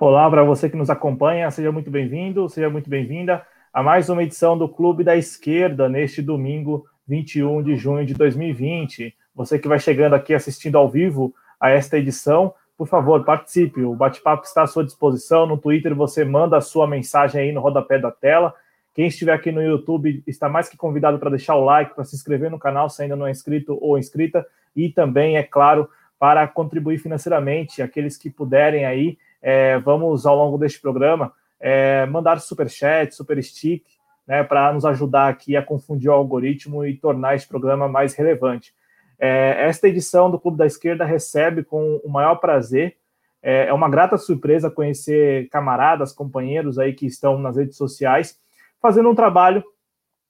Olá para você que nos acompanha, seja muito bem-vindo, seja muito bem-vinda a mais uma edição do Clube da Esquerda neste domingo 21 de junho de 2020. Você que vai chegando aqui assistindo ao vivo a esta edição, por favor, participe. O bate-papo está à sua disposição. No Twitter você manda a sua mensagem aí no rodapé da tela. Quem estiver aqui no YouTube está mais que convidado para deixar o like, para se inscrever no canal se ainda não é inscrito ou inscrita, e também, é claro, para contribuir financeiramente. Aqueles que puderem aí é, vamos, ao longo deste programa, é, mandar super chat, super stick, né, para nos ajudar aqui a confundir o algoritmo e tornar este programa mais relevante. É, esta edição do Clube da Esquerda recebe com o maior prazer. É, é uma grata surpresa conhecer camaradas, companheiros aí que estão nas redes sociais, fazendo um trabalho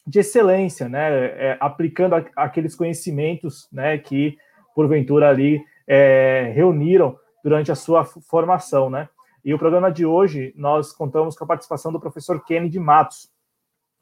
de excelência, né, é, aplicando aqueles conhecimentos, né, que porventura ali é, reuniram durante a sua formação, né? E o programa de hoje nós contamos com a participação do professor Kennedy Matos,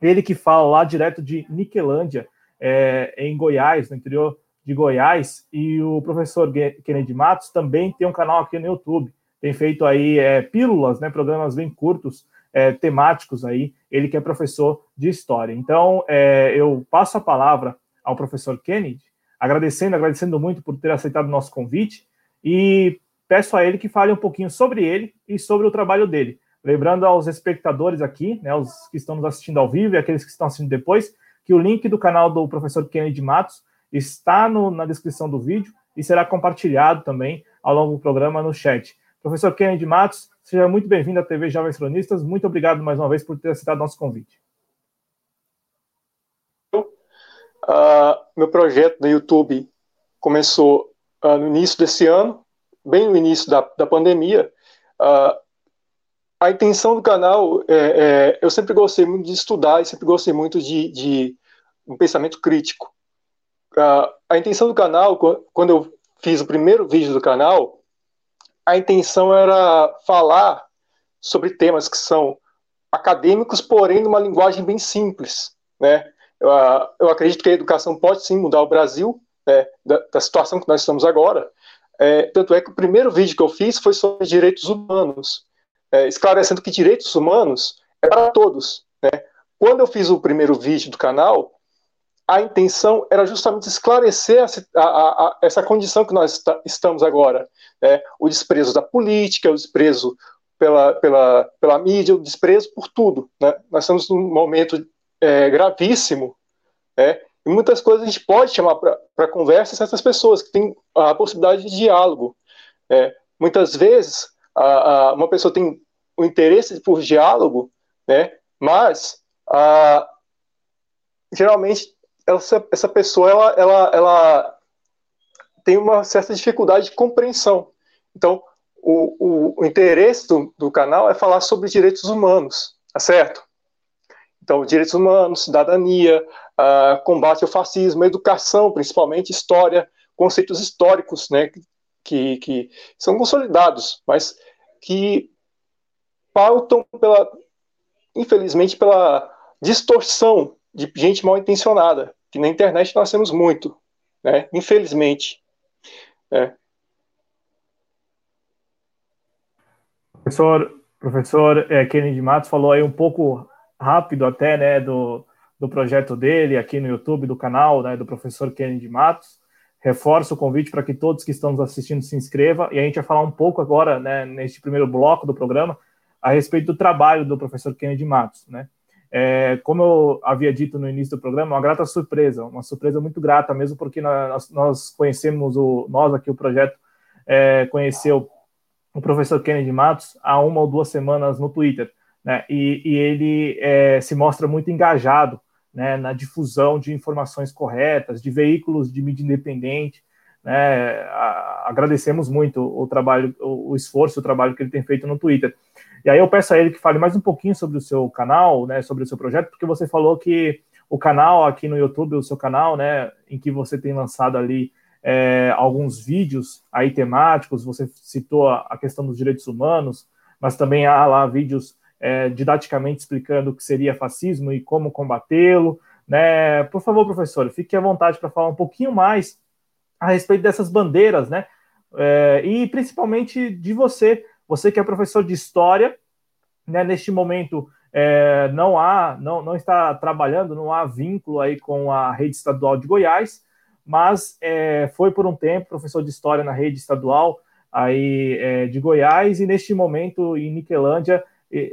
ele que fala lá direto de Niquelândia, é, em Goiás, no interior de Goiás, e o professor Kennedy Matos também tem um canal aqui no YouTube, tem feito aí é, pílulas, né, programas bem curtos, é, temáticos aí, ele que é professor de História. Então, é, eu passo a palavra ao professor Kennedy, agradecendo, agradecendo muito por ter aceitado o nosso convite, e peço a ele que fale um pouquinho sobre ele e sobre o trabalho dele. Lembrando aos espectadores aqui, né, os que estão nos assistindo ao vivo e aqueles que estão assistindo depois, que o link do canal do professor Kennedy Matos está no, na descrição do vídeo e será compartilhado também ao longo do programa no chat. Professor Kennedy Matos, seja muito bem-vindo à TV Jovens Cronistas. Muito obrigado mais uma vez por ter aceitado nosso convite. Uh, meu projeto no YouTube começou uh, no início desse ano, bem no início da, da pandemia, uh, a intenção do canal, é, é, eu sempre gostei muito de estudar e sempre gostei muito de, de um pensamento crítico. Uh, a intenção do canal, quando eu fiz o primeiro vídeo do canal, a intenção era falar sobre temas que são acadêmicos, porém numa linguagem bem simples, né? Eu, eu acredito que a educação pode sim mudar o Brasil, né, da, da situação que nós estamos agora, é, tanto é que o primeiro vídeo que eu fiz foi sobre direitos humanos, é, esclarecendo que direitos humanos é para todos. Né? Quando eu fiz o primeiro vídeo do canal, a intenção era justamente esclarecer a, a, a, essa condição que nós estamos agora. Né? O desprezo da política, o desprezo pela, pela, pela mídia, o desprezo por tudo. Né? Nós estamos num momento é, gravíssimo, né? E muitas coisas a gente pode chamar para conversa certas pessoas que têm a possibilidade de diálogo. É, muitas vezes, a, a, uma pessoa tem o interesse por diálogo, né, mas a, geralmente essa, essa pessoa ela, ela, ela tem uma certa dificuldade de compreensão. Então, o, o, o interesse do, do canal é falar sobre direitos humanos, tá certo? Então, direitos humanos, cidadania, uh, combate ao fascismo, educação, principalmente história, conceitos históricos, né, que, que são consolidados, mas que pautam pela, infelizmente, pela distorção de gente mal intencionada, que na internet nós temos muito, né, infelizmente. Né. Professor, professor é, Kennedy Matos falou aí um pouco rápido até, né, do, do projeto dele aqui no YouTube, do canal, né, do professor Kennedy Matos. Reforço o convite para que todos que estão nos assistindo se inscrevam e a gente vai falar um pouco agora, né, neste primeiro bloco do programa, a respeito do trabalho do professor Kennedy Matos, né. É, como eu havia dito no início do programa, uma grata surpresa, uma surpresa muito grata mesmo, porque nós, nós conhecemos o, nós aqui o projeto é, conheceu o professor Kennedy Matos há uma ou duas semanas no Twitter né, e, e, ele é, se mostra muito engajado né, na difusão de informações corretas, de veículos de mídia independente. Né, a, agradecemos muito o trabalho, o, o, esforço, o trabalho que ele tem feito no Twitter. E aí eu peço a ele que fale mais um pouquinho sobre o seu canal, né, sobre o seu projeto, porque você falou que o canal aqui no YouTube, o seu canal, né, em que você tem lançado ali é, alguns vídeos aí temáticos, você citou a, a questão dos direitos humanos, mas também há lá vídeos é, didaticamente explicando o que seria fascismo e como combatê-lo. Né? Por favor, professor, fique à vontade para falar um pouquinho mais a respeito dessas bandeiras, né? É, e principalmente de você, Você que é professor de história, né, neste momento é, não há, não, não está trabalhando, não há vínculo aí com a rede estadual de Goiás, mas é, foi por um tempo professor de história na rede estadual aí é, de Goiás e neste momento em Niquelândia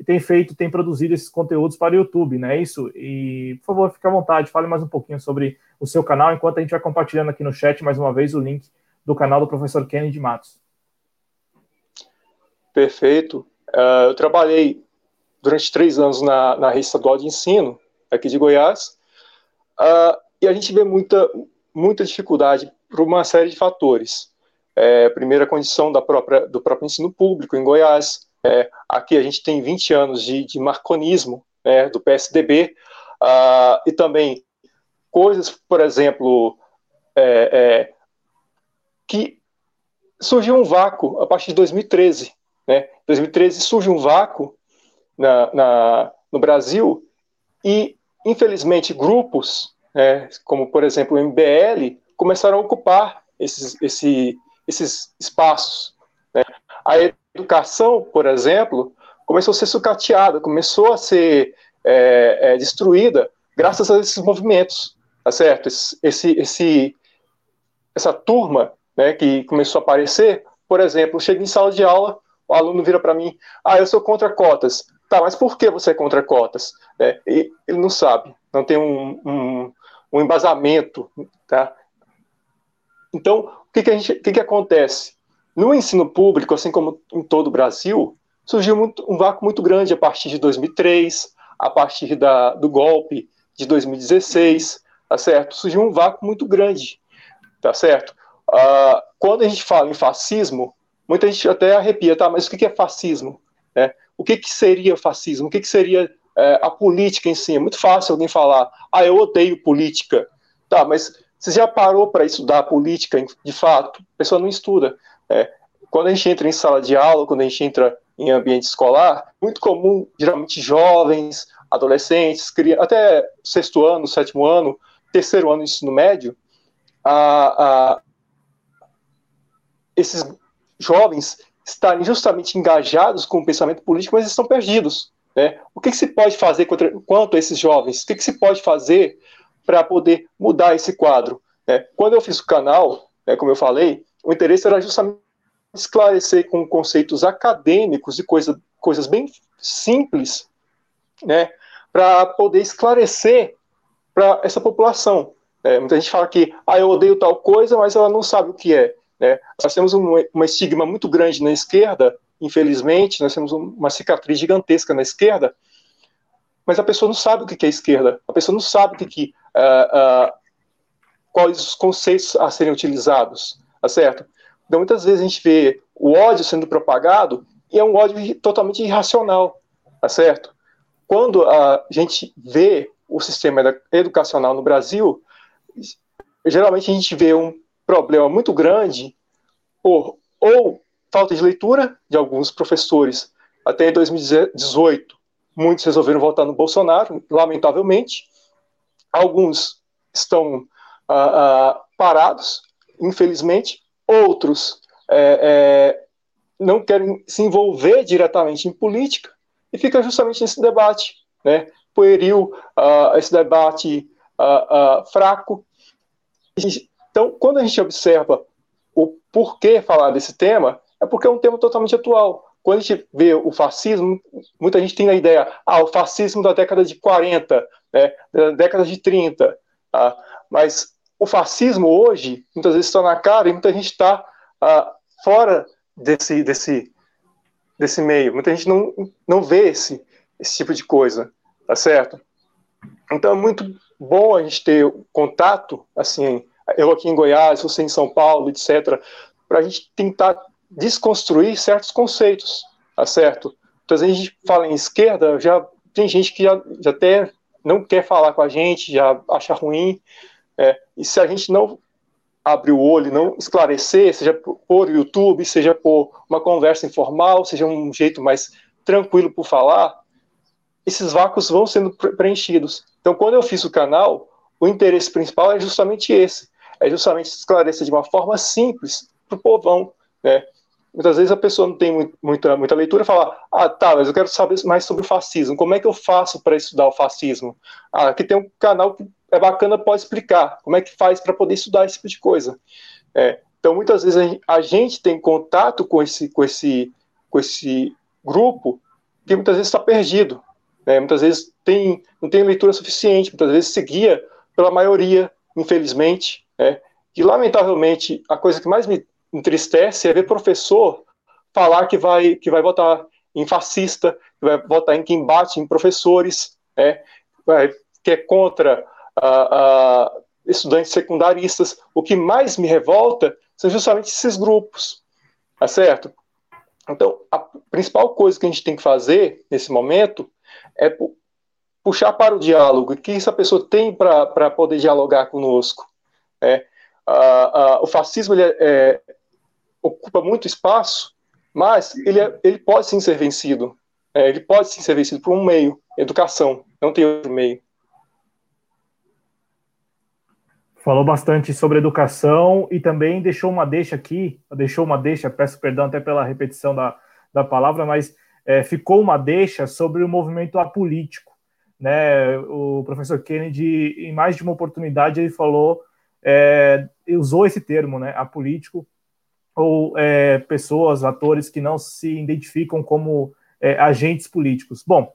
tem feito, tem produzido esses conteúdos para o YouTube, não é isso? E, por favor, fique à vontade, fale mais um pouquinho sobre o seu canal, enquanto a gente vai compartilhando aqui no chat, mais uma vez, o link do canal do professor Kennedy Matos. Perfeito. Uh, eu trabalhei durante três anos na, na rede estadual de ensino, aqui de Goiás, uh, e a gente vê muita, muita dificuldade por uma série de fatores. É, primeira condição da própria, do próprio ensino público em Goiás, é, aqui a gente tem 20 anos de, de marconismo né, do PSDB, uh, ah, e também coisas, por exemplo, é, é, que surgiu um vácuo a partir de 2013. Né? 2013 surge um vácuo na, na, no Brasil e, infelizmente, grupos, né, como, por exemplo, o MBL, começaram a ocupar esses, esse, esses espaços. Né? A educação, por exemplo, começou a ser sucateada, começou a ser é, é, destruída graças a esses movimentos, tá certo? Esse, esse, essa turma né, que começou a aparecer, por exemplo, chega em sala de aula, o aluno vira para mim, ah, eu sou contra cotas. Tá, mas por que você é contra cotas? É, ele não sabe, não tem um, um, um embasamento, tá? Então, o que, que, a gente, o que, que acontece? No ensino público, assim como em todo o Brasil, surgiu muito, um vácuo muito grande a partir de 2003, a partir da, do golpe de 2016, tá certo? Surgiu um vácuo muito grande, tá certo? Uh, quando a gente fala em fascismo, muita gente até arrepia, tá? Mas o que é fascismo? É, o que, que seria fascismo? O que, que seria é, a política em si? É muito fácil alguém falar, ah, eu odeio política. Tá, mas você já parou para estudar política de fato? A pessoa não estuda. É, quando a gente entra em sala de aula, quando a gente entra em ambiente escolar, muito comum, geralmente jovens, adolescentes, até sexto ano, sétimo ano, terceiro ano do ensino médio, a, a, esses jovens estarem justamente engajados com o pensamento político, mas estão perdidos. Né? O que, que se pode fazer contra, quanto a esses jovens? O que, que se pode fazer para poder mudar esse quadro? Né? Quando eu fiz o canal, né, como eu falei, o interesse era justamente esclarecer com conceitos acadêmicos e coisa, coisas bem simples, né, para poder esclarecer para essa população. Né? Muita gente fala que ah, eu odeio tal coisa, mas ela não sabe o que é. Né? Nós temos um, uma estigma muito grande na esquerda, infelizmente, nós temos uma cicatriz gigantesca na esquerda, mas a pessoa não sabe o que é esquerda, a pessoa não sabe o que, que uh, uh, quais os conceitos a serem utilizados tá certo? Então, muitas vezes a gente vê o ódio sendo propagado e é um ódio totalmente irracional, tá certo? Quando a gente vê o sistema educacional no Brasil, geralmente a gente vê um problema muito grande por ou falta de leitura de alguns professores. Até 2018, muitos resolveram votar no Bolsonaro, lamentavelmente. Alguns estão uh, uh, parados infelizmente, outros é, é, não querem se envolver diretamente em política e fica justamente nesse debate, né, pueril, uh, esse debate uh, uh, fraco. Então, quando a gente observa o porquê falar desse tema, é porque é um tema totalmente atual. Quando a gente vê o fascismo, muita gente tem a ideia, ah, o fascismo da década de 40, né, da década de 30, tá? mas o fascismo hoje, muitas vezes está na cara e muita gente está ah, fora desse, desse, desse meio. Muita gente não, não vê esse, esse tipo de coisa, tá certo? Então é muito bom a gente ter contato, assim, eu aqui em Goiás, você em São Paulo, etc., para a gente tentar desconstruir certos conceitos, tá certo? Então, a gente fala em esquerda, já tem gente que já, já até não quer falar com a gente, já acha ruim, é, e se a gente não abrir o olho, não esclarecer, seja por YouTube, seja por uma conversa informal, seja um jeito mais tranquilo por falar, esses vácuos vão sendo preenchidos. Então, quando eu fiz o canal, o interesse principal é justamente esse, é justamente esclarecer de uma forma simples para o povão, né? muitas vezes a pessoa não tem muita, muita leitura e fala, ah, tá, mas eu quero saber mais sobre o fascismo. Como é que eu faço para estudar o fascismo? Ah, aqui tem um canal que é bacana, pode explicar. Como é que faz para poder estudar esse tipo de coisa? É, então, muitas vezes a gente tem contato com esse, com esse, com esse grupo que muitas vezes está perdido. Né? Muitas vezes tem, não tem leitura suficiente, muitas vezes se guia pela maioria, infelizmente. Né? E, lamentavelmente, a coisa que mais me entristece é ver professor falar que vai, que vai votar em fascista, que vai votar em quem bate em professores, né? que é contra estudantes secundaristas. O que mais me revolta são justamente esses grupos, tá certo? Então, a principal coisa que a gente tem que fazer nesse momento é puxar para o diálogo. O que essa pessoa tem para poder dialogar conosco? É, o fascismo ele é, é, ocupa muito espaço, mas ele, é, ele pode sim ser vencido. É, ele pode sim ser vencido por um meio, educação. Não tem outro meio. Falou bastante sobre educação e também deixou uma deixa aqui, deixou uma deixa, peço perdão até pela repetição da, da palavra, mas é, ficou uma deixa sobre o movimento apolítico. Né? O professor Kennedy, em mais de uma oportunidade, ele falou, é, usou esse termo, né, apolítico, ou é, pessoas, atores que não se identificam como é, agentes políticos. Bom,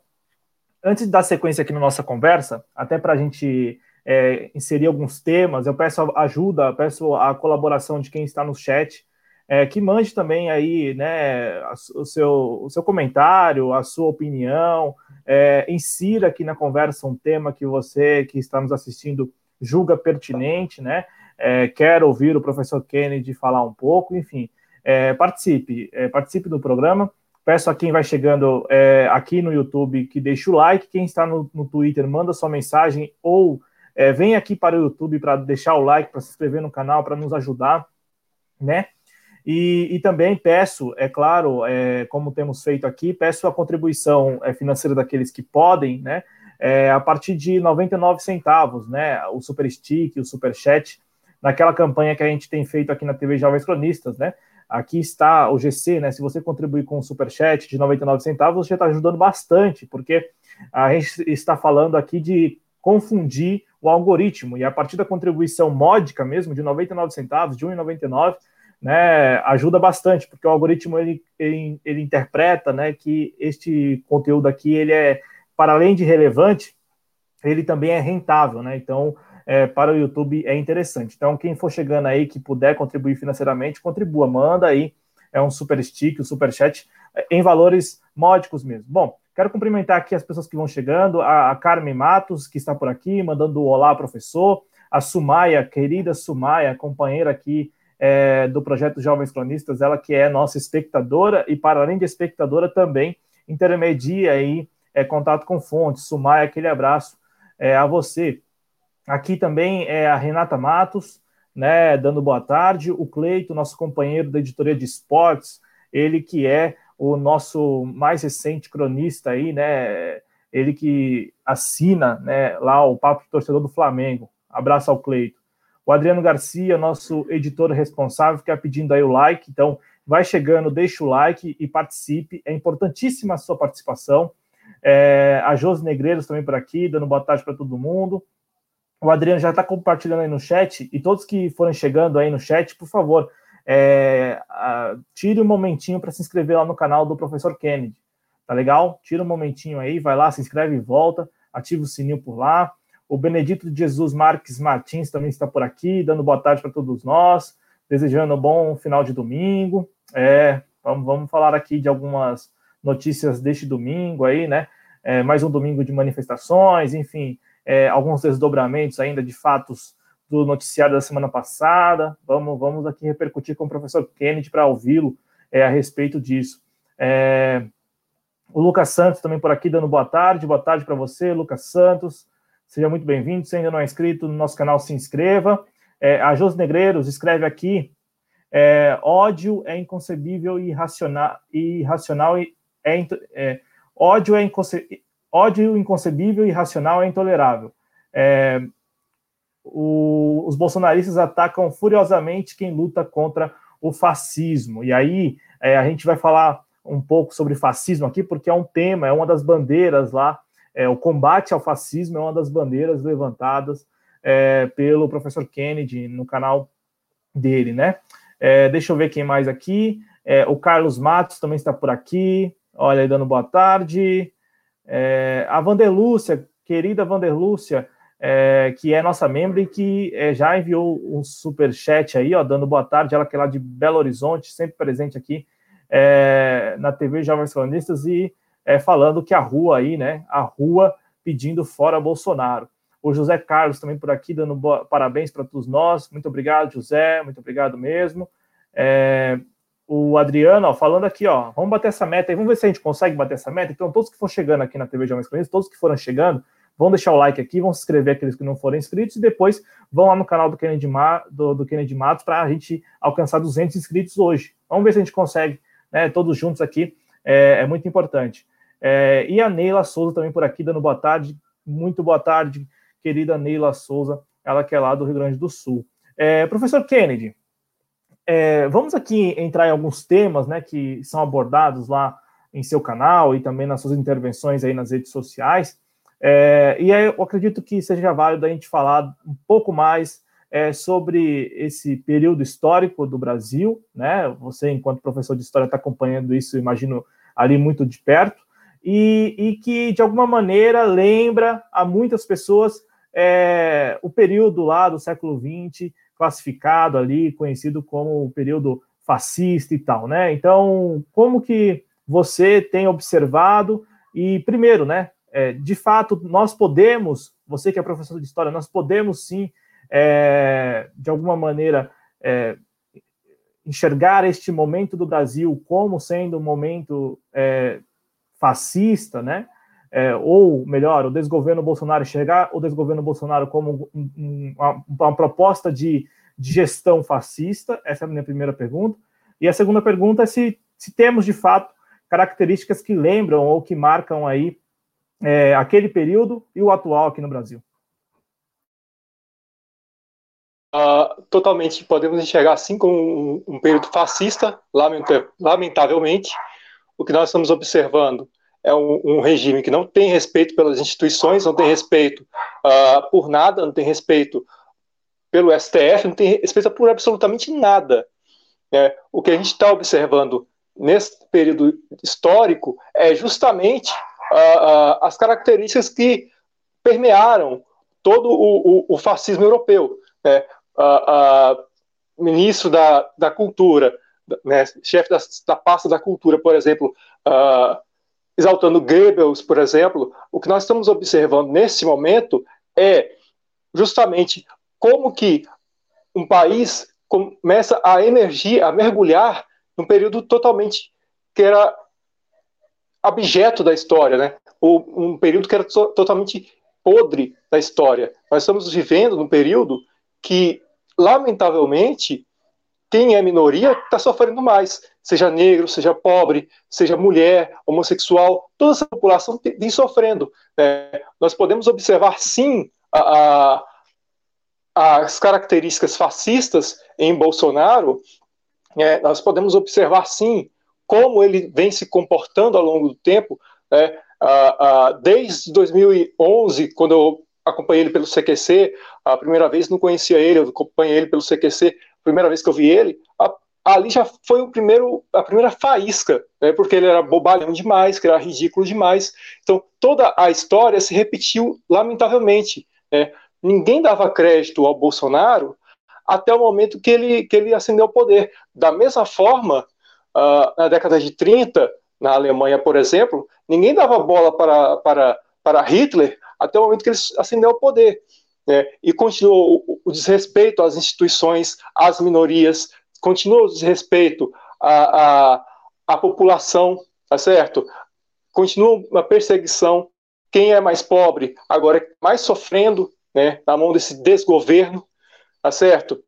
antes de dar sequência aqui na nossa conversa, até para a gente é, inserir alguns temas, eu peço ajuda, peço a colaboração de quem está no chat, é, que mande também aí né, o, seu, o seu comentário, a sua opinião, é, insira aqui na conversa um tema que você que está nos assistindo julga pertinente, né? É, quer ouvir o professor Kennedy falar um pouco, enfim, é, participe, é, participe do programa. Peço a quem vai chegando aqui no YouTube que deixe o like, quem está no, no Twitter manda sua mensagem ou é, vem aqui para o YouTube para deixar o like, para se inscrever no canal, para nos ajudar, né? E, e, também peço, é claro, é, como temos feito aqui, peço a contribuição é, financeira daqueles que podem, né? É, a partir de 99 centavos, né? O Super Stick, o Super Chat, naquela campanha que a gente tem feito aqui na TV Jovens Cronistas, né? Aqui está o GC, né? Se você contribuir com o Super Chat de 99 centavos, você está ajudando bastante, porque a gente está falando aqui de confundir o algoritmo. E a partir da contribuição módica mesmo, de 99 centavos, de 1,99, né, ajuda bastante, porque o algoritmo ele, ele, ele, interpreta né, que este conteúdo aqui ele é, para além de relevante, ele também é rentável, né? Então, é, para o YouTube é interessante. Então, quem for chegando aí que puder contribuir financeiramente, contribua, manda aí é um super stick, um super chat em valores módicos mesmo. Bom, Quero cumprimentar aqui as pessoas que vão chegando, a, a Carmen Matos, que está por aqui, mandando olá, professor, a Sumaia, querida Sumaia, companheira aqui é, do projeto Jovens Cronistas, ela que é nossa espectadora e, para além de espectadora, também intermedia aí é, contato com fontes. Sumaia, aquele abraço é, a você. Aqui também é a Renata Matos, né, dando boa tarde, o Cleito, nosso companheiro da editoria de esportes, ele que é o nosso mais recente cronista aí, né? Ele que assina né, lá o Papo Torcedor do Flamengo. Abraço ao Cleito. O Adriano Garcia, nosso editor responsável, fica pedindo aí o like. Então, vai chegando, deixa o like e participe. É importantíssima a sua participação. É, a Josi Negreiros também por aqui, dando boa tarde para todo mundo. O Adriano já está compartilhando aí no chat. E todos que forem chegando aí no chat, por favor, é, a, tire um momentinho para se inscrever lá no canal do Professor Kennedy. Tá legal? Tira um momentinho aí, vai lá, se inscreve e volta, ativa o sininho por lá. O Benedito de Jesus Marques Martins também está por aqui, dando boa tarde para todos nós, desejando um bom final de domingo. É, vamos, vamos falar aqui de algumas notícias deste domingo aí, né? É, mais um domingo de manifestações, enfim, é, alguns desdobramentos ainda de fatos do noticiário da semana passada. Vamos, vamos aqui repercutir com o professor Kennedy para ouvi-lo é, a respeito disso. É, o Lucas Santos também por aqui dando boa tarde. Boa tarde para você, Lucas Santos. Seja muito bem-vindo. Se ainda não é inscrito no nosso canal, se inscreva. É, a Jos Negreiros escreve aqui: é, ódio é inconcebível e irracional, irracional e é, é, ódio é inconce, ódio inconcebível e irracional é intolerável. O, os bolsonaristas atacam furiosamente quem luta contra o fascismo. E aí é, a gente vai falar um pouco sobre fascismo aqui, porque é um tema, é uma das bandeiras lá, é, o combate ao fascismo é uma das bandeiras levantadas é, pelo professor Kennedy no canal dele, né? É, deixa eu ver quem mais aqui. É, o Carlos Matos também está por aqui. Olha aí, dando boa tarde. É, a Vanderlúcia, querida Vanderlúcia, é, que é nossa membro e que é, já enviou um super chat aí, ó, dando boa tarde. Ela que é lá de Belo Horizonte, sempre presente aqui é, na TV Jovens Cronistas e é, falando que a rua aí, né? A rua pedindo fora Bolsonaro. O José Carlos também por aqui dando boa, parabéns para todos nós. Muito obrigado, José. Muito obrigado mesmo. É, o Adriano, ó, falando aqui, ó, vamos bater essa meta aí, vamos ver se a gente consegue bater essa meta. Então, todos que for chegando aqui na TV Jovens Cronistas, todos que foram chegando, vão deixar o like aqui, vão se inscrever aqueles que não forem inscritos e depois vão lá no canal do Kennedy, Ma, do, do Kennedy Matos para a gente alcançar 200 inscritos hoje. Vamos ver se a gente consegue, né, todos juntos aqui, é, é muito importante. É, e a Neila Souza também por aqui, dando boa tarde, muito boa tarde, querida Neila Souza, ela que é lá do Rio Grande do Sul. É, professor Kennedy, é, vamos aqui entrar em alguns temas né, que são abordados lá em seu canal e também nas suas intervenções aí nas redes sociais. É, e aí eu acredito que seja válido a gente falar um pouco mais é, sobre esse período histórico do Brasil, né? Você, enquanto professor de história, está acompanhando isso, imagino, ali muito de perto, e, e que, de alguma maneira, lembra a muitas pessoas é, o período lá do século XX, classificado ali, conhecido como o período fascista e tal, né? Então, como que você tem observado e, primeiro, né, é, de fato, nós podemos, você que é professor de história, nós podemos sim, é, de alguma maneira, é, enxergar este momento do Brasil como sendo um momento é, fascista, né? É, ou melhor, o desgoverno Bolsonaro enxergar o desgoverno Bolsonaro como um, um, uma, uma, proposta de, de, gestão fascista? Essa é a minha primeira pergunta. E a segunda pergunta é se, se temos de fato características que lembram ou que marcam aí é, aquele período e o atual aqui no Brasil? Uh, totalmente podemos enxergar assim como um, um período fascista, lamentavelmente. O que nós estamos observando é um, um, regime que não tem respeito pelas instituições, não tem respeito uh, por nada, não tem respeito pelo STF, não tem respeito por absolutamente nada. É, o que a gente está observando nesse período histórico é justamente uh, as características que permearam todo o, o, o fascismo europeu. Né? Uh, ministro da, da Cultura, né? chefe da, da pasta da Cultura, por exemplo, exaltando Goebbels, por exemplo, o que nós estamos observando nesse momento é justamente como que um país começa a emergir, a mergulhar num período totalmente que era abjeto da história, né? um período que era totalmente podre da história. Nós estamos vivendo num período que, lamentavelmente, quem é minoria está sofrendo mais, seja negro, seja pobre, seja mulher, homossexual, toda essa população vem sofrendo. Né? Nós podemos observar, sim, a, a, as características fascistas em Bolsonaro, é, nós podemos observar, sim, como ele vem se comportando ao longo do tempo, né? desde 2011, quando eu acompanhei ele pelo CQC, a primeira vez não conhecia ele, eu acompanhei ele pelo CQC, a primeira vez que eu vi ele, a, ali já foi o primeiro, a primeira faísca, né, porque ele era bobalhão demais, que era ridículo demais. Então, toda a história se repetiu lamentavelmente. Né. Ninguém dava crédito ao Bolsonaro até o momento que ele, que ele ascendeu ao poder. Da mesma forma, uh, na década de 30, na Alemanha, por exemplo, ninguém dava bola para, para, para Hitler até o momento que ele ascendeu ao poder. Né? E continuou o, o, desrespeito às instituições, às minorias, continuou o desrespeito à, à, à população, tá certo? Continua uma perseguição. Quem é mais pobre agora é mais sofrendo né, na mão desse desgoverno, tá certo?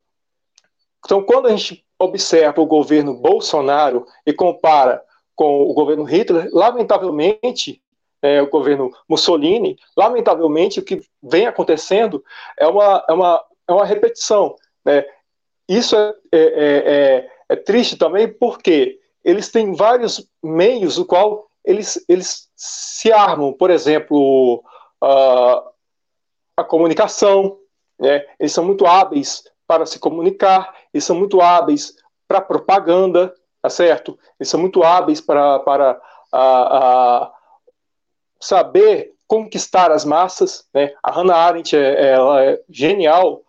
Então, quando a gente observa o governo Bolsonaro e compara com o governo Hitler, lamentavelmente, é, o governo Mussolini, lamentavelmente, o que vem acontecendo é uma, é uma, é uma repetição. Né? Isso é, é, é, é triste também porque eles têm vários meios o qual eles, eles se armam, por exemplo, uh, a comunicação, né? eles são muito hábeis para se comunicar, eles são muito hábeis para propaganda, tá certo? Eles são muito hábeis para, para uh, uh, saber conquistar as massas, né? A Hannah Arendt é, ela é genial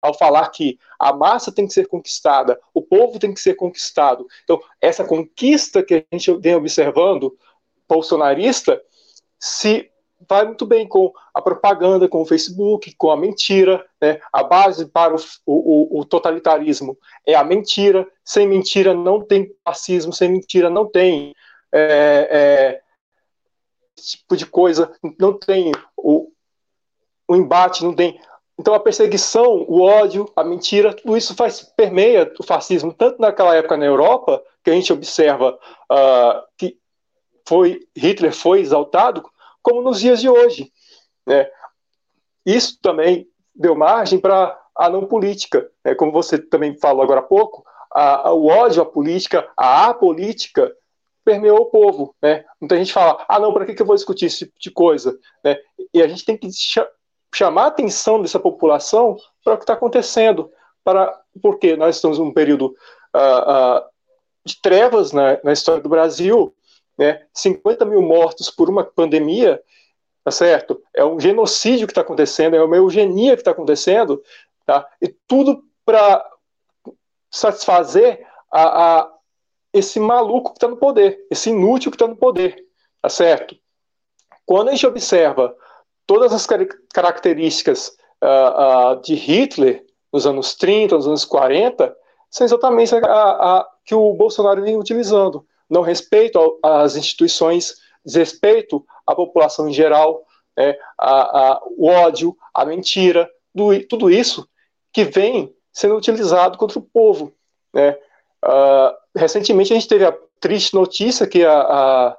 ao falar que a massa tem que ser conquistada, o povo tem que ser conquistado. Então, essa conquista que a gente vem observando, bolsonarista, se vai muito bem com a propaganda, com o Facebook, com a mentira. Né? A base para o, o, o, totalitarismo é a mentira. Sem mentira não tem fascismo, sem mentira não tem é, é, esse tipo de coisa, não tem o, o embate, não tem então a perseguição, o ódio, a mentira, tudo isso faz permeia o fascismo tanto naquela época na Europa que a gente observa uh, que foi Hitler foi exaltado, como nos dias de hoje. Né? Isso também deu margem para a não política, né? como você também falou agora há pouco, a, a, o ódio à política, a apolítica permeou o povo, né? Muita gente fala, ah não, para que, que eu vou discutir esse tipo de coisa, né? E a gente tem que chamar a atenção dessa população para o que está acontecendo, para porque nós estamos num período uh, uh, de trevas na, na, história do Brasil, né? 50 mil mortos por uma pandemia, tá certo? É um genocídio que está acontecendo, é uma eugenia que está acontecendo, tá? E tudo para satisfazer a, a, esse maluco que está no poder, esse inútil que está no poder, tá certo? Quando a gente observa todas as características uh, uh, de Hitler nos anos 30, nos anos 40, são exatamente a, a, que o Bolsonaro vem utilizando. Não respeito às instituições, desrespeito à população em geral, né, a, o ódio, a mentira, do, tudo isso que vem sendo utilizado contra o povo. Né. Uh, recentemente a gente teve a triste notícia que a,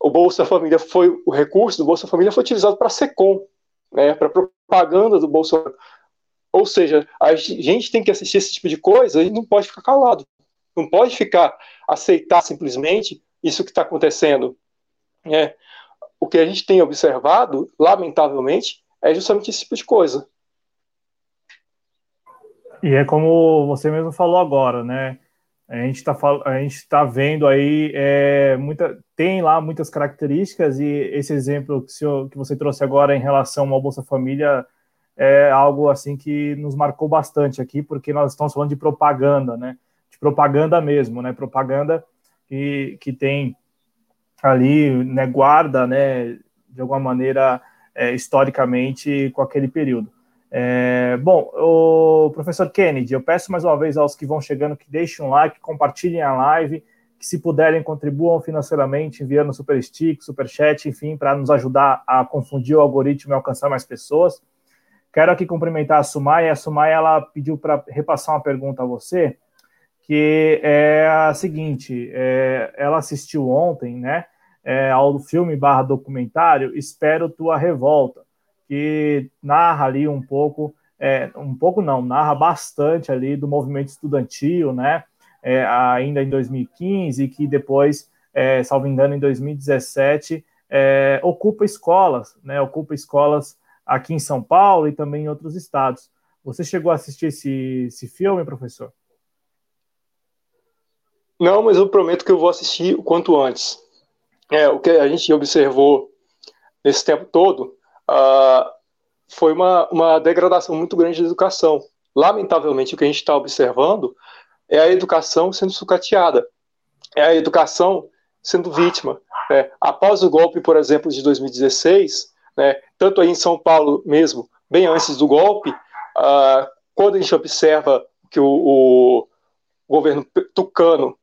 o Bolsa Família foi o recurso do Bolsa Família foi utilizado para Secom, né, para propaganda do Bolsonaro. Ou seja, a gente tem que assistir esse tipo de coisa e não pode ficar calado. Não pode ficar aceitar simplesmente isso que está acontecendo. É, o que a gente tem observado, lamentavelmente, é justamente esse tipo de coisa. E é como você mesmo falou agora, né? A gente está a gente tá vendo aí é, muita tem lá muitas características e esse exemplo que, senhor, que você trouxe agora em relação ao Bolsa Família é algo assim que nos marcou bastante aqui porque nós estamos falando de propaganda, né? Propaganda mesmo, né? Propaganda que, que tem ali né, guarda, né? De alguma maneira é, historicamente com aquele período. É, bom, o professor Kennedy, eu peço mais uma vez aos que vão chegando que deixem um like, compartilhem a live, que se puderem contribuam financeiramente, enviando super stick, super chat, enfim, para nos ajudar a confundir o algoritmo e alcançar mais pessoas. Quero aqui cumprimentar a Sumai. A Sumai ela pediu para repassar uma pergunta a você, que é a seguinte: é, ela assistiu ontem, né, é, ao filme barra documentário Espero Tua Revolta que narra ali um pouco, é, um pouco não, narra bastante ali do movimento estudantil, né? É, ainda em 2015, que depois, é, salvo engano, em 2017, é, ocupa escolas, né? Ocupa escolas aqui em São Paulo e também em outros estados. Você chegou a assistir esse, esse filme, professor? Não, mas eu prometo que eu vou assistir o quanto antes. É, o que a gente observou nesse tempo todo uh, foi uma, uma degradação muito grande da educação. Lamentavelmente, o que a gente está observando é a educação sendo sucateada, é a educação sendo vítima. Né? Após o golpe, por exemplo, de 2016, né, tanto aí em São Paulo mesmo, bem antes do golpe, uh, quando a gente observa que o, o governo tucano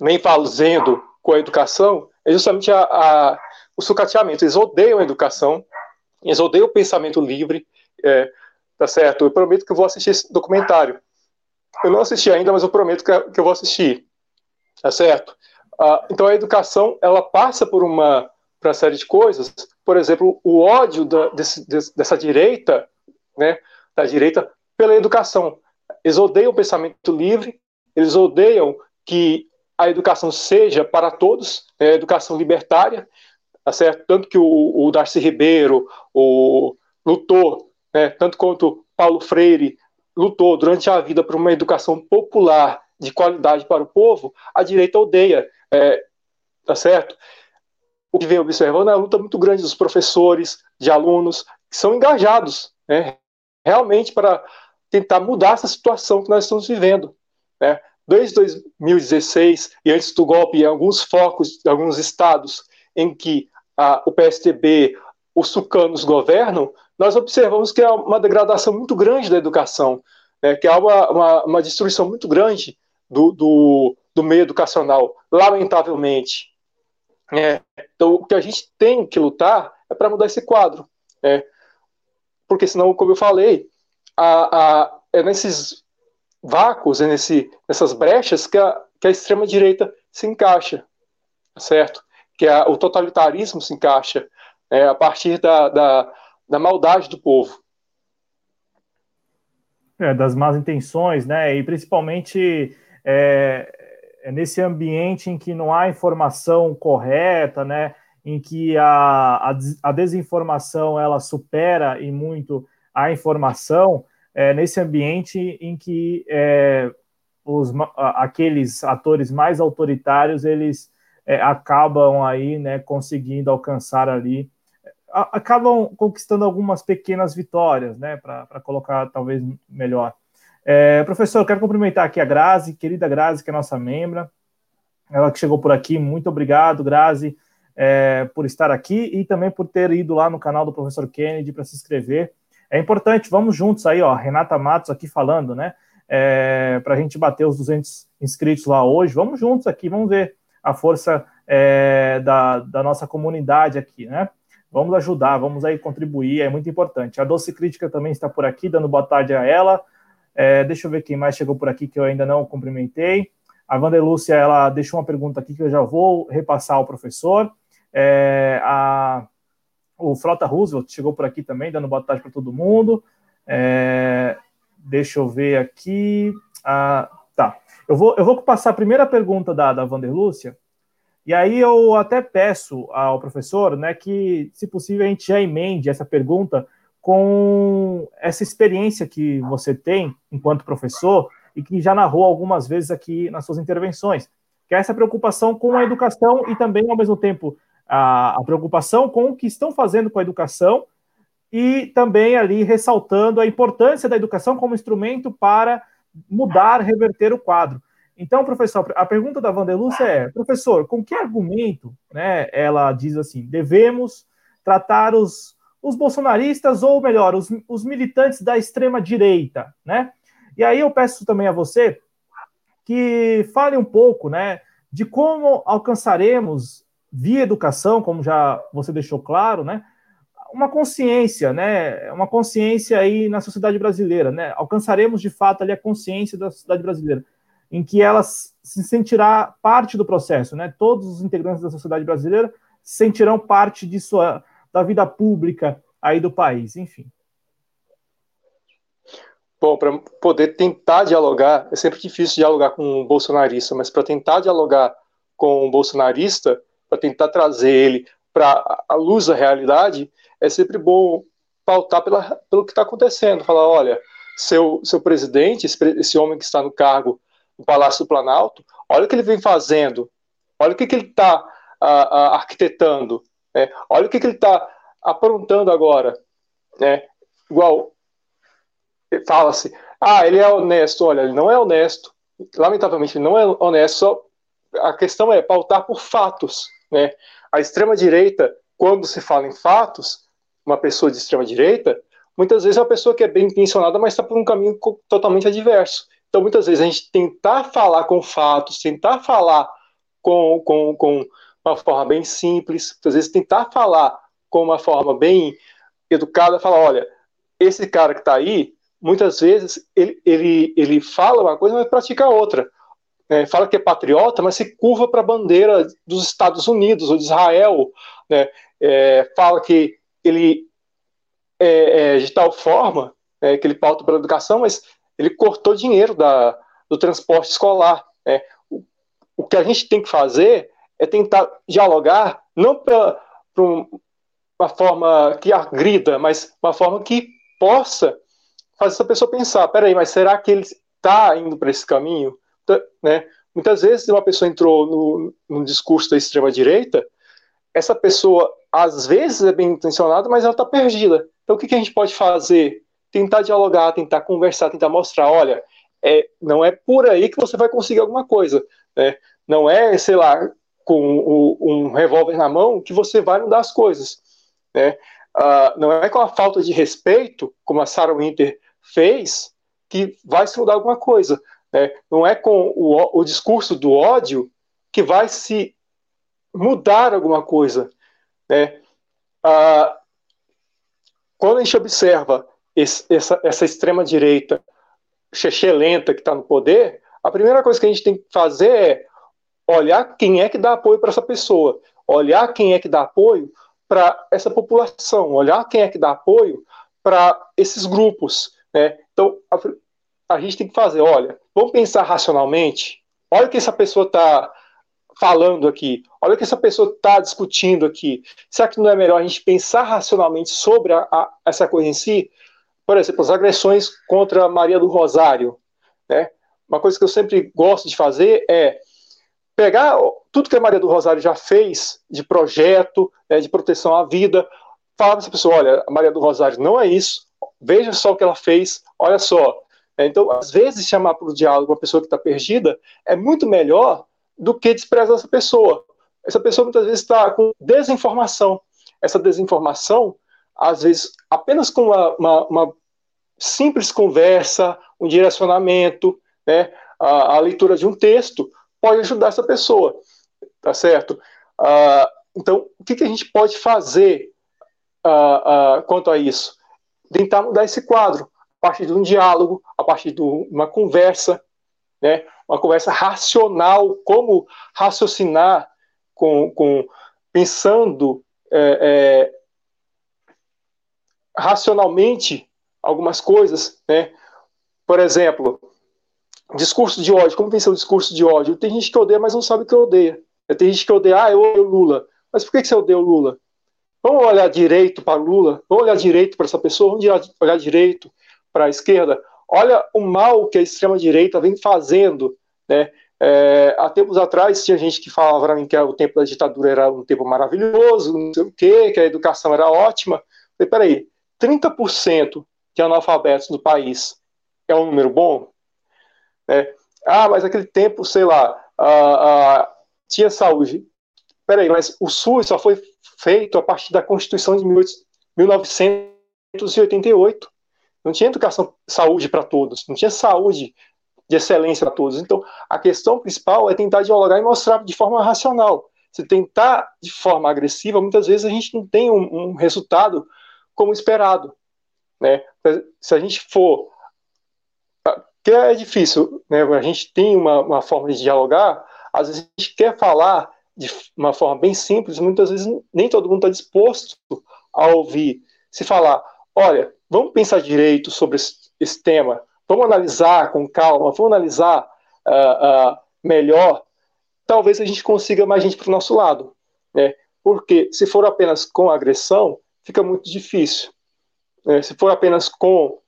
vem fazendo com a educação, é justamente a, a, o sucateamento. Eles odeiam a educação, eles odeiam o pensamento livre, é, tá certo? Eu prometo que eu vou assistir esse documentário. Eu não assisti ainda, mas eu prometo que, que eu vou assistir, tá certo? Ah, então a educação, ela passa por uma, por uma série de coisas, por exemplo, o ódio da, desse, dessa direita, né, da direita, pela educação. Eles odeiam o pensamento livre, eles odeiam que a educação seja para todos, né, educação libertária, tá certo? Tanto que o, o Darcy Ribeiro o, lutou, né, tanto quanto Paulo Freire lutou durante a vida por uma educação popular de qualidade para o povo, a direita odeia, é, tá certo? O que vem observando é a luta muito grande dos professores, de alunos, que são engajados, né, realmente para tentar mudar essa situação que nós estamos vivendo. Né? Desde 2016 e antes do golpe, em alguns focos, em alguns estados em que a, o PSDB, os tucanos governam, nós observamos que há uma degradação muito grande da educação, né? que há uma, uma, uma destruição muito grande do, do, do meio educacional, lamentavelmente. É, então, o que a gente tem que lutar é para mudar esse quadro. Né? Porque senão, como eu falei, a, a, é nesses vácuos, é nesse, nessas brechas que a, que a extrema-direita se encaixa, certo? Que a, o totalitarismo se encaixa é, a partir da, da, da maldade do povo. É, das más intenções, né? E principalmente é, é nesse ambiente em que não há informação correta, né? Em que a, a, a desinformação ela supera e muito a informação, é, nesse ambiente em que é, os, aqueles atores mais autoritários eles é, acabam aí né, conseguindo alcançar ali acabam conquistando algumas pequenas vitórias, né, para colocar talvez melhor. É, professor, quero cumprimentar aqui a Grazi, querida Grazi, que é nossa membra, ela que chegou por aqui, muito obrigado, Grazi, é, por estar aqui e também por ter ido lá no canal do professor Kennedy para se inscrever. É importante, vamos juntos aí, ó, Renata Matos aqui falando, né, é, para a gente bater os 200 inscritos lá hoje, vamos juntos aqui, vamos ver a força é, da, da nossa comunidade aqui, né. Vamos ajudar, vamos aí contribuir, é muito importante. A Doce Crítica também está por aqui, dando boa tarde a ela. É, deixa eu ver quem mais chegou por aqui que eu ainda não cumprimentei. A Vandelúcia, ela deixou uma pergunta aqui que eu já vou repassar ao professor. É, a, o Frota Roosevelt chegou por aqui também, dando boa tarde para todo mundo. É, deixa eu ver aqui. Ah, tá. Eu vou, eu vou passar a primeira pergunta da, da Vanderlúcia, e aí eu até peço ao professor, né, que, se possível, a gente já emende essa pergunta com essa experiência que você tem enquanto professor e que já narrou algumas vezes aqui nas suas intervenções, que é essa preocupação com a educação e também, ao mesmo tempo, a, a preocupação com o que estão fazendo com a educação e também ali ressaltando a importância da educação como instrumento para mudar, reverter o quadro. Então, professor, a pergunta da Vandelúcia é, professor, com que argumento, né, ela diz assim, devemos tratar os, os bolsonaristas, ou melhor, os, os militantes da extrema-direita, né? E aí eu peço também a você que fale um pouco, né, de como alcançaremos, via educação, como já você deixou claro, né, uma consciência, né, uma consciência aí na sociedade brasileira, né, alcançaremos de fato ali a consciência da sociedade brasileira em que ela se sentirá parte do processo, né? Todos os integrantes da sociedade brasileira sentirão parte de sua, da vida pública aí do país, enfim. Bom, para poder tentar dialogar, é sempre difícil dialogar com um bolsonarista, mas para tentar dialogar com um bolsonarista, para tentar trazer ele para a luz da realidade, é sempre bom pautar pela, pelo que está acontecendo. Falar, olha, seu, seu presidente, esse, esse homem que está no cargo no Palácio do Planalto, olha o que ele vem fazendo, olha o que, que ele está arquitetando, né? olha o que, que ele está aprontando agora. Né? Igual, fala-se, ah, ele é honesto, olha, ele não é honesto, lamentavelmente ele não é honesto, só a questão é pautar por fatos. Né? A extrema-direita, quando se fala em fatos, uma pessoa de extrema-direita, muitas vezes é uma pessoa que é bem intencionada, mas está por um caminho totalmente adverso. Então, muitas vezes, a gente tentar falar com fatos, tentar falar com, com, com uma forma bem simples, muitas vezes tentar falar com uma forma bem educada, falar, olha, esse cara que está aí, muitas vezes ele, ele, ele fala uma coisa, mas pratica outra. É, fala que é patriota, mas se curva para a bandeira dos Estados Unidos ou de Israel. Né? É, fala que ele é, é de tal forma é, que ele pauta pela educação, mas ele cortou dinheiro da, do transporte escolar. Né? O, o que a gente tem que fazer é tentar dialogar, não para uma forma que agrida, mas uma forma que possa fazer essa pessoa pensar: peraí, mas será que ele está indo para esse caminho? Né? Muitas vezes uma pessoa entrou no, no discurso da extrema-direita, essa pessoa às vezes é bem intencionada, mas ela está perdida. Então o que, que, a gente pode fazer? Tentar dialogar, tentar conversar, tentar mostrar, olha, é, não é por aí que você vai conseguir alguma coisa. Né? Não é, sei lá, com o, um revólver na mão que você vai mudar as coisas. Né? Uh, não é com a falta de respeito, como a Sarah Winter fez, que vai se mudar alguma coisa. Né? Não é com o, o discurso do ódio que vai se mudar alguma coisa. Né? Ah, quando a gente observa esse, essa, essa extrema-direita lenta que está no poder, a primeira coisa que a gente tem que fazer é olhar quem é que dá apoio para essa pessoa, olhar quem é que dá apoio para essa população, olhar quem é que dá apoio para esses grupos. Né? Então, a, a gente tem que fazer, olha, vamos pensar racionalmente, olha o que essa pessoa está falando aqui, olha o que essa pessoa está discutindo aqui. Será que não é melhor a gente pensar racionalmente sobre a, a, essa coisa em si? Por exemplo, as agressões contra Maria do Rosário. Né? Uma coisa que eu sempre gosto de fazer é pegar tudo que a Maria do Rosário já fez de projeto, né, de proteção à vida, falar para essa pessoa: olha, a Maria do Rosário não é isso, veja só o que ela fez, olha só. Então, às vezes, chamar para o diálogo uma pessoa que está perdida é muito melhor do que desprezar essa pessoa. Essa pessoa muitas vezes está com desinformação. Essa desinformação, às vezes, apenas com uma, uma, uma simples conversa, um direcionamento, né, a, a, leitura de um texto, pode ajudar essa pessoa, tá certo? Uh, então, o que, que, a gente pode fazer uh, uh, quanto a isso? Tentar mudar esse quadro, a partir de um diálogo, a partir de uma conversa, né? uma conversa racional, como raciocinar com, com pensando é, é, racionalmente algumas coisas, né? Por exemplo, discurso de ódio. Como pensar o discurso de ódio? Tem gente que odeia, mas não sabe que odeia. Tem gente que odeia, ah, eu odeio Lula. Mas por que você odeia o Lula? Vamos olhar direito para Lula, vamos olhar direito para essa pessoa, vamos olhar direito para a esquerda. Olha o mal que a extrema-direita vem fazendo né? É, há tempos atrás tinha gente que falava para mim que o tempo da ditadura era um tempo maravilhoso, não sei o quê, que a educação era ótima. Falei, peraí, 30% de analfabetos no país é um número bom? É, ah, mas aquele tempo, sei lá, ah, ah, tinha saúde. Peraí, mas o SUS só foi feito a partir da Constituição de 1988. Não tinha educação, saúde para todos, não tinha saúde de excelência para todos. Então, a questão principal é tentar dialogar e mostrar de forma racional. Se tentar de forma agressiva, muitas vezes a gente não tem um, um resultado como esperado. Né? Se a gente for. Que é difícil, né? a gente tem uma, uma forma de dialogar, às vezes a gente quer falar de uma forma bem simples, muitas vezes nem todo mundo está disposto a ouvir. Se falar, olha, vamos pensar direito sobre esse, esse tema, vamos analisar com calma, vamos analisar uh, uh, melhor, talvez a gente consiga mais gente para o nosso lado. Né? Porque se for apenas com agressão, fica muito difícil. Né? Se for apenas com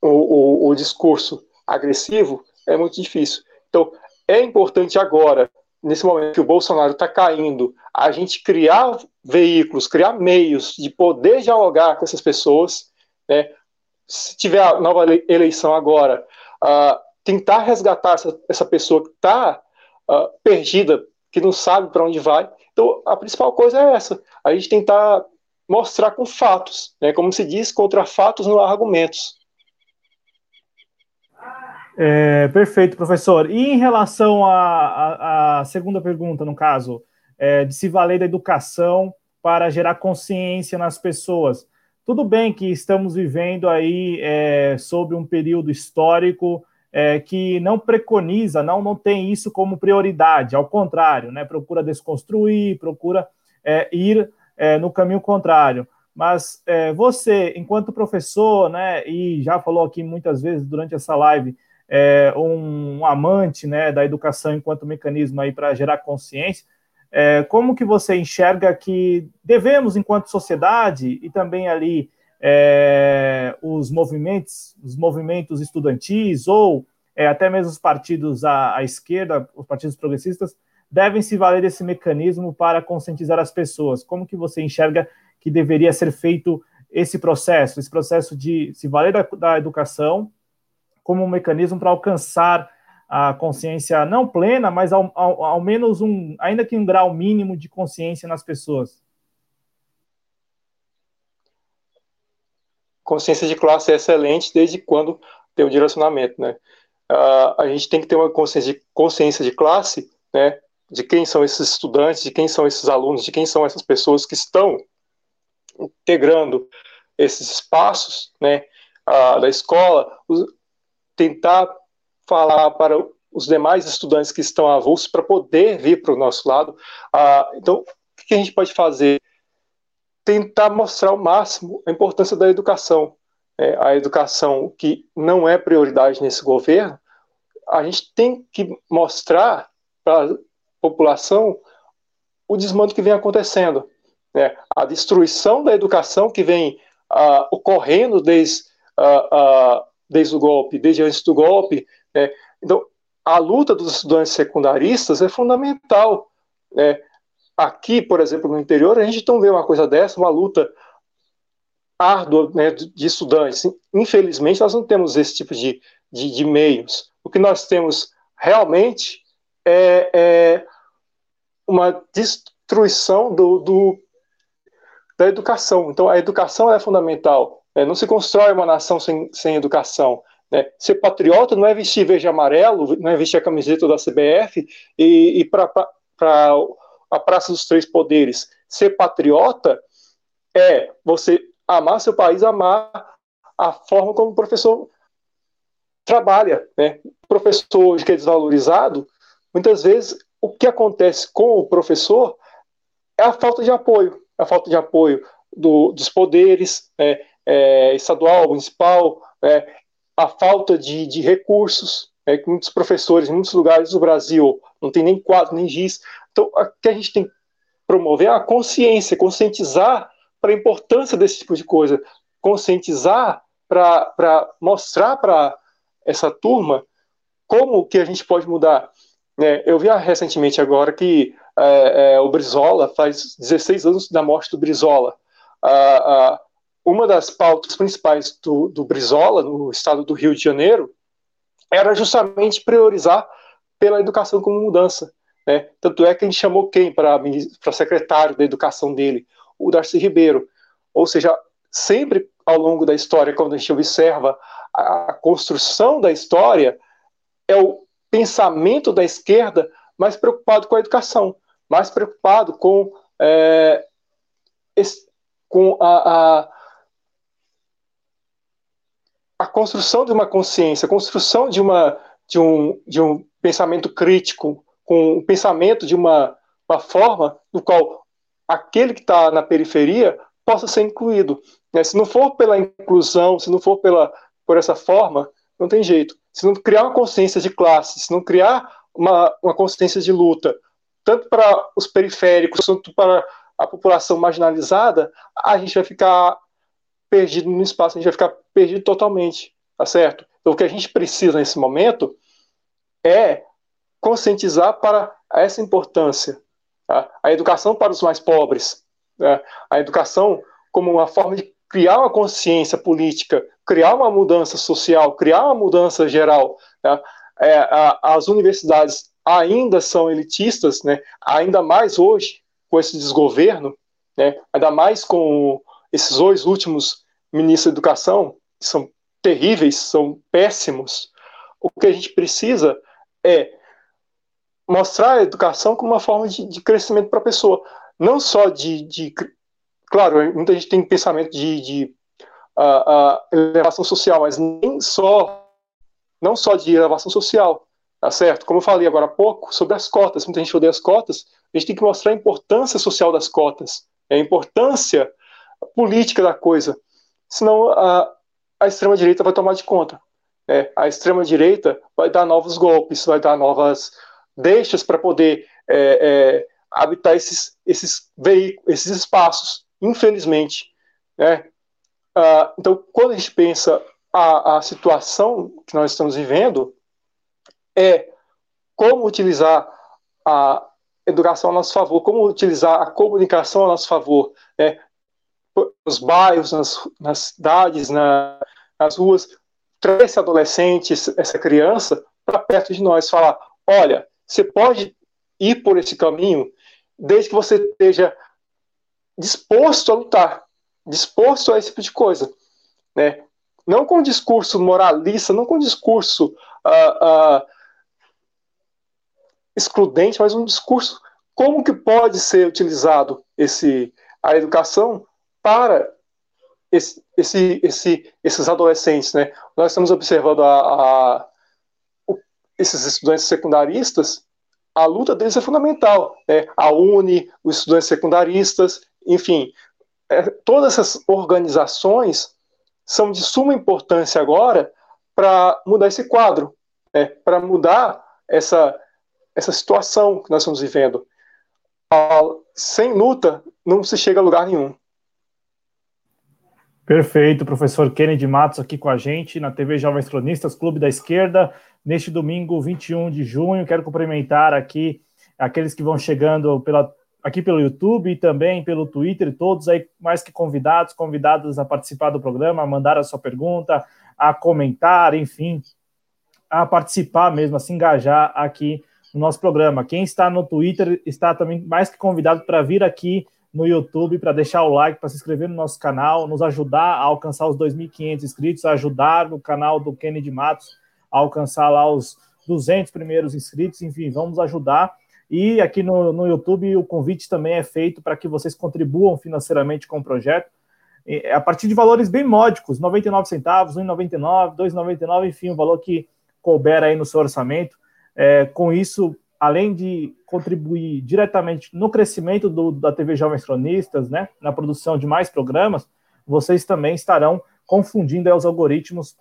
o, o, o discurso agressivo, é muito difícil. Então, é importante agora, nesse momento que o Bolsonaro está caindo, a gente criar veículos, criar meios de poder dialogar com essas pessoas, né, se tiver a nova eleição agora, uh, tentar resgatar essa, essa pessoa que está uh, ah, perdida, que não sabe para onde vai. Então, a principal coisa é essa: a gente tentar mostrar com fatos, né? Como se diz, contra fatos não há argumentos. É, perfeito, professor. E em relação à segunda pergunta, no caso, é, de se valer da educação para gerar consciência nas pessoas. Tudo bem que estamos vivendo aí é, sobre um período histórico é, que não preconiza, não, não tem isso como prioridade, ao contrário, né, procura desconstruir, procura é, ir é, no caminho contrário. Mas é, você, enquanto professor, né, e já falou aqui muitas vezes durante essa live, é, um amante né, da educação enquanto mecanismo aí para gerar consciência, é, como que você enxerga que devemos, enquanto sociedade, e também ali é, os movimentos, os movimentos estudantis ou é, até mesmo os partidos à, à, esquerda, os partidos progressistas, devem se valer desse mecanismo para conscientizar as pessoas. Como que você enxerga que deveria ser feito esse processo, esse processo de se valer da, da educação como um mecanismo para alcançar a consciência não plena, mas ao, ao, ao menos um, ainda que um grau mínimo de consciência nas pessoas? Consciência de classe é excelente desde quando tem o direcionamento, né? Uh, a gente tem que ter uma consciência de, consciência de classe, né? De quem são esses estudantes, de quem são esses alunos, de quem são essas pessoas que estão integrando esses espaços, né? Uh, da escola, tentar falar para os demais estudantes que estão avulsos para poder vir para o nosso lado. Ah, então, o que a gente pode fazer? Tentar mostrar ao máximo a importância da educação. É, a educação que não é prioridade nesse governo, a gente tem que mostrar para a população o desmando que vem acontecendo. Né? A destruição da educação que vem ah, ocorrendo desde, ah, ah desde o golpe, desde antes do golpe. Né? Então, a luta dos estudantes secundaristas é fundamental. Né? Aqui, por exemplo, no interior, a gente não vê uma coisa dessa, uma luta árdua né, de estudantes. Infelizmente, nós não temos esse tipo de, de, de meios. O que nós temos realmente é, é uma destruição do, do, da educação. Então, a educação é fundamental. Né? Não se constrói uma nação sem, sem educação. Né? Ser patriota não é vestir verde e amarelo, não é vestir a camiseta da CBF e ir para a Praça dos Três Poderes. Ser patriota é você amar seu país, amar a forma como o professor trabalha. Né? O professor que é desvalorizado, muitas vezes o que acontece com o professor é a falta de apoio, a falta de apoio do, dos poderes é, é, estadual, municipal, é, a falta de, de recursos, é, que muitos professores em muitos lugares do Brasil não tem nem quadro, nem giz. Então, o que a gente tem que promover é a consciência, conscientizar para a importância desse tipo de coisa, conscientizar para mostrar para essa turma como que a gente pode mudar. É, eu vi recentemente agora que é, é, o Brizola faz 16 anos da morte do Brizola. Uma das pautas principais do, do Brizola, no estado do Rio de Janeiro, era justamente priorizar pela educação como mudança. Né? Tanto é que a gente chamou quem para secretário da educação dele? O Darcy Ribeiro. Ou seja, sempre ao longo da história, quando a gente observa a, construção da história, é o pensamento da esquerda mais preocupado com a educação, mais preocupado com, é, com a, a a construção de uma consciência, a construção de, uma, de, um, de um pensamento crítico, com um pensamento de uma, uma forma no qual aquele que está na periferia possa ser incluído. Né? Se não for pela inclusão, se não for pela, por essa forma, não tem jeito. Se não criar uma consciência de classe, se não criar uma, uma consciência de luta, tanto para os periféricos quanto para a população marginalizada, a gente vai ficar perdido no espaço, a gente vai ficar perdido totalmente, tá certo? Então, o que a gente precisa nesse momento é conscientizar para essa importância. Tá? A educação para os mais pobres, né? a educação como uma forma de criar uma consciência política, criar uma mudança social, criar uma mudança geral. Tá? É, a, as universidades ainda são elitistas, né? ainda mais hoje com esse desgoverno, né? ainda mais com esses dois últimos ministros da educação, que são terríveis, são péssimos, o que a gente precisa é mostrar a educação como uma forma de, de crescimento para a pessoa. Não só de, de, Claro, muita gente tem pensamento de, de uh, uh, elevação social, mas nem só. Não só de elevação social, tá certo? Como eu falei agora há pouco sobre as cotas, muita gente odeia as cotas, a gente tem que mostrar a importância social das cotas, a importância política da coisa senão a, a extrema-direita vai tomar de conta. né, a extrema-direita vai dar novos golpes, vai dar novas deixas para poder é, é, habitar esses, esses veículos, esses espaços, infelizmente. Né? Ah, então, quando a gente pensa a, a situação que nós estamos vivendo, é como utilizar a educação a nosso favor, como utilizar a comunicação a nosso favor, né? Nos bairros, nas, nas cidades, na, nas ruas, trazer esse adolescente, essa criança, para perto de nós, falar: olha, você pode ir por esse caminho desde que você esteja disposto a lutar, disposto a esse tipo de coisa, né? Não com discurso moralista, não com discurso uh, uh, excludente, mas um discurso como que pode ser utilizado esse a educação para esse, esse, esse, esses adolescentes, né? Nós estamos observando a, a, esses estudantes secundaristas, a luta deles é fundamental, né? A Uni, os estudantes secundaristas, enfim, é, todas essas organizações são de suma importância agora para mudar esse quadro, né? Para mudar essa essa situação que nós estamos vivendo. Sem luta, não se chega a lugar nenhum. Perfeito, professor Kennedy Matos aqui com a gente na TV Jovens Cronistas, Clube da Esquerda, neste domingo 21 de junho. Quero cumprimentar aqui aqueles que vão chegando pela, aqui pelo YouTube e também pelo Twitter, todos aí mais que convidados, convidados a participar do programa, a mandar a sua pergunta, a comentar, enfim, a participar mesmo, a se engajar aqui no nosso programa. Quem está no Twitter está também mais que convidado para vir aqui no YouTube para deixar o like, para se inscrever no nosso canal, nos ajudar a alcançar os 2.500 inscritos, ajudar no canal do Kennedy Matos a alcançar lá os 200 primeiros inscritos, enfim, vamos ajudar. E aqui no, no YouTube o convite também é feito para que vocês contribuam financeiramente com o projeto, a partir de valores bem módicos, 99 centavos, 1,99, 2,99, enfim, o valor que couber aí no seu orçamento. É, com isso, além de contribuir diretamente no crescimento do, da TV Jovens Cronistas, né, na produção de mais programas, vocês também estarão confundindo os algoritmos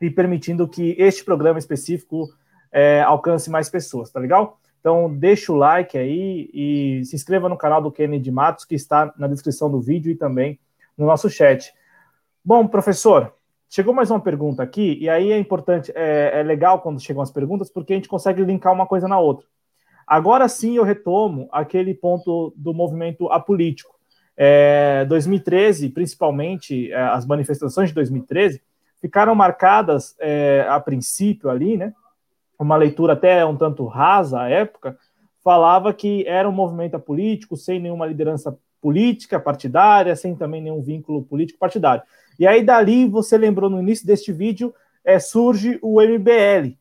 e permitindo que este programa específico é, alcance mais pessoas, tá legal? Então, deixa o like aí e se inscreva no canal do Kennedy Matos, que está na descrição do vídeo e também no nosso chat. Bom, professor, Chegou mais uma pergunta aqui, e aí é importante, é, é, legal quando chegam as perguntas, porque a gente consegue linkar uma coisa na outra. Agora sim eu retomo aquele ponto do movimento apolítico. É, 2013, principalmente, é, as manifestações de 2013 ficaram marcadas é, a princípio ali, né? Uma leitura até um tanto rasa à época, falava que era um movimento apolítico, sem nenhuma liderança política partidária, sem também nenhum vínculo político partidário. E aí, dali, você lembrou no início deste vídeo, é, surge o MBL,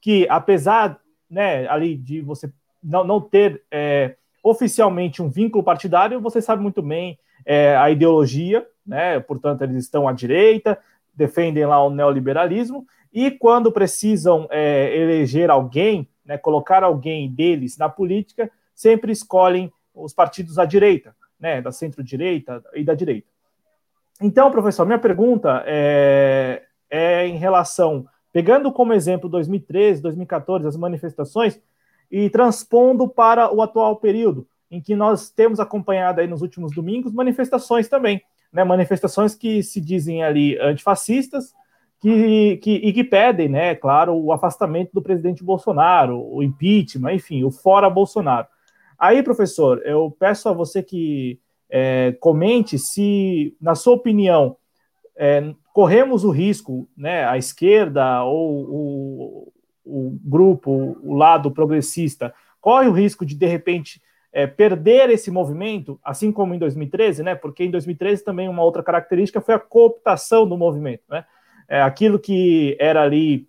que apesar né, ali de você não, não ter é, oficialmente um vínculo partidário, você sabe muito bem é, a ideologia, né? Portanto, eles estão à direita, defendem lá o neoliberalismo, e quando precisam é, eleger alguém, né, colocar alguém deles na política, sempre escolhem os partidos à direita, né, da centro-direita e da direita. Então, professor, minha pergunta é, é em relação, pegando como exemplo 2013, 2014, as manifestações, e transpondo para o atual período, em que nós temos acompanhado aí nos últimos domingos manifestações também, né, manifestações que se dizem ali antifascistas, que, que, e que pedem, né, claro, o afastamento do presidente Bolsonaro, o impeachment, enfim, o fora Bolsonaro. Aí, professor, eu peço a você que é, comente se, na sua opinião, é, corremos o risco, né, a esquerda ou o, o grupo, o lado progressista, corre o risco de, de repente, é, perder esse movimento, assim como em 2013, né? Porque em 2013 também uma outra característica foi a cooptação do movimento, né? É, aquilo que era ali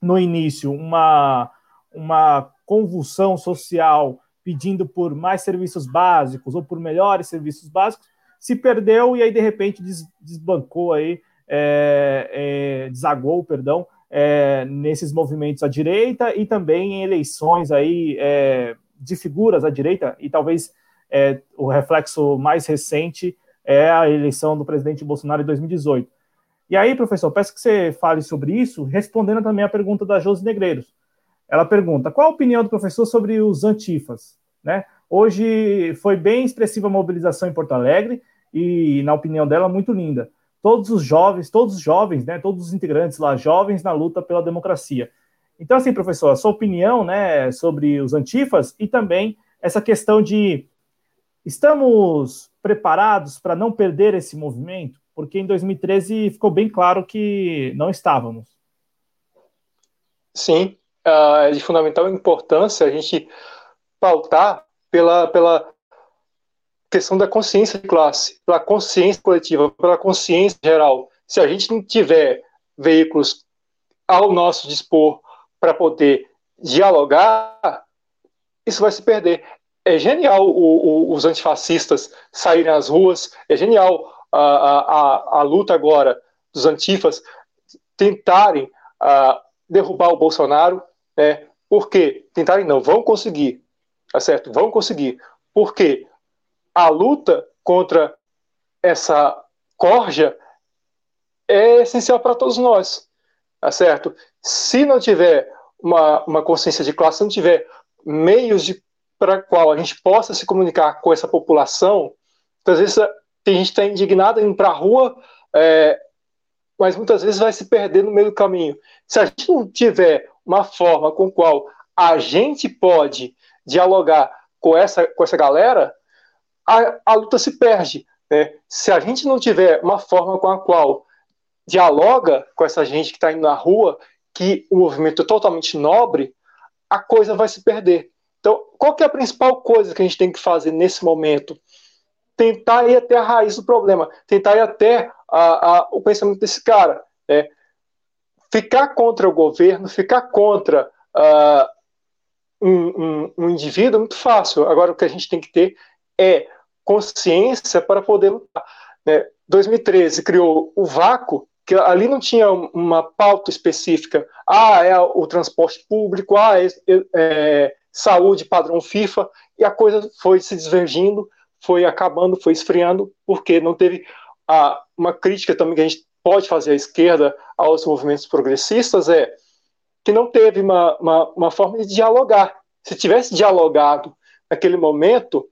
no início uma, uma convulsão social pedindo por mais serviços básicos ou por melhores serviços básicos, se perdeu e aí de repente des, desbancou aí, é, é, desagou, perdão, é, nesses movimentos à direita e também em eleições aí é, de figuras à direita e talvez é, o reflexo mais recente é a eleição do presidente Bolsonaro em 2018. E aí, professor, peço que você fale sobre isso, respondendo também a pergunta da Josi Negreiros. Ela pergunta: qual a opinião do professor sobre os antifas? Né? Hoje foi bem expressiva a mobilização em Porto Alegre e, na opinião dela, muito linda. Todos os jovens, todos os jovens, né, todos os integrantes lá, jovens na luta pela democracia. Então, assim, professor, a sua opinião né, sobre os antifas e também essa questão de estamos preparados para não perder esse movimento? Porque em 2013 ficou bem claro que não estávamos. Sim, uh, é de fundamental importância a gente pautar pela, pela questão da consciência de classe, pela consciência coletiva, pela consciência geral. Se a gente não tiver veículos ao nosso dispor para poder dialogar, isso vai se perder. É genial o, o, os antifascistas saírem às ruas, é genial a, a, a luta agora dos antifas tentarem uh, derrubar o Bolsonaro, né? Por quê? Tentarem não, vão conseguir, tá certo? Vão conseguir. Porque a luta contra essa corja é essencial para todos nós, tá certo? Se não tiver uma, uma consciência de classe, se não tiver meios para qual a gente possa se comunicar com essa população, às vezes tem gente está indignada ir para a rua, é, mas muitas vezes vai se perder no meio do caminho. Se a gente não tiver uma forma com qual a gente pode dialogar com essa, com essa galera, a, a luta se perde. Né? Se a gente não tiver uma forma com a qual dialoga com essa gente que está indo na rua, que o movimento é totalmente nobre, a coisa vai se perder. Então, qual é a principal coisa que a gente tem que fazer nesse momento? Tentar ir até a raiz do problema, tentar ir até a, a, o pensamento desse cara. Né? Ficar contra o governo, ficar contra uh, um, um, um indivíduo é muito fácil. Agora, o que a gente tem que ter é consciência para poder lutar. Né? 2013 criou o vácuo, que ali não tinha uma pauta específica. Ah, é o transporte público, ah, é, é, é saúde padrão FIFA, e a coisa foi se desvergindo, foi acabando, foi esfriando, porque não teve ah, uma crítica também que a gente pode fazer à esquerda aos movimentos progressistas é que não teve uma, uma, uma forma de dialogar. Se tivesse dialogado naquele momento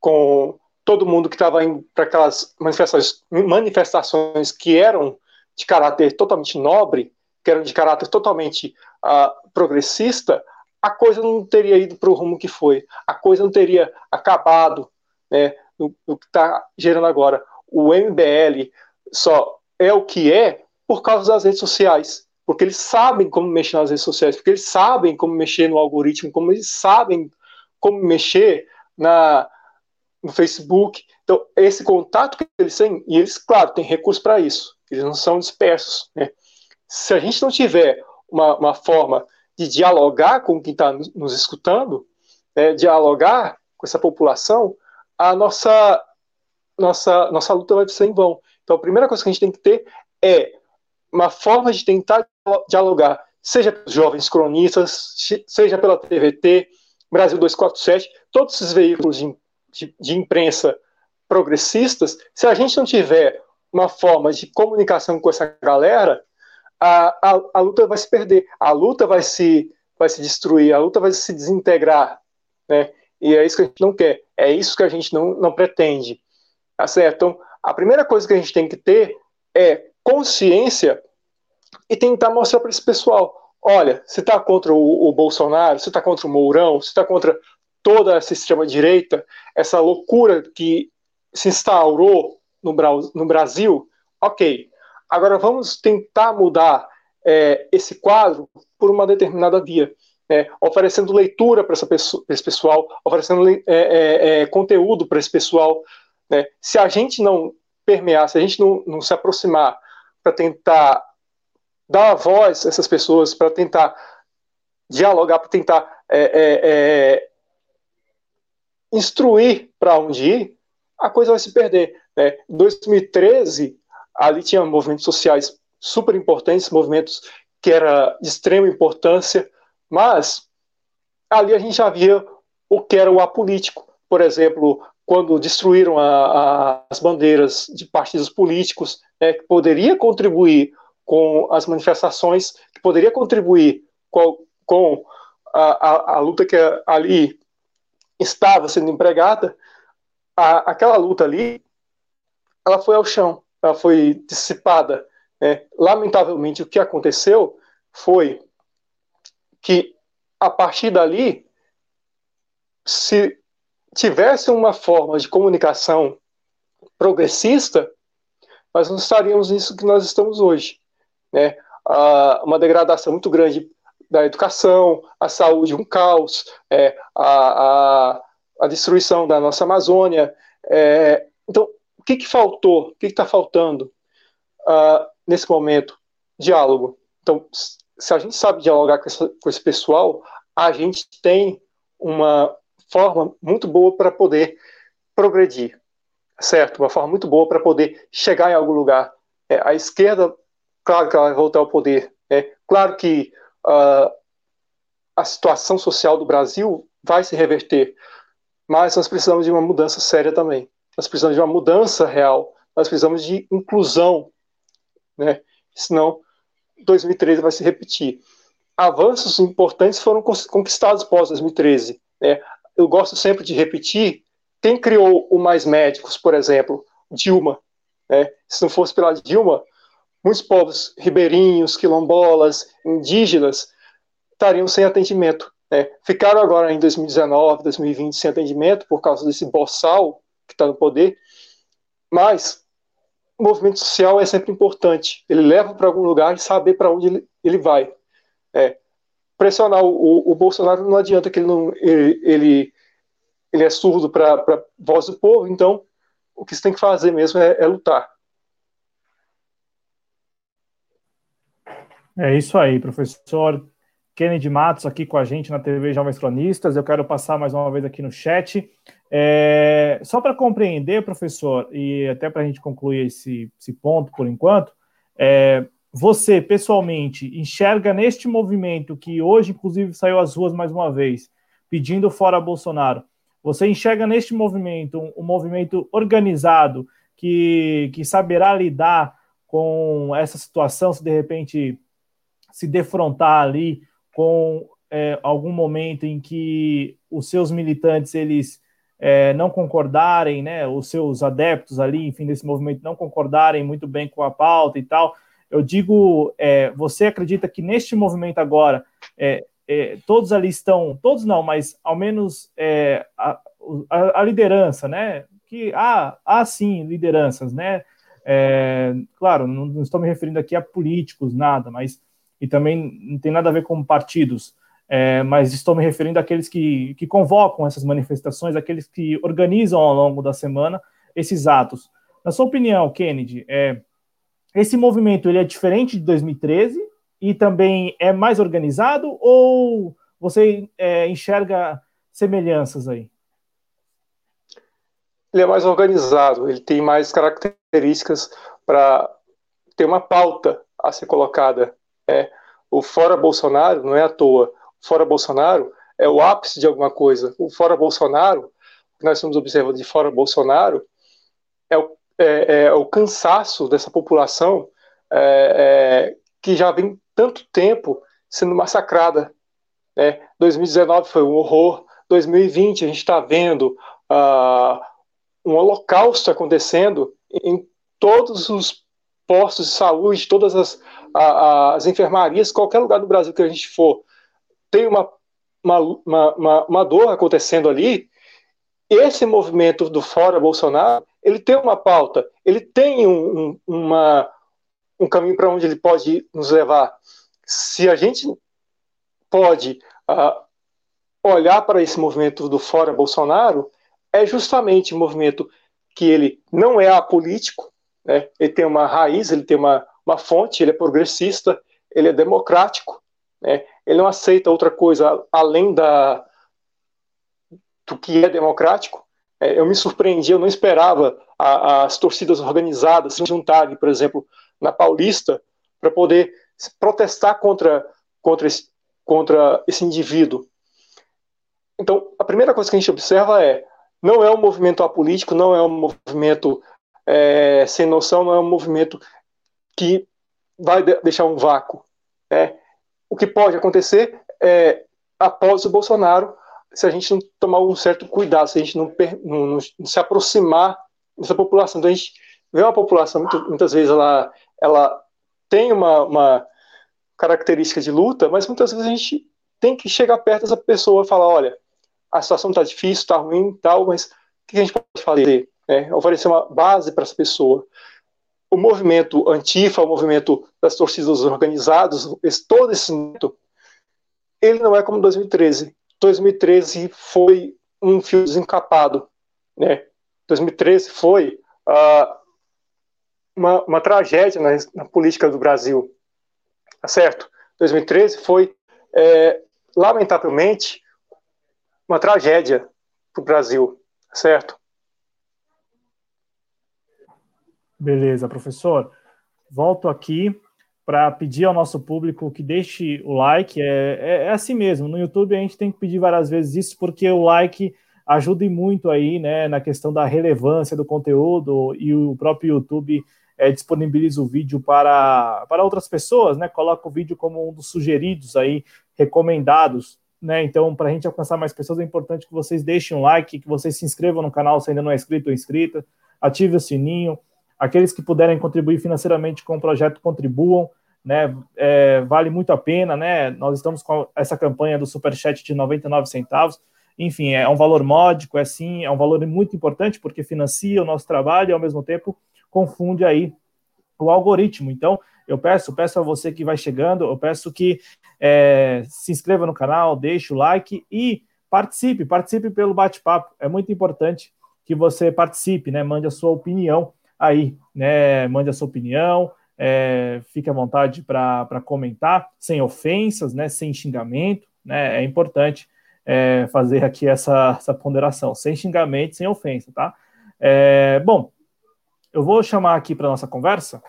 com todo mundo que estava indo para aquelas manifestações, manifestações que eram de caráter totalmente nobre, que eram de caráter totalmente uh, progressista, a coisa não teria ido para o rumo que foi, a coisa não teria acabado né, no, no que está gerando agora. O MBL só é o que é por causa das redes sociais, porque eles sabem como mexer nas redes sociais, porque eles sabem como mexer no algoritmo, como eles sabem como mexer na, no Facebook. Então, esse contato que eles têm, e eles, claro, têm recursos para isso, eles não são dispersos. Né? Se a gente não tiver uma, uma forma de dialogar com quem está nos escutando, né, dialogar com essa população, a nossa, nossa, nossa luta vai ser em vão. Então, a primeira coisa que a gente tem que ter é uma forma de tentar dialogar, seja pelos jovens cronistas, seja pela TVT, Brasil 247, todos esses veículos de, de, de imprensa progressistas, se a gente não tiver uma forma de comunicação com essa galera, a, a, a, luta vai se perder, a luta vai se, vai se destruir, a luta vai se desintegrar, né? E é isso que a gente não quer, é isso que a gente não, não pretende, tá certo? Então, a primeira coisa que a gente tem que ter é consciência e tentar mostrar para esse pessoal: olha, você está contra o, o, Bolsonaro, você está contra o Mourão, você está contra toda essa extrema-direita, essa loucura que se instaurou no, no Brasil, ok. Agora vamos tentar mudar é, esse quadro por uma determinada via. É, oferecendo leitura para esse pessoal, oferecendo é, é, é conteúdo para esse pessoal. Né? Se a gente não permear, se a gente não, não se aproximar para tentar dar a voz a essas pessoas, para tentar dialogar, para tentar é, é, é, instruir para onde ir, a coisa vai se perder. Né? Em 2013, ali tinha movimentos sociais super importantes, movimentos que era de extrema importância, mas ali a gente já via o que era o apolítico. Por exemplo, quando destruíram a, a, as bandeiras de partidos políticos, é, que poderia contribuir com as manifestações, que poderia contribuir com, com a, a, luta que ali estava sendo empregada, aquela luta ali, ela foi ao chão, ela foi dissipada. Né? Lamentavelmente, o que aconteceu foi que, a partir dali, se tivesse uma forma de comunicação progressista, nós não estaríamos nisso que nós estamos hoje. Né? Ah, uma degradação muito grande da educação, a saúde um caos, é, a, a, a, destruição da nossa Amazônia. É, então, o que, que faltou? O que está faltando uh, nesse momento? Diálogo. Então, se a gente sabe dialogar com, essa, com esse pessoal, a gente tem uma forma muito boa para poder progredir, certo? Uma forma muito boa para poder chegar em algum lugar. É, a esquerda, claro que ela vai voltar ao poder. É, claro que uh, a situação social do Brasil vai se reverter, mas nós precisamos de uma mudança séria também. Nós precisamos de uma mudança real. Nós precisamos de inclusão, né? Senão 2013 vai se repetir. Avanços importantes foram conquistados pós 2013. Né? Eu gosto sempre de repetir. Quem criou o Mais Médicos, por exemplo? Dilma. Né? Se não fosse pela Dilma, muitos povos ribeirinhos, quilombolas, indígenas estariam sem atendimento. Né? Ficaram agora em 2019, 2020 sem atendimento por causa desse boçal que está no poder, mas o movimento social é sempre importante. Ele leva para algum lugar e saber para onde ele, ele vai. É, pressionar o, o, Bolsonaro não adianta que ele não ele, ele, ele é surdo para a voz do povo, então o que você tem que fazer mesmo é, é lutar. É isso aí, professor Kennedy Matos aqui com a gente na TV Jovens Cronistas. Eu quero passar mais uma vez aqui no chat. É, só para compreender, professor, e até para a gente concluir esse, esse, ponto por enquanto, é, você pessoalmente enxerga neste movimento que hoje, inclusive, saiu às ruas mais uma vez, pedindo fora Bolsonaro. Você enxerga neste movimento um, movimento organizado que, que saberá lidar com essa situação, se de repente se defrontar ali com é, algum momento em que os seus militantes eles é, não concordarem, né, os seus adeptos ali, enfim, desse movimento não concordarem muito bem com a pauta e tal. Eu digo, é, você acredita que neste movimento agora é, é, todos ali estão, todos não, mas ao menos é, a, a, a, liderança, né? Que há, há sim lideranças, né? claro, não, não estou me referindo aqui a políticos, nada, mas e também não tem nada a ver com partidos, é, mas estou me referindo àqueles que, que convocam essas manifestações, aqueles que organizam ao longo da semana esses atos. Na sua opinião, Kennedy, é, esse movimento ele é diferente de 2013 e também é mais organizado ou você é, enxerga semelhanças aí? Ele é mais organizado, ele tem mais características para ter uma pauta a ser colocada é, o fora Bolsonaro não é à toa. O fora Bolsonaro é o ápice de alguma coisa. O fora Bolsonaro, que nós estamos observando de fora Bolsonaro, é o, é, é o cansaço dessa população é, é que já vem tanto tempo sendo massacrada. Né? 2019 foi um horror. 2020 a gente está vendo uh, um holocausto acontecendo em todos os postos de saúde, todas as, a, as enfermarias, qualquer lugar do Brasil que a gente for, tem uma, uma, uma, uma dor acontecendo ali, esse movimento do Fora Bolsonaro, ele tem uma pauta, ele tem um, um, uma, um caminho para onde ele pode nos levar. Se a gente pode uh, olhar para esse movimento do Fora Bolsonaro, é justamente um movimento que ele não é apolítico, né? ele tem uma raiz, ele tem uma, uma fonte, ele é progressista, ele é democrático, né? ele não aceita outra coisa além da, do que é democrático. É, eu me surpreendi, eu não esperava a, as torcidas organizadas se juntarem, por exemplo, na Paulista, para poder protestar contra, contra, esse, contra esse indivíduo. Então, a primeira coisa que a gente observa é não é um movimento apolítico, não é um movimento é, sem noção, não é um movimento que vai deixar um vácuo. Né? O que pode acontecer é, após o Bolsonaro, se a gente não tomar um certo cuidado, se a gente não, não, não se aproximar dessa população. Então a gente vê uma população, muito, muitas vezes, ela, ela tem uma, uma característica de luta, mas muitas vezes a gente tem que chegar perto dessa pessoa e falar, olha, a situação está difícil, está ruim tal, mas o que a gente pode fazer? É, oferecer uma base para essa pessoa. O movimento Antifa, o movimento das torcidas organizadas, todo esse movimento, ele não é como 2013. 2013 foi um fio desencapado. Né? 2013 foi uh, uma, uma, tragédia na, na, política do Brasil. Tá certo? 2013 foi, é, lamentavelmente, uma tragédia para o Brasil. Tá certo? Beleza, professor. Volto aqui para pedir ao nosso público que deixe o like. É, é, é, assim mesmo. No YouTube a gente tem que pedir várias vezes isso, porque o like ajuda muito aí, né, na questão da relevância do conteúdo e o próprio YouTube é, disponibiliza o vídeo para, para outras pessoas, né? Coloca o vídeo como um dos sugeridos aí, recomendados. Né? Então, para a gente alcançar mais pessoas, é importante que vocês deixem um like, que vocês se inscrevam no canal se ainda não é inscrito ou inscrita, ative o sininho, Aqueles que puderem contribuir financeiramente com o projeto, contribuam, né? É, vale muito a pena, né? Nós estamos com essa campanha do Superchat de 99 centavos. Enfim, é um valor módico, é sim, é um valor muito importante, porque financia o nosso trabalho e, ao mesmo tempo, confunde aí o algoritmo. Então, eu peço, peço a você que vai chegando, eu peço que é, se inscreva no canal, deixe o like e participe, participe pelo bate-papo. É muito importante que você participe, né? Mande a sua opinião aí, né? Mande a sua opinião, é, fique à vontade para comentar, sem ofensas, né? Sem xingamento, né? É importante é, fazer aqui essa, essa ponderação, sem xingamento, sem ofensa, tá? É, bom, eu vou chamar aqui para nossa conversa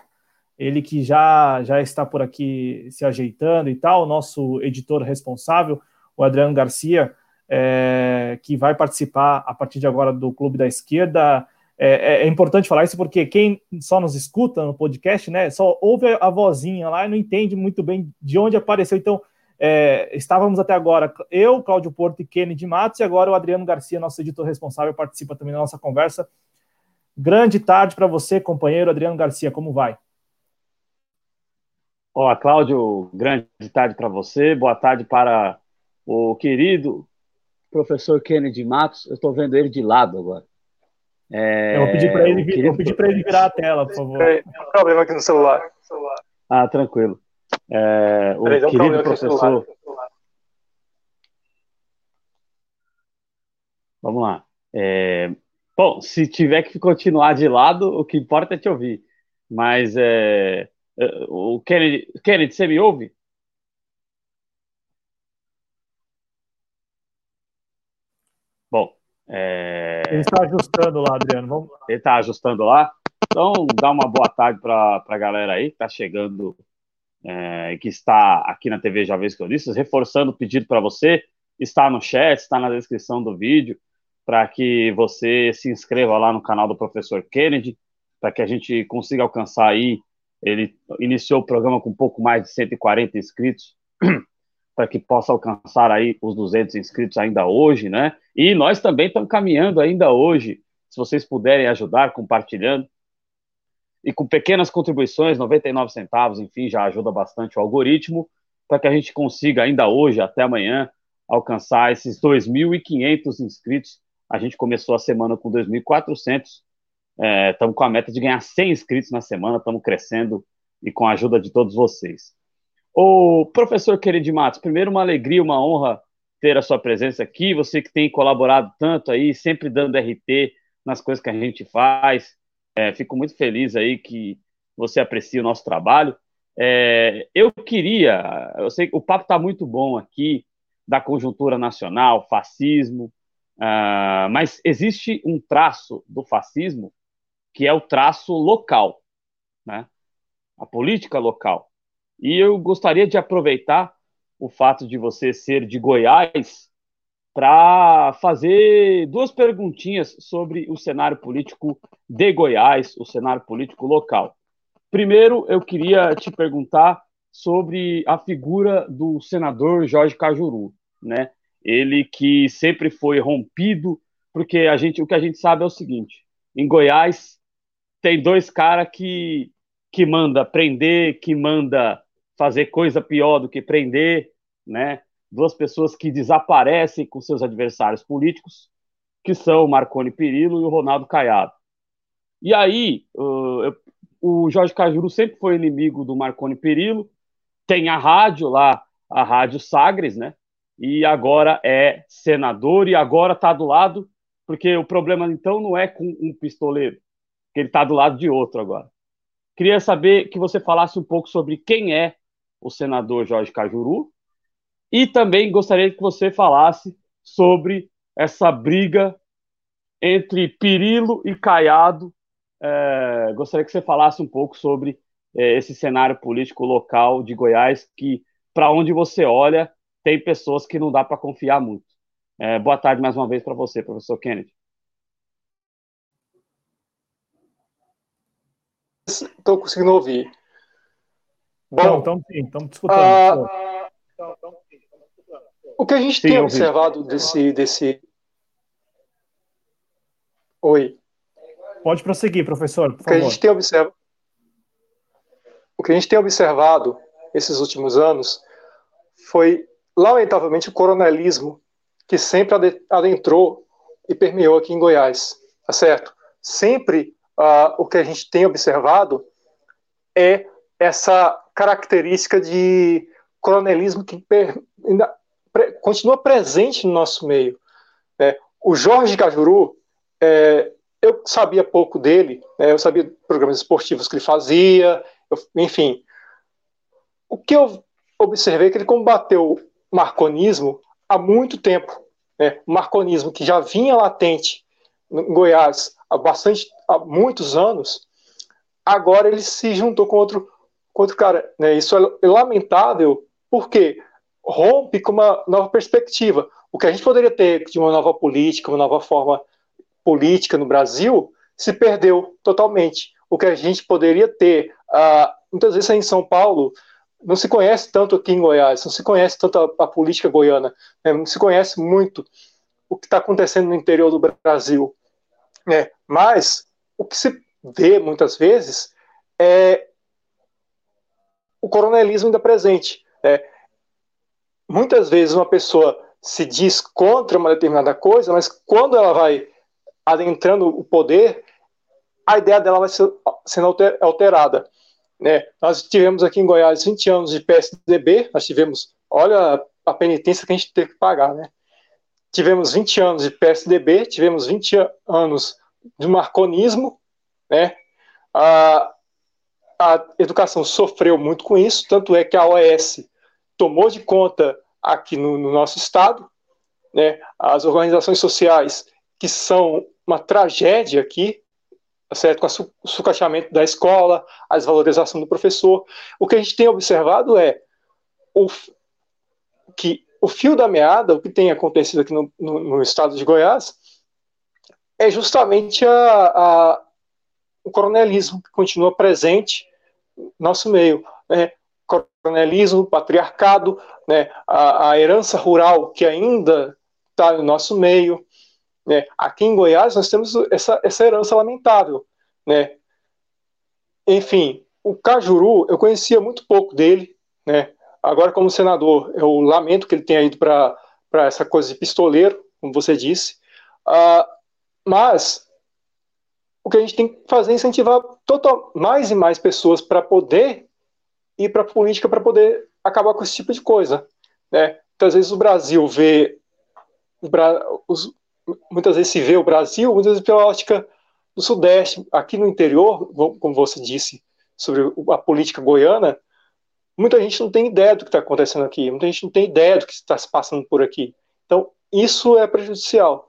ele que já já está por aqui se ajeitando e tal, nosso editor responsável, o Adriano Garcia, é, que vai participar a partir de agora do Clube da Esquerda. É, é, é, importante falar isso porque quem só nos escuta no podcast, né, só ouve a vozinha lá e não entende muito bem de onde apareceu. Então, é, estávamos até agora eu, Cláudio Porto e Kennedy Matos, e agora o Adriano Garcia, nosso editor responsável, participa também da nossa conversa. Grande tarde para você, companheiro Adriano Garcia, como vai? Olá, Cláudio, grande tarde para você, boa tarde para o querido professor Kennedy Matos. Eu estou vendo ele de lado agora. É, eu vou pedir para ele, querido... ele virar a tela, por favor. Tem um problema aqui no celular. Ah, tranquilo. É, o Peraí, querido um professor. Vamos lá. É, bom, se tiver que continuar de lado, o que importa é te ouvir. Mas é, é o Kennedy, Kennedy, você me ouve? Bom, é... Ele está ajustando lá, Adriano. Vamos... Ele está ajustando lá. Então, dá uma boa tarde para a galera aí que está chegando é, que está aqui na TV Jovens Cronistas, reforçando o pedido para você, está no chat, está na descrição do vídeo, para que você se inscreva lá no canal do Professor Kennedy, para que a gente consiga alcançar aí. Ele iniciou o programa com um pouco mais de 140 inscritos, para que possa alcançar aí os 200 inscritos ainda hoje, né? E nós também estamos caminhando ainda hoje. Se vocês puderem ajudar compartilhando e com pequenas contribuições, 99 centavos, enfim, já ajuda bastante o algoritmo para que a gente consiga ainda hoje até amanhã alcançar esses 2.500 inscritos. A gente começou a semana com 2.400. Estamos é, com a meta de ganhar 100 inscritos na semana. Estamos crescendo e com a ajuda de todos vocês. O professor Querido Matos, primeiro uma alegria, uma honra ter a sua presença aqui, você que tem colaborado tanto aí, sempre dando RT nas coisas que a gente faz. É, fico muito feliz aí que você aprecia o nosso trabalho. É, eu queria, eu sei que o papo está muito bom aqui, da conjuntura nacional, fascismo, uh, mas existe um traço do fascismo que é o traço local, né? a política local. E eu gostaria de aproveitar o fato de você ser de Goiás para fazer duas perguntinhas sobre o cenário político de Goiás, o cenário político local. Primeiro, eu queria te perguntar sobre a figura do senador Jorge Cajuru, né? Ele que sempre foi rompido, porque a gente, o que a gente sabe é o seguinte: em Goiás tem dois caras que que manda prender, que manda fazer coisa pior do que prender, né? Duas pessoas que desaparecem com seus adversários políticos, que são o Marconi Perillo e o Ronaldo Caiado. E aí, uh, o Jorge Cajuru sempre foi inimigo do Marconi Perillo, tem a rádio lá, a Rádio Sagres, né? E agora é senador e agora está do lado, porque o problema então não é com um pistoleiro, que ele está do lado de outro agora. Queria saber que você falasse um pouco sobre quem é o senador Jorge Cajuru e também gostaria que você falasse sobre essa briga entre Pirilo e Caiado. É, gostaria que você falasse um pouco sobre é, esse cenário político local de Goiás, que para onde você olha tem pessoas que não dá para confiar muito. É, boa tarde mais uma vez para você, professor Kennedy. estou conseguindo ouvir. Bom, então, sim, estamos. Ah, o que a gente sim, tem observado desse, desse. Oi. Pode prosseguir, professor, por o que favor. A gente tem observado... O que a gente tem observado esses últimos anos foi, lamentavelmente, o coronelismo que sempre adentrou e permeou aqui em Goiás, tá certo? Sempre uh, o que a gente tem observado é essa característica de coronelismo que ainda continua presente no nosso meio. Né? O Jorge Cajuru, é, eu sabia pouco dele, né? eu sabia programas esportivos que ele fazia, eu, enfim. O que eu observei é que ele combateu o marconismo há muito tempo. Né? O marconismo que já vinha latente em Goiás há bastante, há muitos anos, agora ele se juntou com outro, outro cara. Né? Isso é lamentável, porque rompe com uma nova perspectiva. O que a gente poderia ter de uma nova política, uma nova forma política no Brasil, se perdeu totalmente. O que a gente poderia ter, uh, muitas vezes em São Paulo, não se conhece tanto aqui em Goiás, não se conhece tanto a, a política goiana, né? não se conhece muito o que está acontecendo no interior do Brasil. Né? Mas o que se vê muitas vezes é o coronelismo ainda presente. Né? Muitas vezes uma pessoa se diz contra uma determinada coisa, mas quando ela vai adentrando o poder, a ideia dela vai ser, sendo alterada. Né? Nós tivemos aqui em Goiás 20 anos de PSDB, nós tivemos, olha a penitência que a gente teve que pagar, né? tivemos 20 anos de PSDB, tivemos 20 anos de marconismo, né? A, a educação sofreu muito com isso, tanto é que a OS tomou de conta aqui no, no nosso estado, né? As organizações sociais que são uma tragédia aqui, tá certo? Com o sucateamento da escola, a desvalorização do professor. O que a gente tem observado é o, que o fio da meada, o que tem acontecido aqui no, no, no estado de Goiás, é justamente a, a, o coronelismo que continua presente nosso meio. Né? Coronelismo, patriarcado, né? a, a herança rural que ainda está no nosso meio. Né? Aqui em Goiás nós temos essa, essa herança lamentável. Né? Enfim, o Cajuru, eu conhecia muito pouco dele, né? Agora, como senador, eu lamento que ele tenha ido para essa coisa de pistoleiro, como você disse. Uh, mas o que a gente tem que fazer é incentivar total, mais e mais pessoas para poder ir para a política para poder acabar com esse tipo de coisa. Né? Muitas vezes o Brasil vê. O Bra, os, muitas vezes se vê o Brasil, muitas vezes pela ótica do Sudeste. Aqui no interior, como você disse sobre a política goiana, muita gente não tem ideia do que está acontecendo aqui, muita gente não tem ideia do que está se passando por aqui. Então, isso é prejudicial.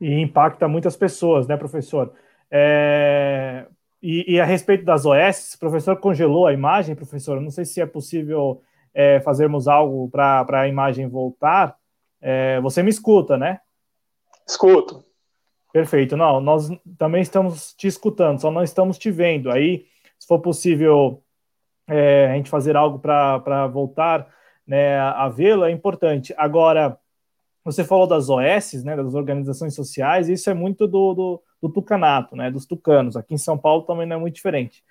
E impacta muitas pessoas, né, professor? É... E, e, a respeito das OS, o professor congelou a imagem, professor? não sei se é possível é, fazermos algo para a imagem voltar, é, você me escuta, né? Escuto. Perfeito. Não, nós também estamos te escutando, só não estamos te vendo. Aí, se for possível é, a gente fazer algo para voltar né, a, a vê-lo, é importante. Agora, você falou das OS, né, das organizações sociais, isso é muito do, do, do, tucanato, né, dos tucanos. Aqui em São Paulo também não é muito diferente.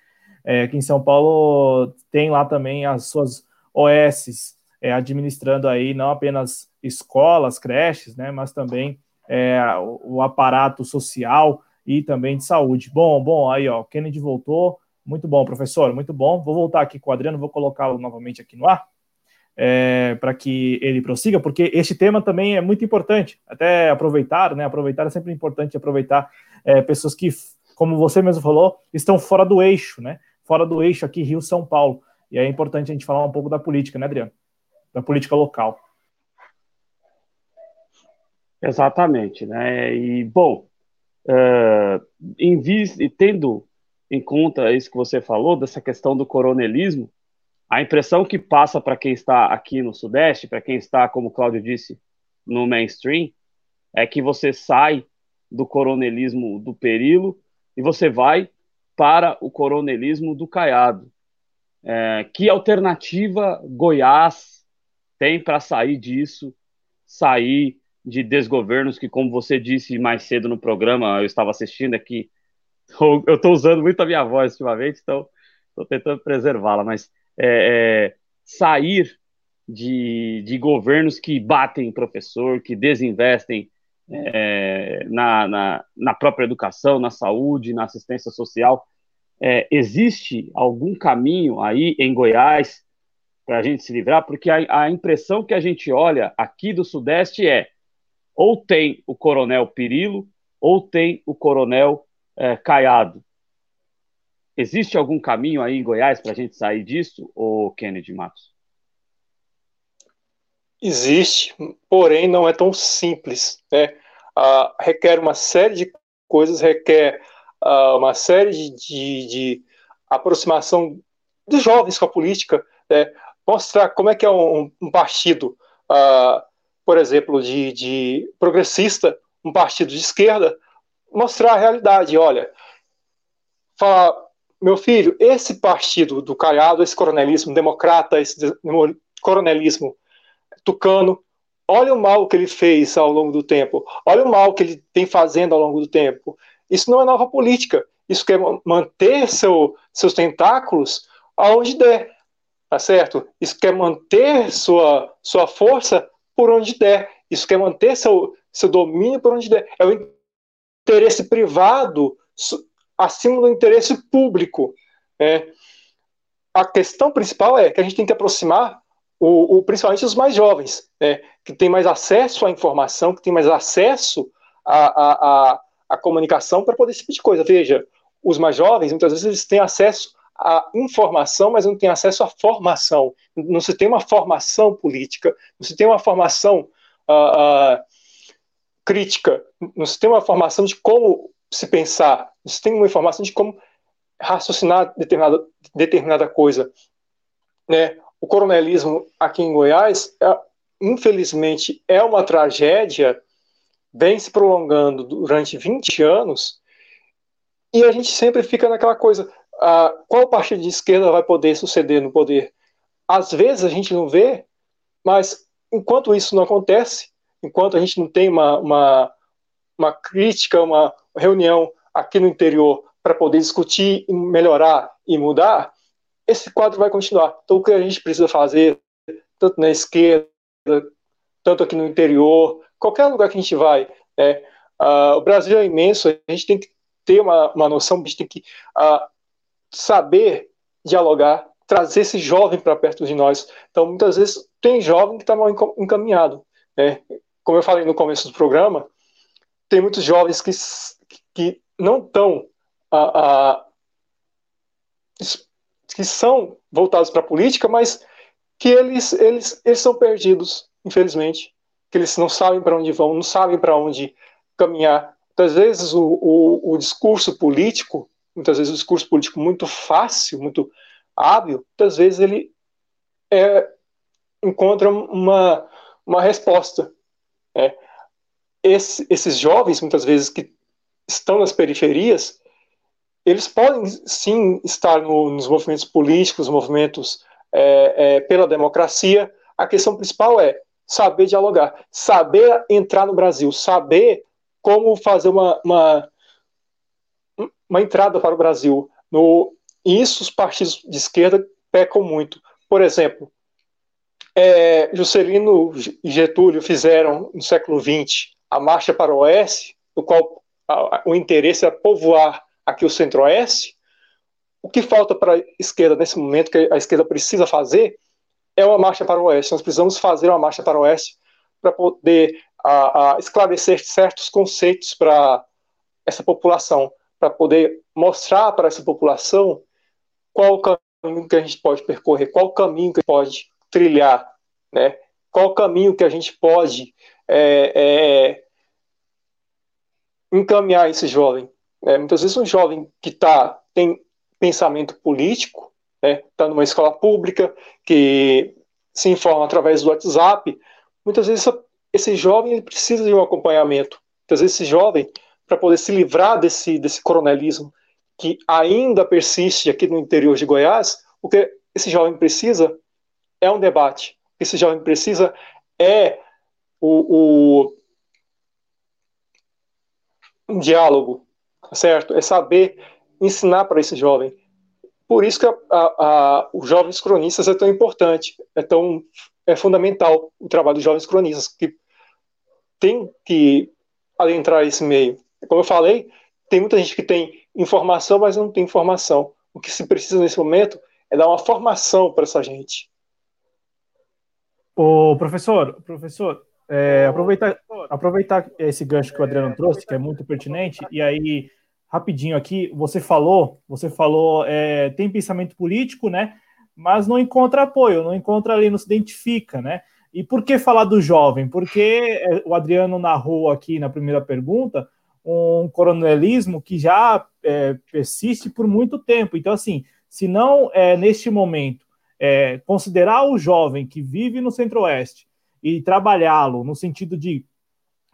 É, aqui em São Paulo tem lá também as suas OS é, administrando aí não apenas escolas, creches, né, mas também é, o, o, aparato social e também de saúde. Bom, bom, aí ó, Kennedy voltou, muito bom, professor, muito bom. Vou voltar aqui com o Adriano, vou colocá-lo novamente aqui no ar. É, para que ele prossiga, porque este tema também é muito importante. Até aproveitar, né? Aproveitar é sempre importante aproveitar é, pessoas que, como você mesmo falou, estão fora do eixo, né? Fora do eixo aqui, Rio São Paulo. E é importante a gente falar um pouco da política, né, Adriano? Da política local. Exatamente, né? E bom, uh, em vis, e tendo em conta isso que você falou dessa questão do coronelismo, a impressão que passa para quem está aqui no Sudeste, para quem está, como o Cláudio disse, no mainstream, é que você sai do coronelismo do Perilo e você vai para o coronelismo do Caiado. É, que alternativa Goiás tem para sair disso, sair de desgovernos que, como você disse mais cedo no programa, eu estava assistindo aqui, eu estou usando muito a minha voz ultimamente, então estou tentando preservá-la, mas é, é, sair de, de governos que batem em professor, que desinvestem é, na, na, na, própria educação, na saúde, na assistência social. É, existe algum caminho aí em Goiás para a gente se livrar? Porque a, a impressão que a gente olha aqui do Sudeste é ou tem o coronel Pirilo, ou tem o coronel é, Caiado. Existe algum caminho aí em Goiás para a gente sair disso, ou Kennedy Matos? Existe, porém não é tão simples. Né? Ah, requer uma série de coisas, requer ah, uma série de, de, de, aproximação dos jovens com a política, né? mostrar como é que é um, um partido ah, por exemplo, de, de progressista, um partido de esquerda, mostrar a realidade. Olha, falar, meu filho, esse partido do Caiado, esse coronelismo democrata, esse coronelismo tucano, olha o mal que ele fez ao longo do tempo, olha o mal que ele tem fazendo ao longo do tempo. Isso não é nova política, isso quer manter seu, seus tentáculos aonde der, tá certo? Isso quer manter sua, sua força por onde der. Isso quer manter seu, seu domínio por onde der. É o interesse privado acima do interesse público. Né? A questão principal é que a gente tem que aproximar o, o, principalmente os mais jovens, né, que têm mais acesso à informação, que têm mais acesso à, à, à, à comunicação para poder esse tipo de coisa. Veja, os mais jovens, muitas vezes, eles têm acesso a informação, mas não tem acesso à formação. Não se tem uma formação política, não se tem uma formação uh, uh, crítica, não se tem uma formação de como se pensar, se tem uma informação de como raciocinar determinada, determinada coisa. Né? O coronelismo aqui em Goiás, é, infelizmente, é uma tragédia, vem se prolongando durante 20 anos, e a gente sempre fica naquela coisa, qual partido de esquerda vai poder suceder no poder? Às vezes a gente não vê, mas enquanto isso não acontece, enquanto a gente não tem uma, uma, uma crítica, uma reunião aqui no interior para poder discutir, melhorar e mudar, esse quadro vai continuar. Então, o que a gente precisa fazer, tanto na esquerda, tanto aqui no interior, qualquer lugar que a gente vai, é, uh, o Brasil é imenso, a gente tem que ter uma, uma noção, a gente tem que uh, saber dialogar, trazer esse jovem para perto de nós. Então, muitas vezes, tem jovem que está mal encaminhado. Né? Como eu falei no começo do programa, tem muitos jovens que, que não estão a, a, que são voltados para a política, mas que eles, eles, eles são perdidos, infelizmente, que eles não sabem para onde vão, não sabem para onde caminhar. Muitas vezes o, o, o discurso político muitas vezes o discurso político muito fácil, muito hábil, muitas vezes ele é encontram uma, uma resposta. Né? Esse, esses jovens, muitas vezes, que estão nas periferias, eles podem sim estar no, nos movimentos políticos, movimentos é, é, pela democracia. A questão principal é saber dialogar, saber entrar no Brasil, saber como fazer uma, uma, uma entrada para o Brasil. No, isso os partidos de esquerda pecam muito. Por exemplo, é, Juscelino e Getúlio fizeram no século XX a Marcha para o Oeste, no qual o interesse é povoar aqui o Centro-Oeste. O que falta para a esquerda nesse momento, que a esquerda precisa fazer, é uma marcha para o Oeste. Nós precisamos fazer uma marcha para o Oeste para poder a, a esclarecer certos conceitos para essa população, para poder mostrar para essa população qual o caminho que a gente pode percorrer, qual o caminho que pode trilhar, né? qual o caminho que a gente pode é, é, encaminhar esse jovem. Né? Muitas vezes um jovem que tá, tem pensamento político, está né? Tá numa escola pública, que se informa através do WhatsApp, muitas vezes esse jovem precisa de um acompanhamento. Muitas vezes esse jovem, para poder se livrar desse, desse coronelismo que ainda persiste aqui no interior de Goiás, o que esse jovem precisa é um debate. Esse jovem precisa é o, o um diálogo, certo? É saber ensinar para esse jovem. Por isso que a, a, os jovens cronistas é tão importante, é tão é fundamental o trabalho dos jovens cronistas, que tem que adentrar esse meio. Como eu falei, tem muita gente que tem informação, mas não tem informação. O que se precisa nesse momento é dar uma formação para essa gente. O professor, professor, é, aproveitar, aproveitar esse gancho que o Adriano trouxe, que é muito pertinente, e aí rapidinho aqui, você falou, você falou, é, tem pensamento político, né? Mas não encontra apoio, não encontra ali, não se identifica, né? E por que falar do jovem? Porque é, o Adriano narrou aqui na primeira pergunta um coronelismo que já é, persiste por muito tempo. Então, assim, se não é, neste momento é, considerar o jovem que vive no Centro-Oeste e trabalhá-lo no sentido de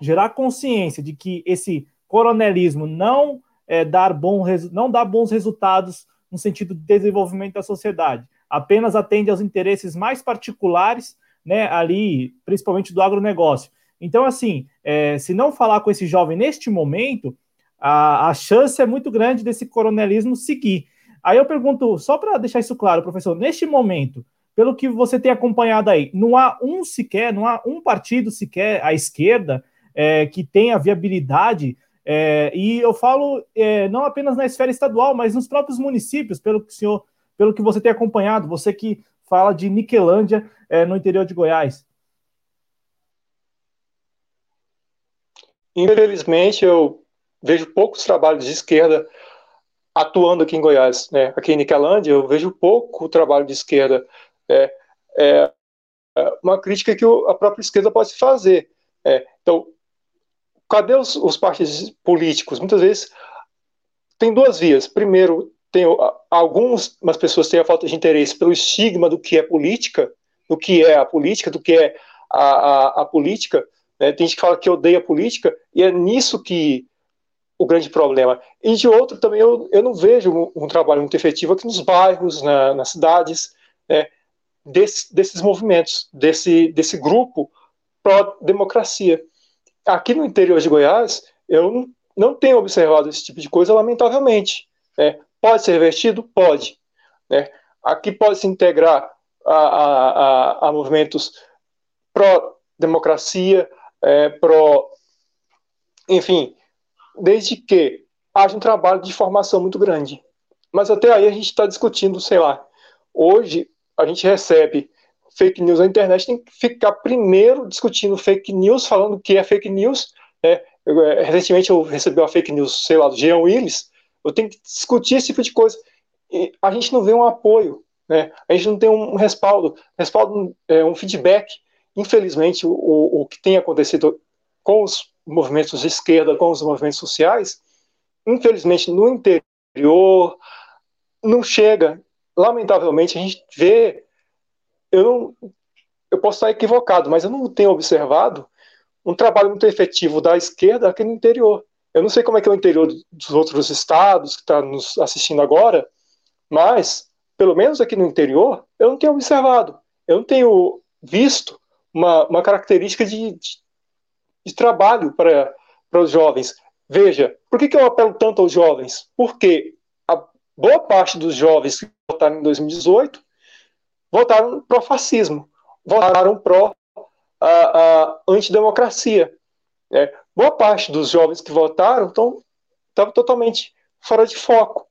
gerar consciência de que esse coronelismo não é, dar bom, não dá bons resultados no sentido de desenvolvimento da sociedade, apenas atende aos interesses mais particulares né, ali, principalmente do agronegócio. Então, assim, é, se não falar com esse jovem neste momento, a, a chance é muito grande desse coronelismo seguir. Aí eu pergunto, só para deixar isso claro, professor, neste momento, pelo que você tem acompanhado aí, não há um sequer, não há um partido sequer à esquerda é, que tenha viabilidade, é, e eu falo é, não apenas na esfera estadual, mas nos próprios municípios, pelo que senhor, pelo que você tem acompanhado, você que fala de Niquelândia é, no interior de Goiás. Infelizmente, eu vejo poucos trabalhos de esquerda atuando aqui em Goiás. Né? Aqui em Niquelândia, eu vejo pouco trabalho de esquerda. É, é uma crítica que a própria esquerda pode fazer. É, então, cadê os, os partidos políticos? Muitas vezes tem duas vias. Primeiro, tem algumas pessoas têm a falta de interesse pelo estigma do que é política, do que é a política, do que é a, a, a política. Né? Tem gente que fala que odeia a política, e é nisso que o grande problema. E de outro, também eu, eu não vejo um, um trabalho muito efetivo aqui nos bairros, na, nas cidades, né? Des, desses movimentos, desse, desse grupo pró-democracia. Aqui no interior de Goiás, eu não, tenho observado esse tipo de coisa, lamentavelmente. Né? Pode ser revertido? Pode. Né? Aqui pode se integrar a, a, a, a movimentos pró-democracia, é, pró. Enfim, desde que haja um trabalho de formação muito grande. Mas até aí a gente está discutindo, sei lá. Hoje a gente recebe fake news na internet, tem que ficar primeiro discutindo fake news, falando o que é fake news. Né? Eu, é, recentemente eu recebi uma fake news, sei lá, do Jean Willis, eu tenho que discutir esse tipo de coisa. E a gente não vê um apoio, né? A gente não tem um respaldo, respaldo, é, um feedback. Infelizmente, o, o que tem acontecido com os movimentos de esquerda, com os movimentos sociais, infelizmente no interior não chega. Lamentavelmente, a gente vê. Eu, não, eu posso estar equivocado, mas eu não tenho observado um trabalho muito efetivo da esquerda aqui no interior. Eu não sei como é que é o interior dos outros estados que está nos assistindo agora, mas, pelo menos aqui no interior, eu não tenho observado. Eu não tenho visto uma, uma característica de, de, de trabalho para os jovens. Veja, por que, que eu apelo tanto aos jovens? Porque a boa parte dos jovens votaram em 2018 votaram pró-fascismo, votaram pró a, a antidemocracia. Né? Boa parte dos jovens que votaram estão totalmente fora de foco.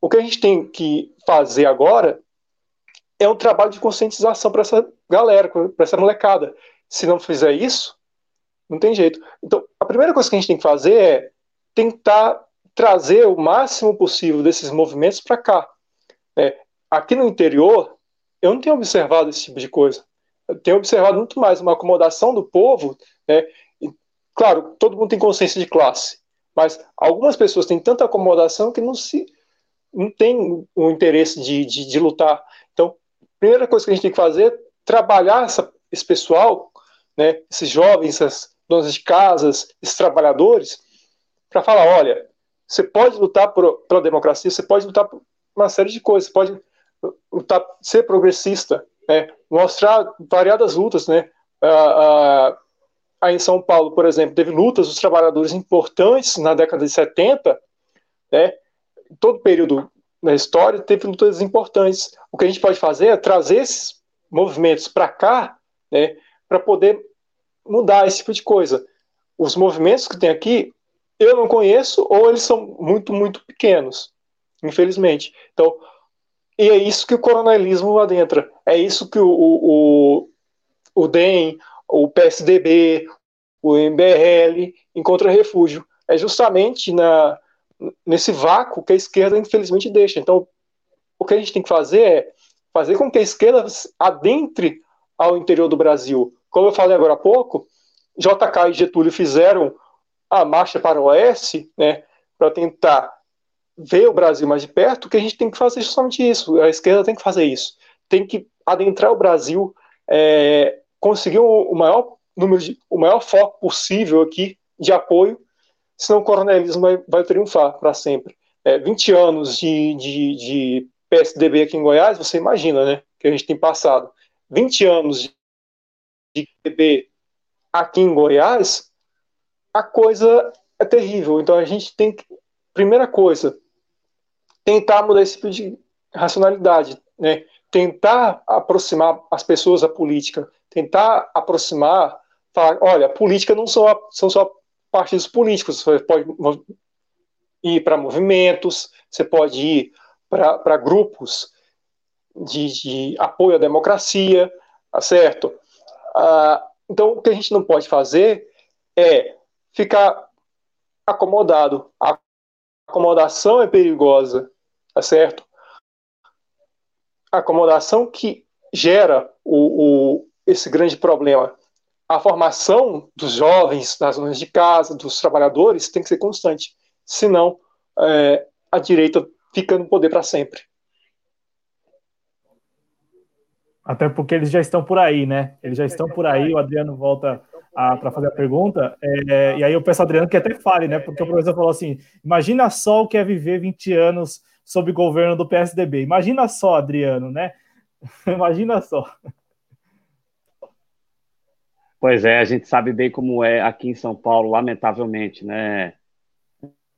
O que a gente tem que fazer agora é um trabalho de conscientização para essa galera, para essa molecada. Se não fizer isso, não tem jeito. Então, a primeira coisa que a gente tem que fazer é tentar trazer o máximo possível desses movimentos para cá. É, aqui no interior, eu não tenho observado esse tipo de coisa. Eu tenho observado muito mais uma acomodação do povo. Né? E, claro, todo mundo tem consciência de classe, mas algumas pessoas têm tanta acomodação que não se não tem o interesse de, de, de lutar. Então, a primeira coisa que a gente tem que fazer é trabalhar essa, esse pessoal, né, esses jovens, essas donas de casas, esses trabalhadores, para falar, olha, você pode lutar por, pela democracia, você pode lutar por uma série de coisas, você pode lutar, ser progressista, né, mostrar variadas lutas, né, aí em São Paulo, por exemplo, teve lutas dos trabalhadores importantes na década de 70, né, todo período na história teve lutas importantes. O que a gente pode fazer é trazer esses movimentos para cá, né, para poder mudar esse tipo de coisa. Os movimentos que tem aqui, eu não conheço, ou eles são muito, muito pequenos, infelizmente. Então, e é isso que o coronelismo adentra. É isso que o, o, o DEM, o PSDB, o MBL encontra refúgio. É justamente na, nesse vácuo que a esquerda, infelizmente, deixa. Então, o que a gente tem que fazer é fazer com que a esquerda adentre ao interior do Brasil. Como eu falei agora há pouco, JK e Getúlio fizeram a marcha para o oeste, né, para tentar ver o Brasil mais de perto, que a gente tem que fazer justamente isso. A esquerda tem que fazer isso. Tem que adentrar o Brasil, é, conseguir o, maior número de, o maior foco possível aqui de apoio senão o coronelismo vai, vai triunfar para sempre. É, 20 anos de, de, de, PSDB aqui em Goiás, você imagina, né, que a gente tem passado. 20 anos de, PB aqui em Goiás, a coisa é terrível. Então a gente tem que, primeira coisa, tentar mudar esse tipo de racionalidade, né? Tentar aproximar as pessoas da política, tentar aproximar, falar, olha, política não são, são só partidos políticos, você pode ir para movimentos, você pode ir para grupos de, de, apoio à democracia, tá certo? Ah, então, o que a gente não pode fazer é ficar acomodado. A acomodação é perigosa, tá certo? A acomodação que gera o, o, esse grande problema a formação dos jovens, das zonas de casa, dos trabalhadores, tem que ser constante. Senão, é, a direita fica no poder para sempre. Até porque eles já estão por aí, né? Eles já estão por aí. O Adriano volta para fazer a pergunta. É, e aí eu peço ao Adriano que até fale, né? Porque o professor falou assim: imagina só o que é viver 20 anos sob governo do PSDB. Imagina só, Adriano, né? imagina só. Pois é, a gente sabe bem como é aqui em São Paulo, lamentavelmente, né?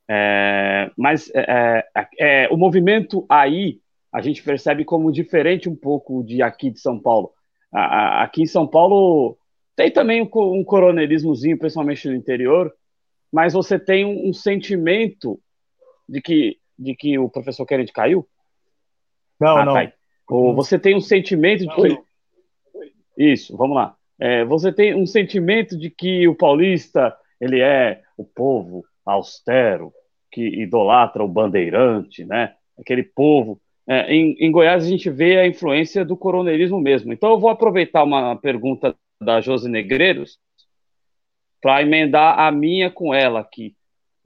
É, mas é, é, é, o movimento aí a gente percebe como diferente um pouco de aqui de São Paulo. A, a, aqui em São Paulo tem também um, um, coronelismozinho, principalmente no interior, mas você tem um, um, sentimento de que, de que o professor Kennedy caiu? Não, ah, não. Cai. Ou você tem um sentimento de que. Isso, vamos lá é, você tem um sentimento de que o paulista ele é o povo austero que idolatra o bandeirante, né? Aquele povo. É, em, em, Goiás a gente vê a influência do coronelismo mesmo. Então eu vou aproveitar uma pergunta da Josi Negreiros para emendar a minha com ela aqui.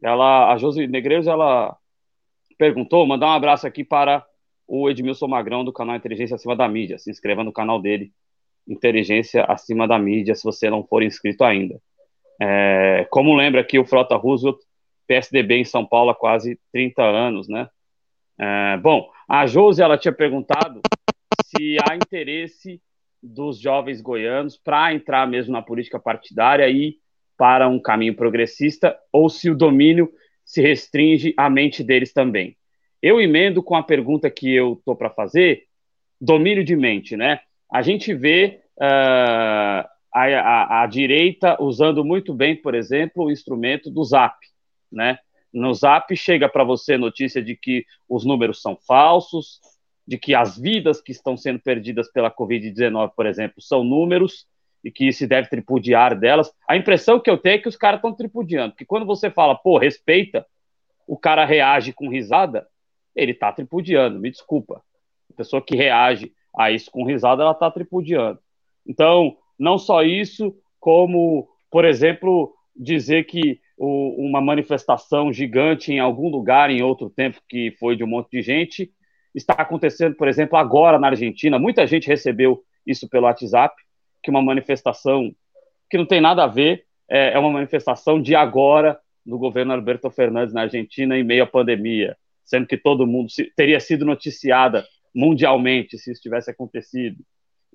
Ela, a Josi Negreiros, ela perguntou, mandar um abraço aqui para o Edmilson Magrão do canal Inteligência Acima da Mídia. Se inscreva no canal dele inteligência acima da mídia, se você não for inscrito ainda. É, como lembra aqui o Frota Roosevelt, PSDB em São Paulo há quase 30 anos, né? É, bom, a Josi, ela tinha perguntado se há interesse dos jovens goianos para entrar mesmo na política partidária e para um caminho progressista, ou se o domínio se restringe à mente deles também. Eu emendo com a pergunta que eu estou para fazer, domínio de mente, né? A gente vê uh, a, a, a, direita usando muito bem, por exemplo, o instrumento do Zap, né? No Zap chega para você notícia de que os números são falsos, de que as vidas que estão sendo perdidas pela Covid-19, por exemplo, são números e que se deve tripudiar delas. A impressão que eu tenho é que os caras estão tripudiando, porque quando você fala, pô, respeita, o cara reage com risada, ele está tripudiando, me desculpa. A pessoa que reage a isso com risada, ela está tripudiando. Então, não só isso, como, por exemplo, dizer que o, uma manifestação gigante em algum lugar, em outro tempo, que foi de um monte de gente, está acontecendo, por exemplo, agora na Argentina. Muita gente recebeu isso pelo WhatsApp, que uma manifestação que não tem nada a ver, é, é uma manifestação de agora do governo Alberto Fernandes na Argentina em meio à pandemia, sendo que todo mundo se, teria sido noticiada mundialmente se isso tivesse acontecido.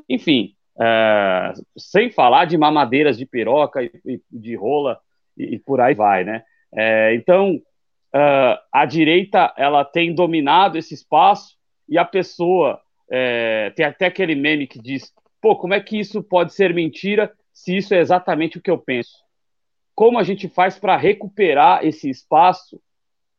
Enfim, é, sem falar de mamadeiras de piroca e, e de rola e, e, por aí vai, né? É, então, uh, a direita ela tem dominado esse espaço e a pessoa é, tem até aquele meme que diz: pô, como é que isso pode ser mentira se isso é exatamente o que eu penso? Como a gente faz para recuperar esse espaço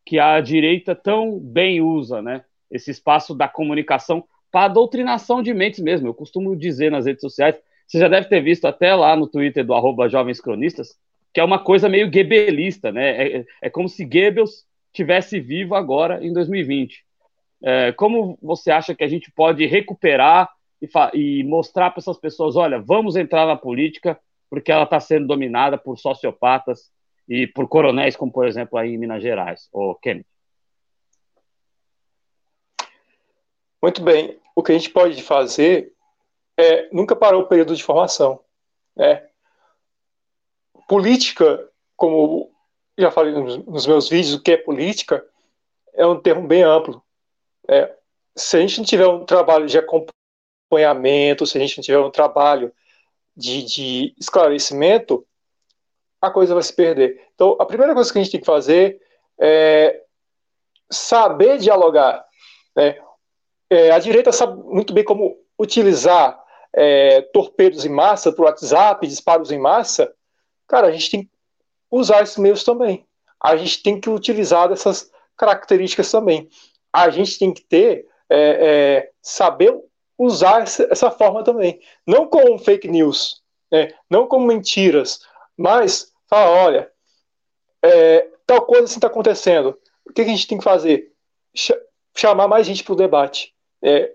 que a direita tão bem usa, né? Esse espaço da comunicação para doutrinação de mentes mesmo. Eu costumo dizer nas redes sociais, você já deve ter visto até lá no Twitter do arroba Jovens Cronistas, que é uma coisa meio gebelista, né? É, é como se Goebbels tivesse vivo agora em 2020. É, como você acha que a gente pode recuperar e, e mostrar para essas pessoas, olha, vamos entrar na política porque ela está sendo dominada por sociopatas e por coronéis, como por exemplo aí em Minas Gerais, ou Kennedy? Muito bem. O que a gente pode fazer é nunca parar o período de formação. Né? política, como já falei nos meus vídeos, o que é política, é um termo bem amplo. É, se a gente não tiver um trabalho de acompanhamento, se a gente não tiver um trabalho de, de esclarecimento, a coisa vai se perder. Então, a primeira coisa que a gente tem que fazer é saber dialogar. Né? É, a direita sabe muito bem como utilizar é, torpedos em massa para o WhatsApp, disparos em massa, Cara, a gente tem que usar esses meios também. A gente tem que utilizar essas características também. A gente tem que ter, é, é, saber usar essa, forma também. Não com fake news, né? não com mentiras, mas falar, olha, é, tal coisa assim está acontecendo. O que, que, a gente tem que fazer? Ch chamar mais gente para o debate. É,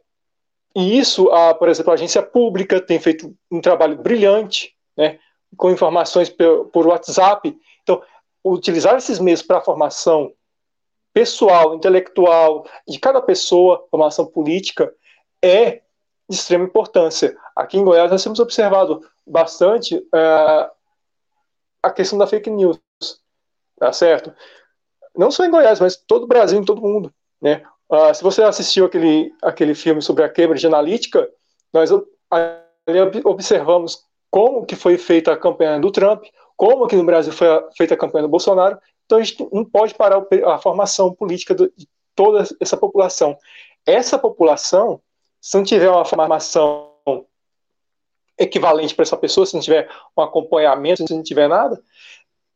e isso, a, por exemplo, a agência pública tem feito um trabalho brilhante, né? com informações por, por WhatsApp. Então, utilizar esses meios para formação pessoal, intelectual de cada pessoa, formação política, é de extrema importância. Aqui em Goiás nós temos observado bastante uh, a questão da fake news, tá certo? Não só em Goiás, mas todo o Brasil, em todo o mundo, né? Uh, se você assistiu aquele, aquele filme sobre a Cambridge Analytica, nós ali observamos como que foi feita a campanha do Trump, como aqui no Brasil foi feita a campanha do Bolsonaro. Então a gente não pode parar a formação política de toda essa população. Essa população, se não tiver uma formação equivalente para essa pessoa, se não tiver um acompanhamento, se não tiver nada,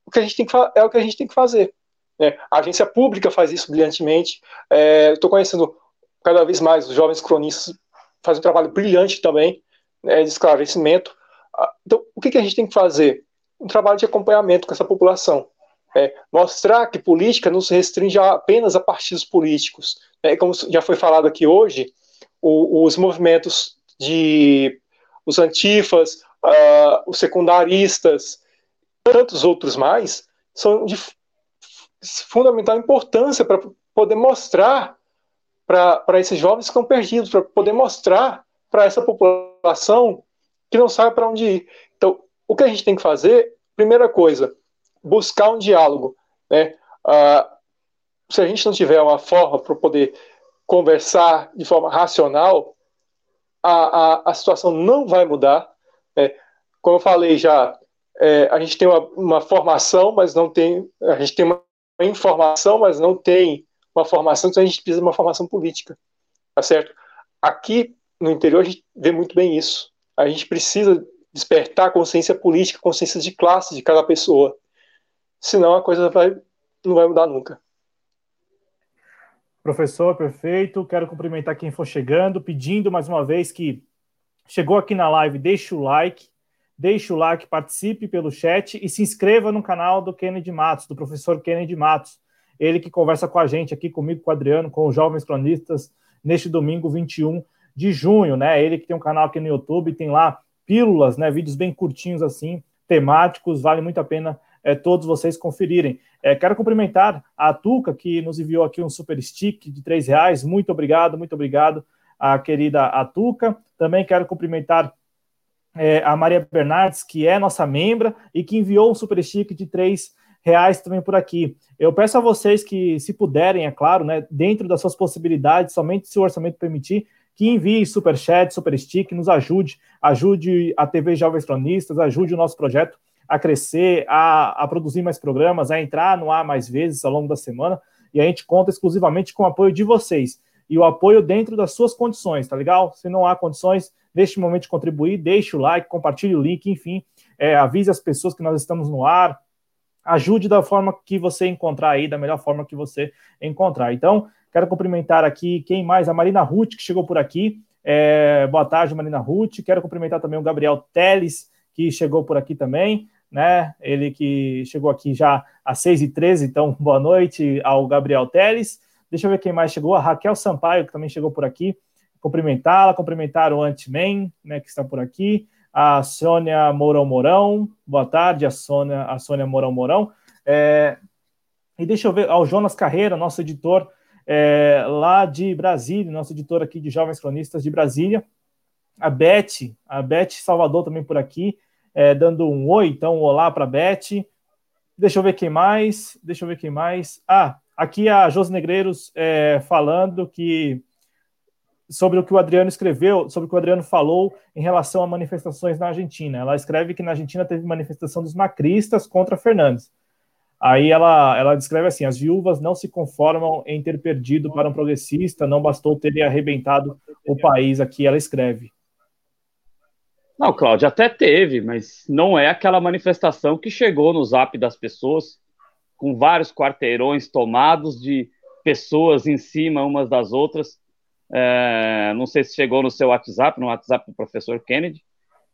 o que a gente tem que é o que a gente tem que fazer. Né? A agência pública faz isso brilhantemente. É, Estou conhecendo cada vez mais os jovens cronistas fazem um trabalho brilhante também né, de esclarecimento. Ah, então, o que, que a gente tem que fazer? Um trabalho de acompanhamento com essa população. É, mostrar que política não se restringe apenas a partidos políticos. É, como já foi falado aqui hoje, o, os movimentos de os antifas, uh, os secundaristas, tantos outros mais, são de fundamental importância para poder mostrar para esses jovens que estão perdidos, para poder mostrar para essa população que não sabe para onde ir. Então, o que a gente tem que fazer, primeira coisa, buscar um diálogo. Né? Uh, se a gente não tiver uma forma para poder conversar de forma racional, a, a, a situação não vai mudar. Né? Como eu falei já, é, a gente tem uma, uma, formação, mas não tem. A gente tem uma informação, mas não tem uma formação, então a gente precisa de uma formação política. Tá certo? Aqui no interior a gente vê muito bem isso. A gente precisa despertar a consciência política, consciência de classe de cada pessoa. Senão a coisa vai, não vai mudar nunca. Professor, perfeito. Quero cumprimentar quem for chegando, pedindo mais uma vez que chegou aqui na live, deixe o like, deixe o like, participe pelo chat e se inscreva no canal do Kennedy Matos, do professor Kennedy Matos. Ele que conversa com a gente aqui, comigo, com o Adriano, com os jovens cronistas, neste domingo 21 de junho, né? Ele que tem um canal aqui no YouTube, tem lá pílulas, né? Vídeos bem curtinhos assim, temáticos, vale muito a pena é, todos vocês conferirem. É, quero cumprimentar a Tuca, que nos enviou aqui um super stick de três reais. Muito obrigado, muito obrigado, a querida Atuca. Também quero cumprimentar é, a Maria Bernardes, que é nossa membra e que enviou um super stick de três reais também por aqui. Eu peço a vocês que, se puderem, é claro, né, dentro das suas possibilidades, somente se o orçamento permitir, que envie super chat, super stick, nos ajude, ajude a TV Jovens Cronistas, ajude o nosso projeto a crescer, a, a produzir mais programas, a entrar no ar mais vezes ao longo da semana. E a gente conta exclusivamente com o apoio de vocês. E o apoio dentro das suas condições, tá legal? Se não há condições, o momento de contribuir, deixe o like, compartilhe o link, enfim, é, avise as pessoas que nós estamos no ar, ajude da forma que você encontrar aí, da melhor forma que você encontrar. Então, quero cumprimentar aqui quem mais? A Marina Ruth, que chegou por aqui. É, boa tarde, Marina Ruth. Quero cumprimentar também o Gabriel Teles, que chegou por aqui também né? Ele que chegou aqui já às 6h13, então boa noite ao Gabriel Teles. Deixa eu ver quem mais chegou, a Raquel Sampaio, que também chegou por aqui. Cumprimentá-la, cumprimentar o Antiman, né, que está por aqui. A Sônia Mourão Mourão, boa tarde, a Sônia, a Sônia Mourão Mourão. É, e deixa eu ver, ao Jonas Carreira, nosso editor é, lá de Brasília, nosso editor aqui de Jovens Cronistas de Brasília. A Beth, a Beth Salvador também por aqui é, dando um oi, então um olá para a Beth. Deixa eu ver quem mais. Deixa eu ver quem mais. Ah, aqui a Josi Negreiros é, falando que sobre o que o Adriano escreveu, sobre o que o Adriano falou em relação a manifestações na Argentina. Ela escreve que na Argentina teve manifestação dos macristas contra Fernandes. Aí ela, ela descreve assim: as viúvas não se conformam em ter perdido para um progressista, não bastou terem arrebentado o país. Aqui ela escreve. Não, Cláudio, até teve, mas não é aquela manifestação que chegou no zap das pessoas, com vários quarteirões tomados de pessoas em cima umas das outras. É, não sei se chegou no seu WhatsApp, no WhatsApp do professor Kennedy,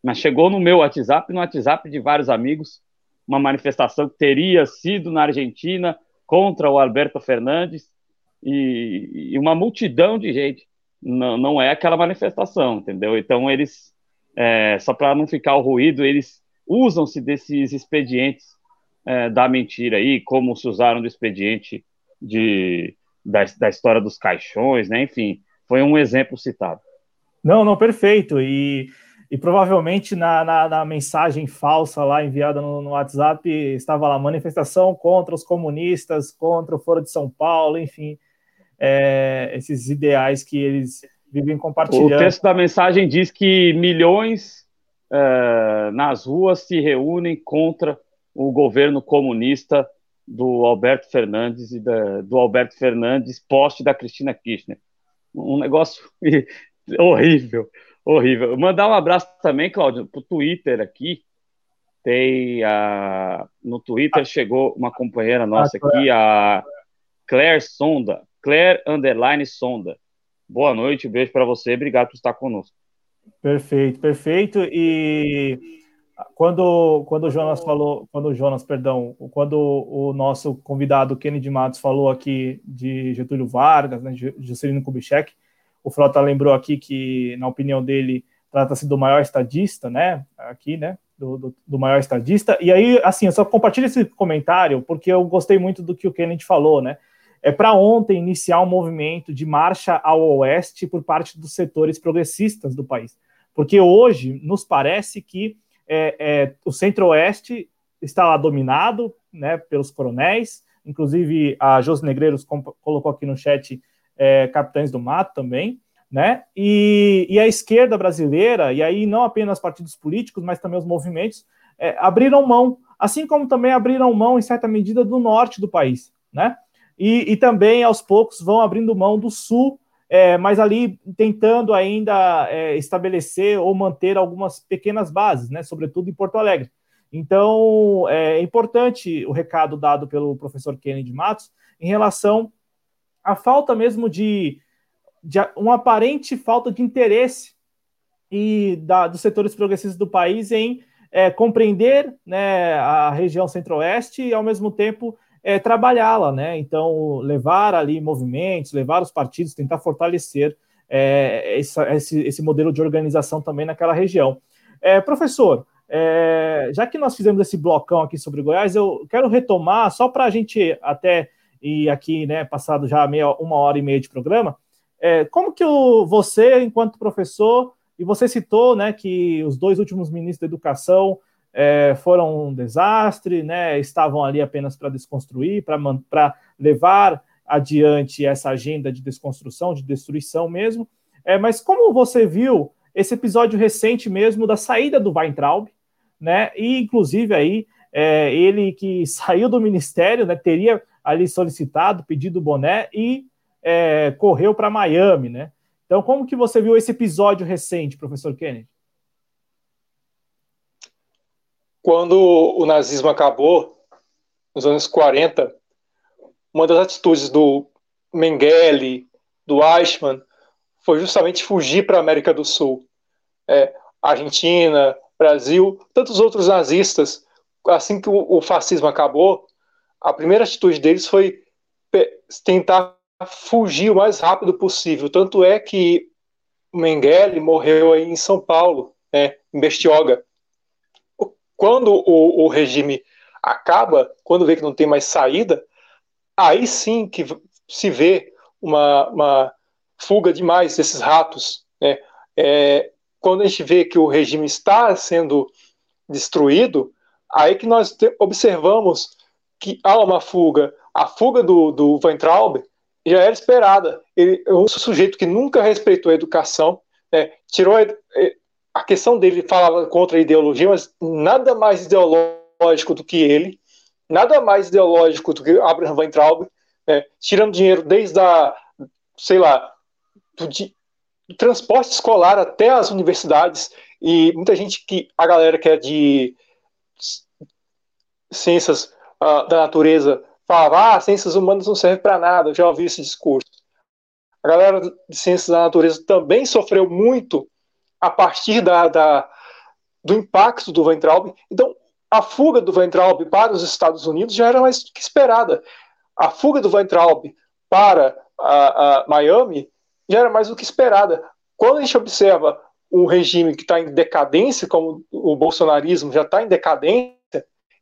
mas chegou no meu WhatsApp, no WhatsApp de vários amigos, uma manifestação que teria sido na Argentina contra o Alberto Fernandes e, e uma multidão de gente. Não, não é aquela manifestação, entendeu? Então eles é, só para não ficar o ruído, eles usam-se desses expedientes é, da mentira aí, como se usaram do expediente de, da, da história dos caixões, né? Enfim, foi um exemplo citado. Não, não, perfeito. E, e provavelmente na, na, na, mensagem falsa lá enviada no, no, WhatsApp estava lá manifestação contra os comunistas, contra o Foro de São Paulo, enfim, é, esses ideais que eles vivem compartilhando. O texto da mensagem diz que milhões é, nas ruas se reúnem contra o governo comunista do Alberto Fernandes e da, do Alberto Fernandes, poste da Cristina Kirchner. Um negócio horrível, horrível. Mandar um abraço também, Cláudio, para o Twitter aqui. Tem a, no Twitter chegou uma companheira nossa aqui, a Claire Sonda, Claire Underline Sonda. Boa noite, beijo para você, obrigado por estar conosco. Perfeito, perfeito. E quando, quando o Jonas falou, quando o Jonas, perdão, quando o nosso convidado Kennedy Matos falou aqui de Getúlio Vargas, né, Juscelino Kubitschek, o Frota lembrou aqui que, na opinião dele, trata-se do maior estadista, né? Aqui, né? Do, do, do, maior estadista. E aí, assim, eu só compartilho esse comentário porque eu gostei muito do que o Kennedy falou, né? É para ontem iniciar um movimento de marcha ao oeste por parte dos setores progressistas do país. Porque hoje nos parece que é, é, o Centro-Oeste está lá dominado né, pelos coronéis, inclusive a Jos Negreiros colocou aqui no chat é, Capitães do Mato também, né? E, e, a esquerda brasileira, e aí não apenas partidos políticos, mas também os movimentos, é, abriram mão, assim como também abriram mão, em certa medida, do norte do país, né? E, e também, aos poucos, vão abrindo mão do sul, é, mas ali tentando ainda é, estabelecer ou manter algumas pequenas bases, né? Sobretudo em Porto Alegre. Então, é importante o recado dado pelo professor Kennedy Matos em relação à falta mesmo de, de uma aparente falta de interesse e da, dos setores progressistas do país em é, compreender né, a região centro-oeste e, ao mesmo tempo, é, trabalhá-la, né? Então, levar ali movimentos, levar os partidos, tentar fortalecer é, esse, esse, esse, modelo de organização também naquela região. É, professor, é, já que nós fizemos esse blocão aqui sobre Goiás, eu quero retomar, só para a gente até ir aqui, né, passado já meia, uma hora e meia de programa, é, como que o, você, enquanto professor, e você citou né, que os dois últimos ministros da educação é, foram um desastre, né, estavam ali apenas para desconstruir, para levar adiante essa agenda de desconstrução, de destruição mesmo. É, mas como você viu esse episódio recente mesmo da saída do Weintraub, né? E inclusive aí é, ele que saiu do ministério, né, teria ali solicitado, pedido boné e é, correu para Miami, né? Então, como que você viu esse episódio recente, professor Kennedy? Quando o nazismo acabou, nos anos 40, uma das atitudes do Mengele, do Eichmann, foi justamente fugir para a América do Sul. É, Argentina, Brasil, tantos outros nazistas, assim que o, o fascismo acabou, a primeira atitude deles foi tentar fugir o mais rápido possível. Tanto é que Mengele morreu aí em São Paulo, né, em Bestioga. Quando o, o, regime acaba, quando vê que não tem mais saída, aí sim que se vê uma, uma fuga demais desses ratos. Né? É, quando a gente vê que o regime está sendo destruído, aí que nós observamos que há uma fuga. A fuga do, do Weintraub já era esperada. Ele é um sujeito que nunca respeitou a educação, né, tirou a, questão dele falava contra a ideologia, mas nada mais ideológico do que ele, nada mais ideológico do que Abraham Weintraub, né, tirando dinheiro desde a, sei lá, do, transporte escolar até as universidades e muita gente que a galera que é de ciências uh, da natureza falava ah, ciências humanas não servem para nada, eu já ouvi esse discurso. A galera de ciências da natureza também sofreu muito a partir da, da do impacto do Weintraub. Então, a fuga do Weintraub para os Estados Unidos já era mais que esperada. A fuga do Weintraub para a, a Miami já era mais do que esperada. Quando a gente observa um regime que está em decadência, como o bolsonarismo já está em decadência,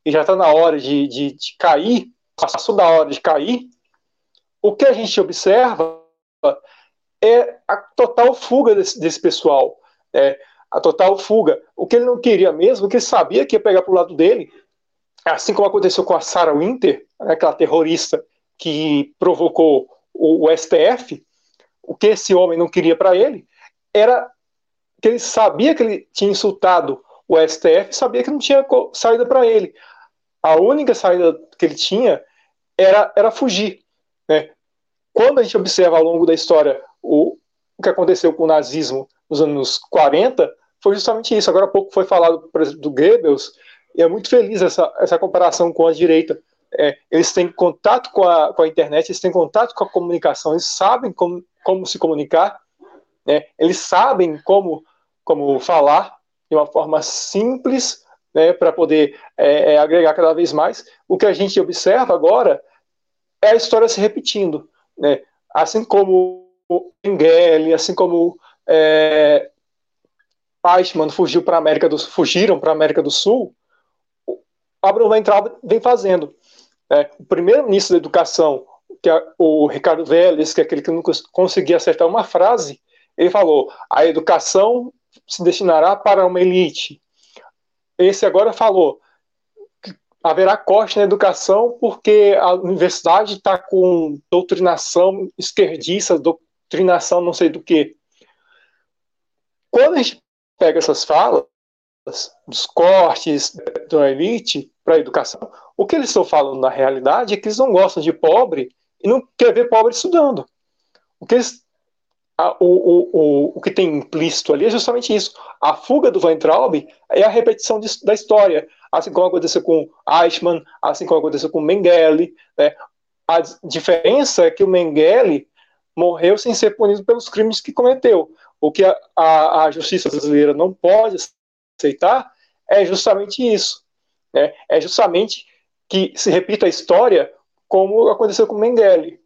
e já está na hora de, de, de cair, passou da hora de cair, o que a gente observa é a total fuga desse, desse pessoal. É, a total fuga. O que ele não queria mesmo, que ele sabia que ia pegar para o lado dele, assim como aconteceu com a Sarah Winter, aquela terrorista que provocou o, o STF, o que esse homem não queria para ele era que ele sabia que ele tinha insultado o STF, sabia que não tinha saída para ele. A única saída que ele tinha era, era fugir. Né? Quando a gente observa ao longo da história o, o que aconteceu com o nazismo nos anos 40, foi justamente isso. Agora há pouco foi falado, por exemplo, do Goebbels, e é muito feliz essa, essa comparação com a direita. É, eles têm contato com a, com a internet, eles têm contato com a comunicação, eles sabem como, como se comunicar, né? eles sabem como, como falar de uma forma simples né, para poder é, é, agregar cada vez mais. O que a gente observa agora é a história se repetindo. Né? Assim como Engel, assim como é, Eichmann fugiu para América do fugiram para a América do Sul, Abraham Weintraub vem fazendo. Né? O primeiro ministro da Educação, que é o Ricardo Vélez, que é aquele que nunca conseguia acertar uma frase, ele falou: a educação se destinará para uma elite. Esse agora falou haverá corte na educação porque a universidade está com doutrinação esquerdista, doutrinação não sei do que. Quando a gente pega essas falas dos cortes da elite para a educação, o que eles estão falando na realidade é que eles não gostam de pobre e não quer ver pobre estudando. O que, eles, a, o, o, o, o que tem implícito ali é justamente isso. A fuga do Weintraub é a repetição de, da história, assim como aconteceu com Eichmann, assim como aconteceu com Mengele. Né? A diferença é que o Mengele morreu sem ser punido pelos crimes que cometeu. O que a, a, a justiça brasileira não pode aceitar é justamente isso. Né? É justamente que se repita a história como aconteceu com Mengele.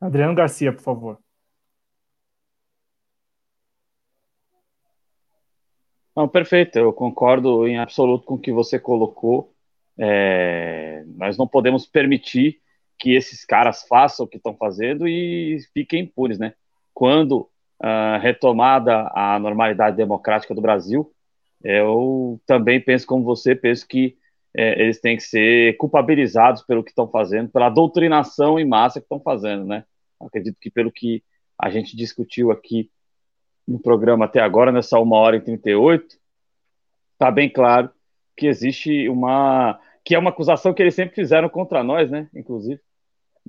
Adriano Garcia, por favor. Não, perfeito, eu concordo em absoluto com o que você colocou. É, nós não podemos permitir que esses caras façam o que estão fazendo e fiquem impunes, né? Quando uh, retomada a normalidade democrática do Brasil, eu também penso como você, penso que é, eles têm que ser culpabilizados pelo que estão fazendo, pela doutrinação em massa que estão fazendo, né? Acredito que pelo que a gente discutiu aqui no programa até agora, nessa uma hora e 38, está bem claro que existe uma. que é uma acusação que eles sempre fizeram contra nós, né? Inclusive,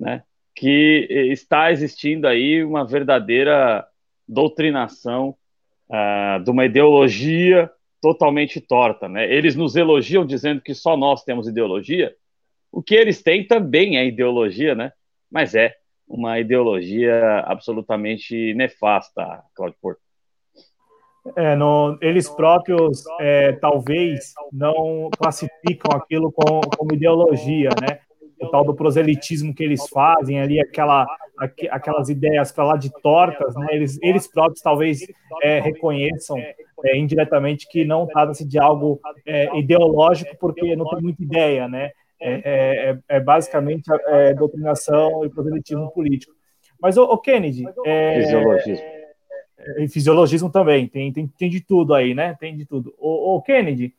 né? Que está existindo aí uma verdadeira doutrinação uh, de uma ideologia totalmente torta, né? Eles nos elogiam dizendo que só nós temos ideologia. O que eles têm também é ideologia, né? Mas é uma ideologia absolutamente nefasta, Claudio Porto. É, eles próprios é, talvez não classificam aquilo como, como ideologia, né? O tal do proselitismo que eles fazem ali, aquela, aqu, aquelas ideias para lá de tortas, né? Eles, eles próprios talvez é, reconheçam é, indiretamente que não trata-se de algo é, ideológico, porque não tem muita ideia, né? É, é, é, é basicamente doutrinação e proselitismo político. Mas, o, Kennedy. fisiologismo. E fisiologismo também, tem, tem, tem de tudo aí, né? Tem de tudo. O Kennedy,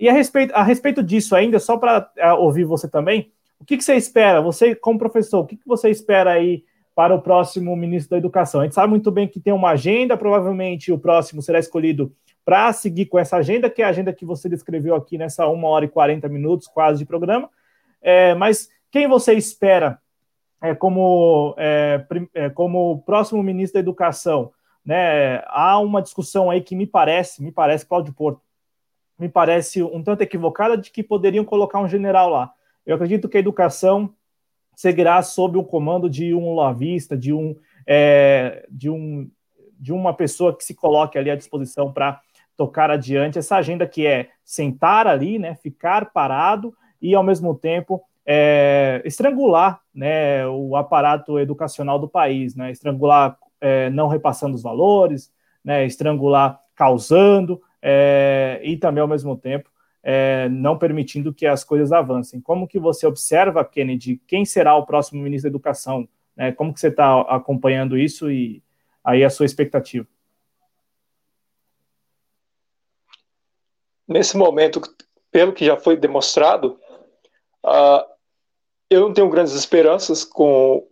e a respeito, a respeito disso ainda, só para ouvir você também, o que, que, você espera? Você, como professor, o que, que você espera aí para o próximo ministro da Educação? A gente sabe muito bem que tem uma agenda, provavelmente o próximo será escolhido para seguir com essa agenda, que é a agenda que você descreveu aqui nessa uma hora e 40 minutos quase de programa. É, mas quem você espera é, como, é, é, como próximo ministro da Educação? Né? Há uma discussão aí que me parece, me parece, Cláudio Porto, me parece um tanto equivocada de que poderiam colocar um general lá. Eu acredito que a educação seguirá sob o comando de um lavista, de um, é, de um de uma pessoa que se coloque ali à disposição para tocar adiante. Essa agenda que é sentar ali, né, ficar parado e, ao mesmo tempo, é, estrangular né, o aparato educacional do país, né, estrangular é, não repassando os valores, né, estrangular causando é, e também, ao mesmo tempo, é, não permitindo que as coisas avancem. Como que você observa, Kennedy, quem será o próximo ministro da Educação? Né, como que você está acompanhando isso e aí a sua expectativa? Nesse momento, pelo que já foi demonstrado, Uh, eu não tenho grandes esperanças com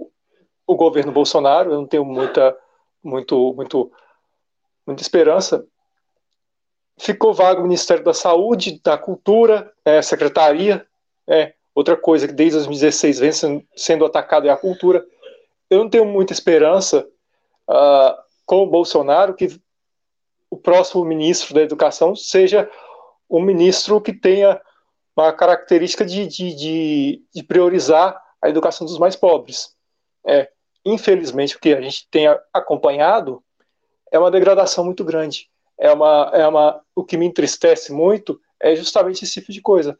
o governo Bolsonaro, eu não tenho muita, muito, muito, muita esperança. Ficou vago o Ministério da Saúde, da Cultura, é, Secretaria, é, outra coisa que desde 2016 vem sendo, atacado é a cultura. Eu não tenho muita esperança uh, com o Bolsonaro que o próximo ministro da Educação seja um ministro que tenha uma característica de, de, de, de priorizar a educação dos mais pobres. É, infelizmente, o que a gente tem acompanhado é uma degradação muito grande. É uma, é uma, o que me entristece muito é justamente esse tipo de coisa.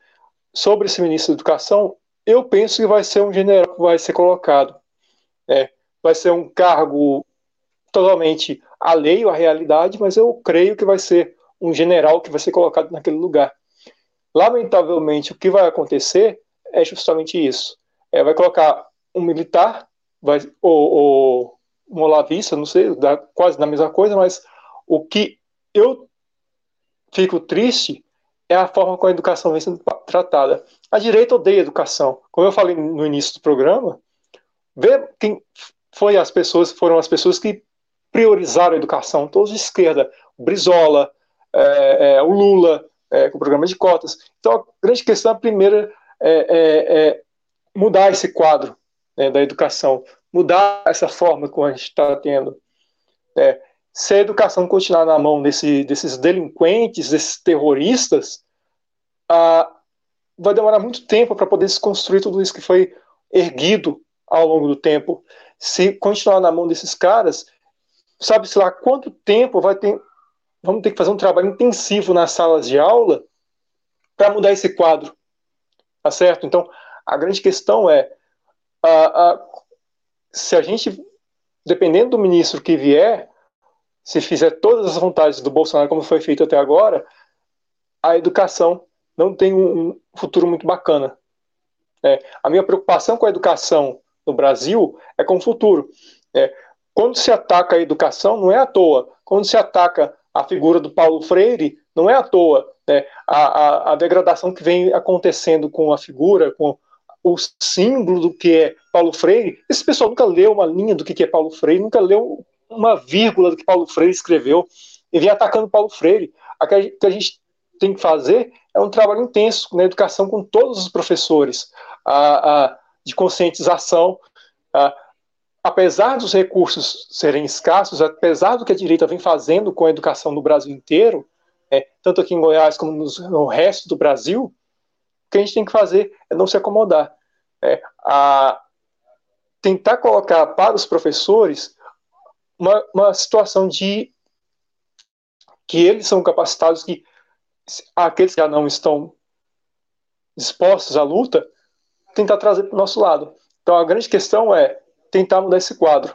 Sobre esse ministro da Educação, eu penso que vai ser um general que vai ser colocado. É, vai ser um cargo totalmente alheio à realidade, mas eu creio que vai ser um general que vai ser colocado naquele lugar. Lamentavelmente, o que vai acontecer é justamente isso. É, vai colocar um militar, vai, ou, ou um olavista, não sei, dá quase na mesma coisa, mas o que eu fico triste é a forma como a educação vem sendo tratada. A direita odeia a educação. Como eu falei no início do programa, vê quem foi as pessoas, foram as pessoas que priorizaram a educação, todos de esquerda, o Brizola, é, é, o Lula, é, com o programa de cotas. Então, a grande questão, a primeira, é, é, é mudar esse quadro né, da educação, mudar essa forma como a gente está tendo. É, se a educação continuar na mão desse, desses delinquentes, desses terroristas, ah, vai demorar muito tempo para poder desconstruir tudo isso que foi erguido ao longo do tempo. Se continuar na mão desses caras, sabe-se lá quanto tempo vai ter. Vamos ter que fazer um trabalho intensivo nas salas de aula para mudar esse quadro. Tá certo? Então, a grande questão é: ah, ah, se a gente, dependendo do ministro que vier, se fizer todas as vontades do Bolsonaro como foi feito até agora, a educação não tem um futuro muito bacana. É, a minha preocupação com a educação no Brasil é com o futuro. É, quando se ataca a educação, não é à toa. Quando se ataca a figura do Paulo Freire, não é à toa. Né? A, a, a degradação que vem acontecendo com a figura, com o símbolo do que é Paulo Freire, esse pessoal nunca leu uma linha do que é Paulo Freire, nunca leu uma vírgula do que Paulo Freire escreveu e vem atacando Paulo Freire. O que a gente tem que fazer é um trabalho intenso na educação com todos os professores, a, a, de conscientização. A, apesar dos recursos serem escassos, apesar do que a direita vem fazendo com a educação no Brasil inteiro, é, tanto aqui em Goiás como no resto do Brasil, o que a gente tem que fazer é não se acomodar. É, a, tentar colocar para os professores uma, uma situação de que eles são capacitados, que aqueles que já não estão dispostos à luta, tentar trazer para o nosso lado. Então a grande questão é tentar mudar esse quadro.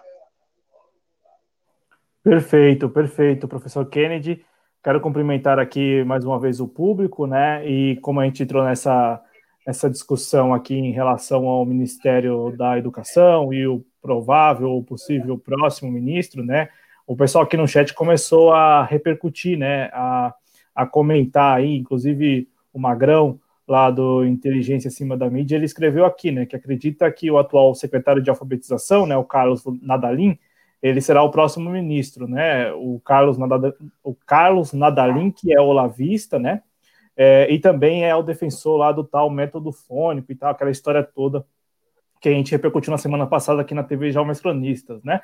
Perfeito, perfeito, professor Kennedy. Quero cumprimentar aqui mais uma vez o público, né? E como a gente entrou nessa, nessa discussão aqui em relação ao Ministério da Educação e o provável ou possível próximo ministro, né? O pessoal aqui no chat começou a repercutir, né? A, a comentar aí, inclusive o Magrão, lá do Inteligência Acima da Mídia, ele escreveu aqui, né? Que acredita que o atual secretário de alfabetização, né? O Carlos Nadalim, ele será o próximo ministro, né? O Carlos, Nadal, o Carlos Nadalim, que é olavista, né? É, e também é o defensor lá do tal método fônico e tal, aquela história toda que a gente repercutiu na semana passada aqui na TV Jovens Cronistas, né?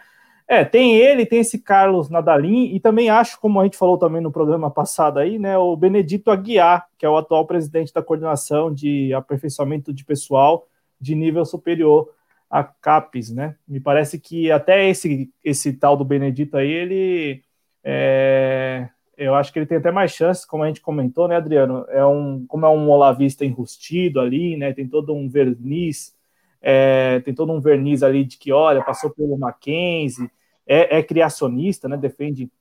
É, tem ele, tem esse Carlos Nadalim, e também acho, como a gente falou também no programa passado aí, né, o Benedito Aguiar, que é o atual presidente da coordenação de aperfeiçoamento de pessoal de nível superior a CAPES, né? Me parece que até esse, esse tal do Benedito aí, ele é, eu acho que ele tem até mais chances, como a gente comentou, né, Adriano? É um, como é um olavista enrustido ali, né? Tem todo um verniz é, tem todo um verniz ali de que, olha, passou pelo Mackenzie, é, é criacionista, né, defende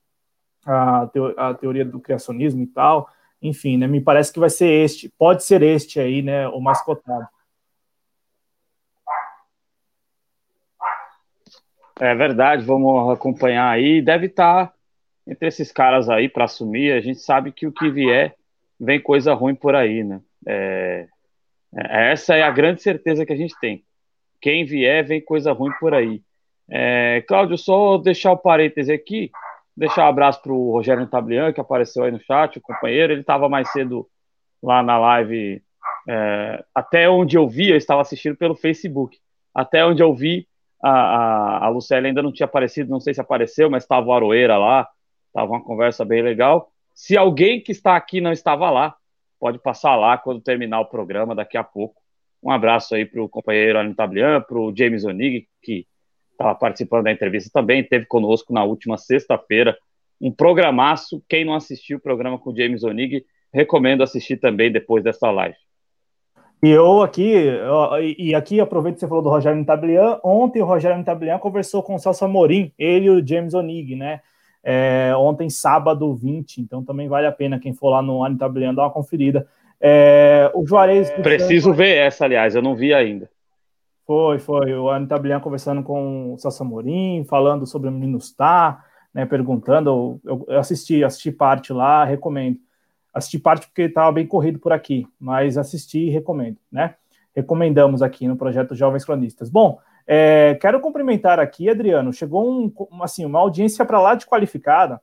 a, teo, a, teoria do criacionismo e tal, enfim, né, me parece que vai ser este, pode ser este aí, né, o mais cotado. É verdade, vamos acompanhar aí, deve estar entre esses caras aí para assumir, a gente sabe que o que vier vem coisa ruim por aí, né, é, é essa é a grande certeza que a gente tem quem vier, vem coisa ruim por aí. É, Cláudio, só deixar o parêntese aqui, deixar um abraço para o Rogério Tablian, que apareceu aí no chat, o companheiro, ele estava mais cedo lá na live, é, até onde eu vi, eu estava assistindo pelo Facebook, até onde eu vi, a, a, a Lucélia ainda não tinha aparecido, não sei se apareceu, mas estava o Aroeira lá, estava uma conversa bem legal. Se alguém que está aqui não estava lá, pode passar lá quando terminar o programa daqui a pouco. Um abraço aí para o companheiro Alan Tablian, para o James Onig, que estava participando da entrevista também, teve conosco na última sexta-feira. Um programaço. Quem não assistiu o programa com o James Onig, recomendo assistir também depois dessa live. E eu aqui, e aqui aproveito que você falou do Rogério Tablian. Ontem o Rogério Tablian conversou com o Celso Amorim, ele e o James Onig, né? É, ontem, sábado 20, então também vale a pena quem for lá no Anitablian dar uma conferida. É, o Juarez. Preciso ver essa, aliás, eu não vi ainda. Foi, foi. O Anitta Blian conversando com o Celso Amorim, falando sobre o Minustar, né, perguntando. Eu, eu assisti, assisti parte lá, recomendo. Assisti parte porque estava bem corrido por aqui, mas assisti e recomendo, né? Recomendamos aqui no projeto Jovens Cronistas. Bom, é, quero cumprimentar aqui, Adriano. Chegou um, assim, uma audiência para lá de qualificada,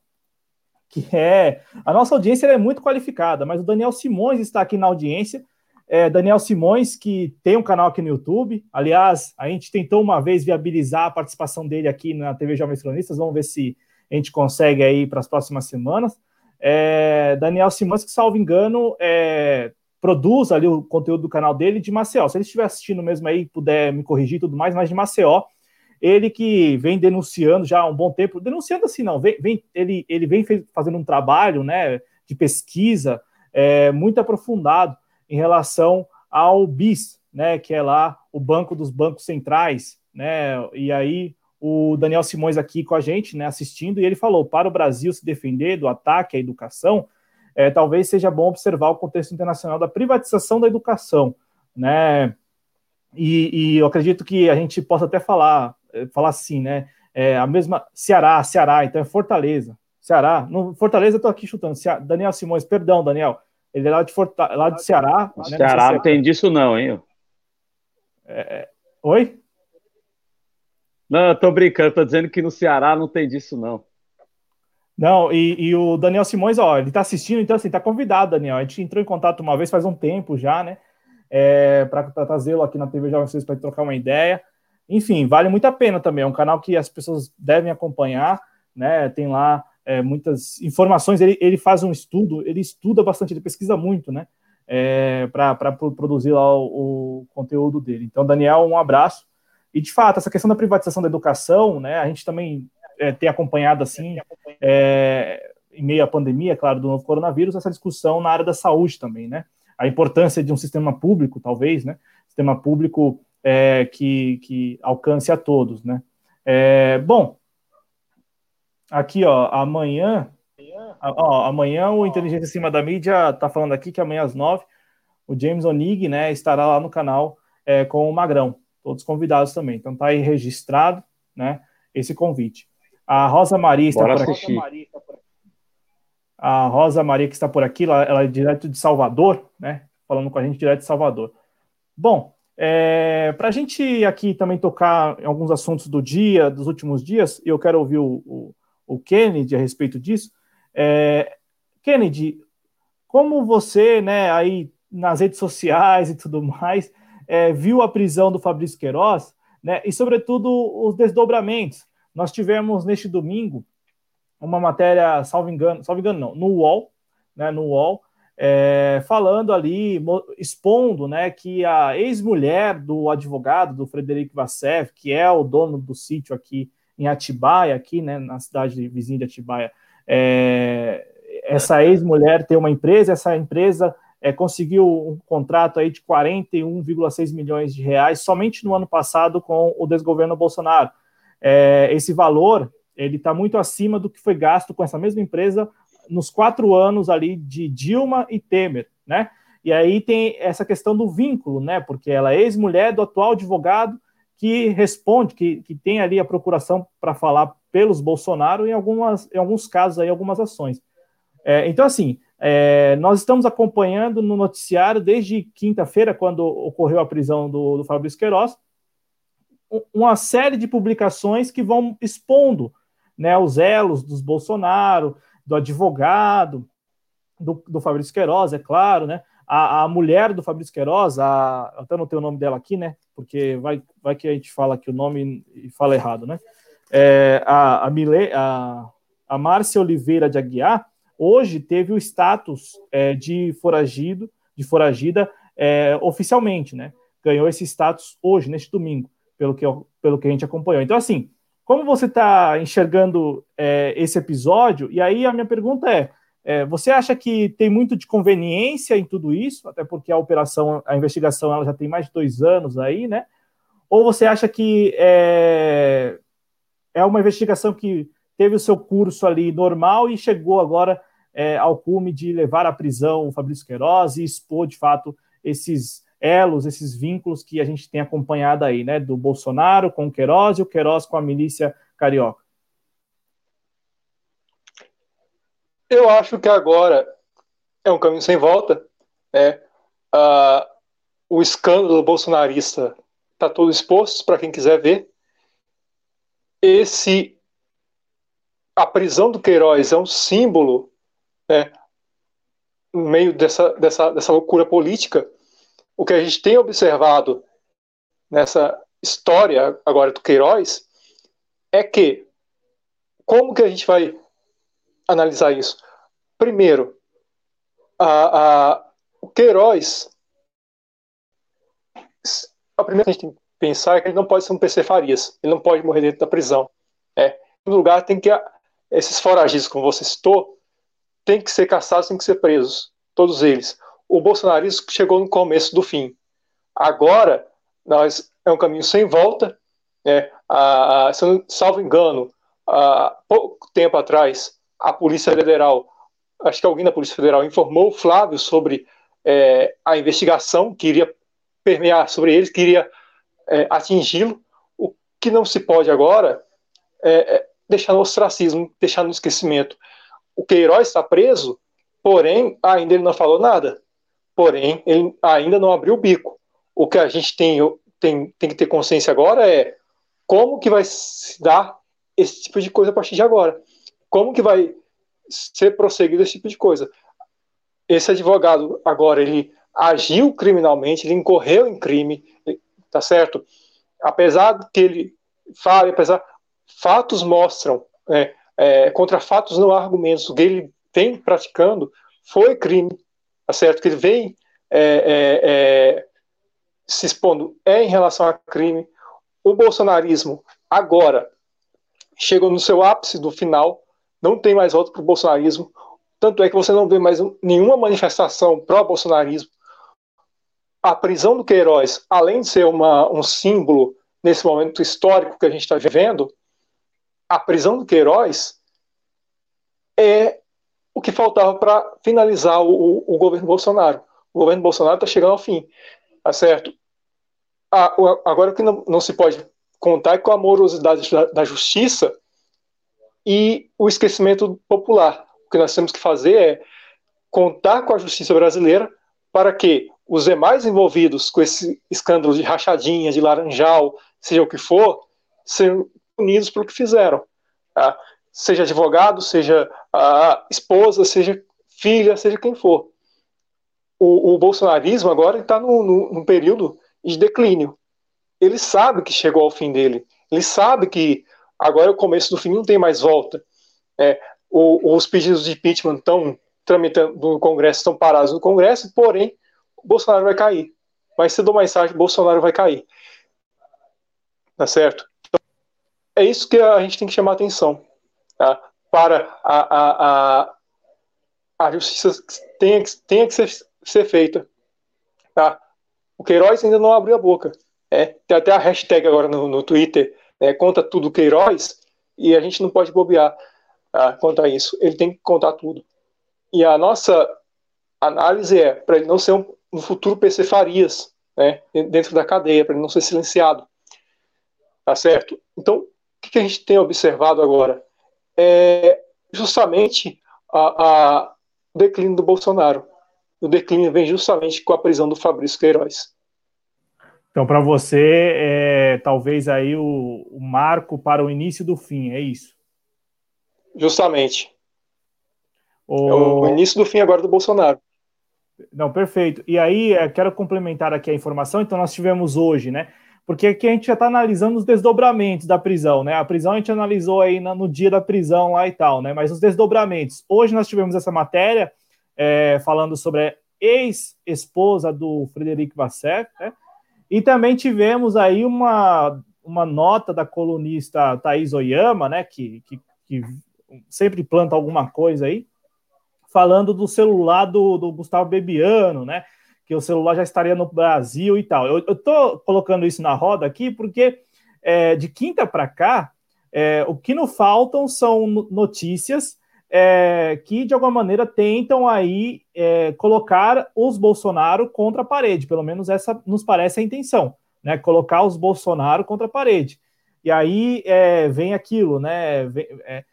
que é. A nossa audiência é muito qualificada, mas o Daniel Simões está aqui na audiência é, Daniel Simões, que tem um canal aqui no YouTube. Aliás, a gente tentou uma vez viabilizar a participação dele aqui na TV Jovens Cronistas. Vamos ver se a gente consegue aí para as próximas semanas. É, Daniel Simões, que, salvo engano, é, produz ali o conteúdo do canal dele de Maceió. Se ele estiver assistindo mesmo aí, puder me corrigir e tudo mais, mas de Maceió. Ele que vem denunciando já há um bom tempo, denunciando assim, não, vem, vem ele, ele vem fazendo um trabalho né, de pesquisa é, muito aprofundado em relação ao BIS, né, que é lá o Banco dos Bancos Centrais, né, e aí o Daniel Simões aqui com a gente, né, assistindo, e ele falou, para o Brasil se defender do ataque à educação, é, talvez seja bom observar o contexto internacional da privatização da educação, né, e, e eu acredito que a gente possa até falar, falar assim, né, é, a mesma, Ceará, Ceará, então é Fortaleza, Ceará, no Fortaleza eu tô aqui chutando, Daniel Simões, perdão, Daniel, ele é lá de, Forta... lá de Ceará. Né? Ceará não, tem disso, não, hein? É, é... Oi? Não, eu tô brincando, tô dizendo que no Ceará não tem disso, não. Não, e, e, o Daniel Simões, ó, ele tá assistindo, então assim, tá convidado, Daniel. A gente entrou em contato uma vez faz um tempo já, né? É, para trazê-lo aqui na TV Jovem Vocês para trocar uma ideia. Enfim, vale muito a pena também. É um canal que as pessoas devem acompanhar, né? Tem lá é, muitas informações, ele, ele faz um estudo, ele estuda bastante, ele pesquisa muito, né? É, para produzir lá o, o, conteúdo dele. Então, Daniel, um abraço. E de fato, essa questão da privatização da educação, né? A gente também é, tem acompanhado assim, é, em meio à pandemia, claro, do novo coronavírus, essa discussão na área da saúde também, né? A importância de um sistema público, talvez, né? Sistema público é, que, que alcance a todos, né? É, bom, Aqui, ó, amanhã. Ó, amanhã o Inteligência Acima da Mídia tá falando aqui que amanhã às nove o James Onig, né, estará lá no canal é, com o Magrão. Todos convidados também. Então tá aí registrado, né, esse convite. A Rosa Maria está Bora por assistir. aqui. A Rosa Maria que está por aqui, ela, ela é direto de Salvador, né, falando com a gente direto de Salvador. Bom, é, para a gente aqui também tocar em alguns assuntos do dia, dos últimos dias, eu quero ouvir o, o o Kennedy a respeito disso. É, Kennedy, como você, né, aí nas redes sociais e tudo mais, é, viu a prisão do Fabrício Queiroz, né, e sobretudo os desdobramentos. Nós tivemos neste domingo uma matéria, salvo engano, salvo engano não, no UOL, né, no UOL, é, falando ali, expondo, né, que a ex-mulher do advogado, do Frederico Vassev, que é o dono do sítio aqui em Atibaia, aqui, né, na cidade vizinha de Atibaia, é, essa ex-mulher tem uma empresa, essa empresa é, conseguiu um contrato aí de 41,6 milhões de reais somente no ano passado com o desgoverno Bolsonaro. É, esse valor ele está muito acima do que foi gasto com essa mesma empresa nos quatro anos ali de Dilma e Temer, né? E aí tem essa questão do vínculo, né? Porque ela é ex-mulher do atual advogado que responde, que, que tem ali a procuração para falar pelos Bolsonaro em, algumas, em alguns casos, aí, algumas ações. É, então, assim, é, nós estamos acompanhando no noticiário desde quinta-feira, quando ocorreu a prisão do, do Fabrício Queiroz, uma série de publicações que vão expondo né, os elos dos Bolsonaro, do advogado, do, do Fabrício Queiroz, é claro, né? A, a mulher do Fabrício Queiroz, a, até não tenho o nome dela aqui, né? Porque vai, vai que a gente fala aqui o nome e fala errado, né? É, a, a, Mile, a, a Márcia Oliveira de Aguiar, hoje teve o status é, de foragido, de foragida é, oficialmente, né? Ganhou esse status hoje, neste domingo, pelo que, pelo que a gente acompanhou. Então, assim, como você está enxergando é, esse episódio? E aí a minha pergunta é: é, você acha que tem muito de conveniência em tudo isso, até porque a operação, a investigação, ela já tem mais de dois anos aí, né? Ou você acha que é, é uma investigação que teve o seu curso ali normal e chegou agora é, ao cume de levar à prisão o Fabrício Queiroz e expor, de fato, esses elos, esses vínculos que a gente tem acompanhado aí, né? Do Bolsonaro com o Queiroz e o Queiroz com a milícia carioca? Eu acho que agora é um caminho sem volta. Né? Uh, o escândalo bolsonarista está todo exposto para quem quiser ver. Esse a prisão do Queiroz é um símbolo né, no meio dessa, dessa, dessa loucura política. O que a gente tem observado nessa história agora do Queiroz é que como que a gente vai analisar isso? Primeiro, a, a, o Queiroz, a primeira coisa que a gente tem que pensar é que ele não pode ser um PC Farias, ele não pode morrer dentro da prisão. É. Em lugar, tem que esses foragidos, como você citou, tem que ser caçados, tem que ser presos, todos eles. O bolsonarismo chegou no começo do fim. Agora, nós é um caminho sem volta. Né? Ah, salvo engano, há pouco tempo atrás, a Polícia Federal, acho que alguém da Polícia Federal informou o Flávio sobre é, a investigação que iria permear sobre eles, que iria é, atingi-lo. O que não se pode agora é, é deixar no ostracismo, deixar no esquecimento. O Queiroz está preso, porém, ainda ele não falou nada. Porém, ele ainda não abriu o bico. O que a gente tem, tem, tem que ter consciência agora é como que vai se dar esse tipo de coisa a partir de agora. Como que vai ser prosseguido esse tipo de coisa. Esse advogado, agora, ele agiu criminalmente, ele incorreu em crime, tá certo? Apesar que ele fale, apesar fatos mostram, é, é, contra fatos não há argumentos. O que ele vem praticando foi crime, tá certo? Que ele vem é, é, é, se expondo é em relação a crime. O bolsonarismo agora chegou no seu ápice do final, não tem mais volta para o bolsonarismo. Tanto é que você não vê mais nenhuma manifestação pró-bolsonarismo. A prisão do Queiroz, além de ser uma, um símbolo nesse momento histórico que a gente está vivendo, a prisão do Queiroz é o que faltava para finalizar o, o, governo Bolsonaro. O governo Bolsonaro está chegando ao fim, tá certo? agora o que não, não, se pode contar é com a morosidade da, da justiça e o esquecimento popular. O que nós temos que fazer é contar com a justiça brasileira para que os demais envolvidos com esse escândalo de rachadinha, de laranjal, seja o que for, sejam punidos pelo que fizeram. Tá? Seja advogado, seja esposa, seja filha, seja quem for. O, o bolsonarismo agora está num, período de declínio. Ele sabe que chegou ao fim dele. Ele sabe que agora é o começo do fim, não tem mais volta. É, o, os pedidos de impeachment estão tramitando no Congresso, estão parados no Congresso, porém, Bolsonaro vai cair. Mais cedo ou mais tarde, Bolsonaro vai cair. Tá certo? é isso que a gente tem que chamar atenção tá? para a, a, a, a justiça tenha, tenha que ser, ser feita. Tá? O Queiroz ainda não abriu a boca. É, tem até a hashtag agora no, no Twitter, né, conta tudo Queiroz, e a gente não pode bobear tá, quanto a isso. Ele tem que contar tudo. E a nossa análise é para ele não ser um, um futuro PC Farias né, dentro da cadeia, para ele não ser silenciado. Tá certo? Então, que, que a gente tem observado agora? É justamente a, a, o declínio do Bolsonaro. O declínio vem justamente com a prisão do Fabrício Queiroz. Então, para você, é, talvez aí o, o, marco para o início do fim, é isso? Justamente. O... É o início do fim agora do Bolsonaro. Não, perfeito. E aí, é, quero complementar aqui a informação. Então, nós tivemos hoje, né? Porque aqui a gente já está analisando os desdobramentos da prisão, né? A prisão a gente analisou aí no dia da prisão lá e tal, né? Mas os desdobramentos. Hoje nós tivemos essa matéria é, falando sobre a ex-esposa do Frederico Vassef, né? E também tivemos aí uma, uma nota da colunista Thaís Oyama, né? Que, que, que sempre planta alguma coisa aí, falando do celular do, do Gustavo Bebiano, né? Que o celular já estaria no Brasil e tal. Eu estou colocando isso na roda aqui porque é, de quinta para cá, é, o que não faltam são notícias é, que de alguma maneira tentam aí é, colocar os Bolsonaro contra a parede, pelo menos essa nos parece a intenção, né? Colocar os Bolsonaro contra a parede. E aí é, vem aquilo, né? Vem, é,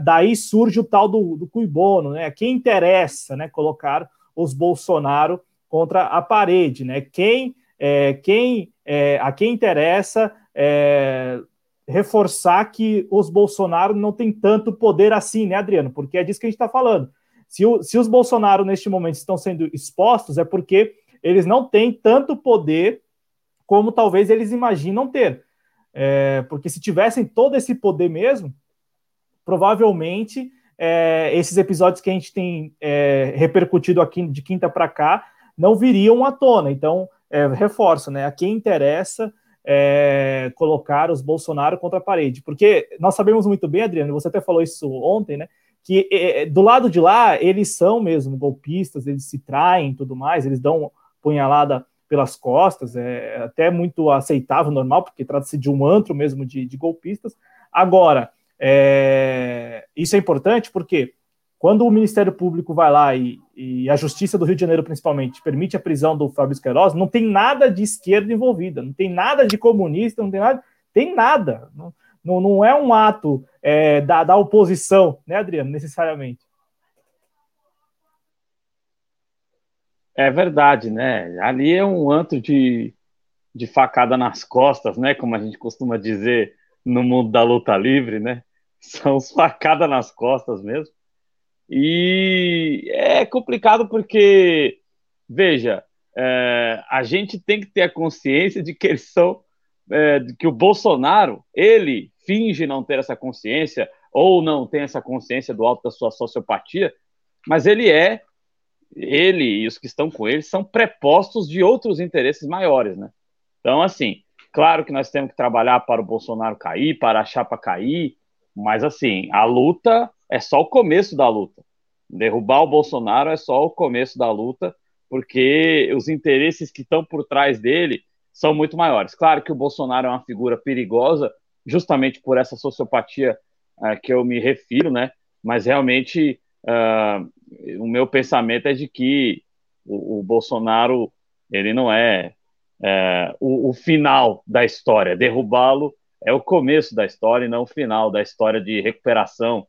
daí surge o tal do, do cuibono, né? Quem interessa, né? Colocar os Bolsonaro contra a parede, né? Quem, é, quem é, a quem interessa é, reforçar que os Bolsonaro não têm tanto poder assim, né, Adriano? Porque é disso que a gente está falando. Se, o, se os Bolsonaro neste momento estão sendo expostos, é porque eles não têm tanto poder como talvez eles imaginam ter. É, porque se tivessem todo esse poder mesmo, provavelmente é, esses episódios que a gente tem é, repercutido aqui de quinta para cá não viriam à tona. Então, é, reforço, né? A quem interessa é, colocar os Bolsonaro contra a parede. Porque nós sabemos muito bem, Adriano, você até falou isso ontem, né? Que é, do lado de lá, eles são mesmo golpistas, eles se traem tudo mais, eles dão punhalada pelas costas, é até muito aceitável, normal, porque trata-se de um antro mesmo de, de golpistas. Agora, é, isso é importante porque quando o Ministério Público vai lá e, e, a Justiça do Rio de Janeiro, principalmente, permite a prisão do Fábio Queiroz, não tem nada de esquerda envolvida, não tem nada de comunista, não tem nada, tem nada. Não, não, é um ato é, da, da oposição, né, Adriano, necessariamente. É verdade, né? Ali é um antro de, de facada nas costas, né? Como a gente costuma dizer no mundo da luta livre, né? São facadas nas costas mesmo. E é complicado porque, veja, é, a gente tem que ter a consciência de que eles são, é, de que o Bolsonaro, ele finge não ter essa consciência ou não tem essa consciência do alto da sua sociopatia, mas ele é ele e os que estão com ele são prepostos de outros interesses maiores, né? Então, assim, claro que nós temos que trabalhar para o Bolsonaro cair, para a chapa cair, mas, assim, a luta é só o começo da luta. Derrubar o Bolsonaro é só o começo da luta, porque os interesses que estão por trás dele são muito maiores. Claro que o Bolsonaro é uma figura perigosa, justamente por essa sociopatia uh, que eu me refiro, né? Mas realmente uh, o meu pensamento é de que o, o Bolsonaro ele não é, é o, o, final da história. Derrubá-lo é o começo da história e não o final da história de recuperação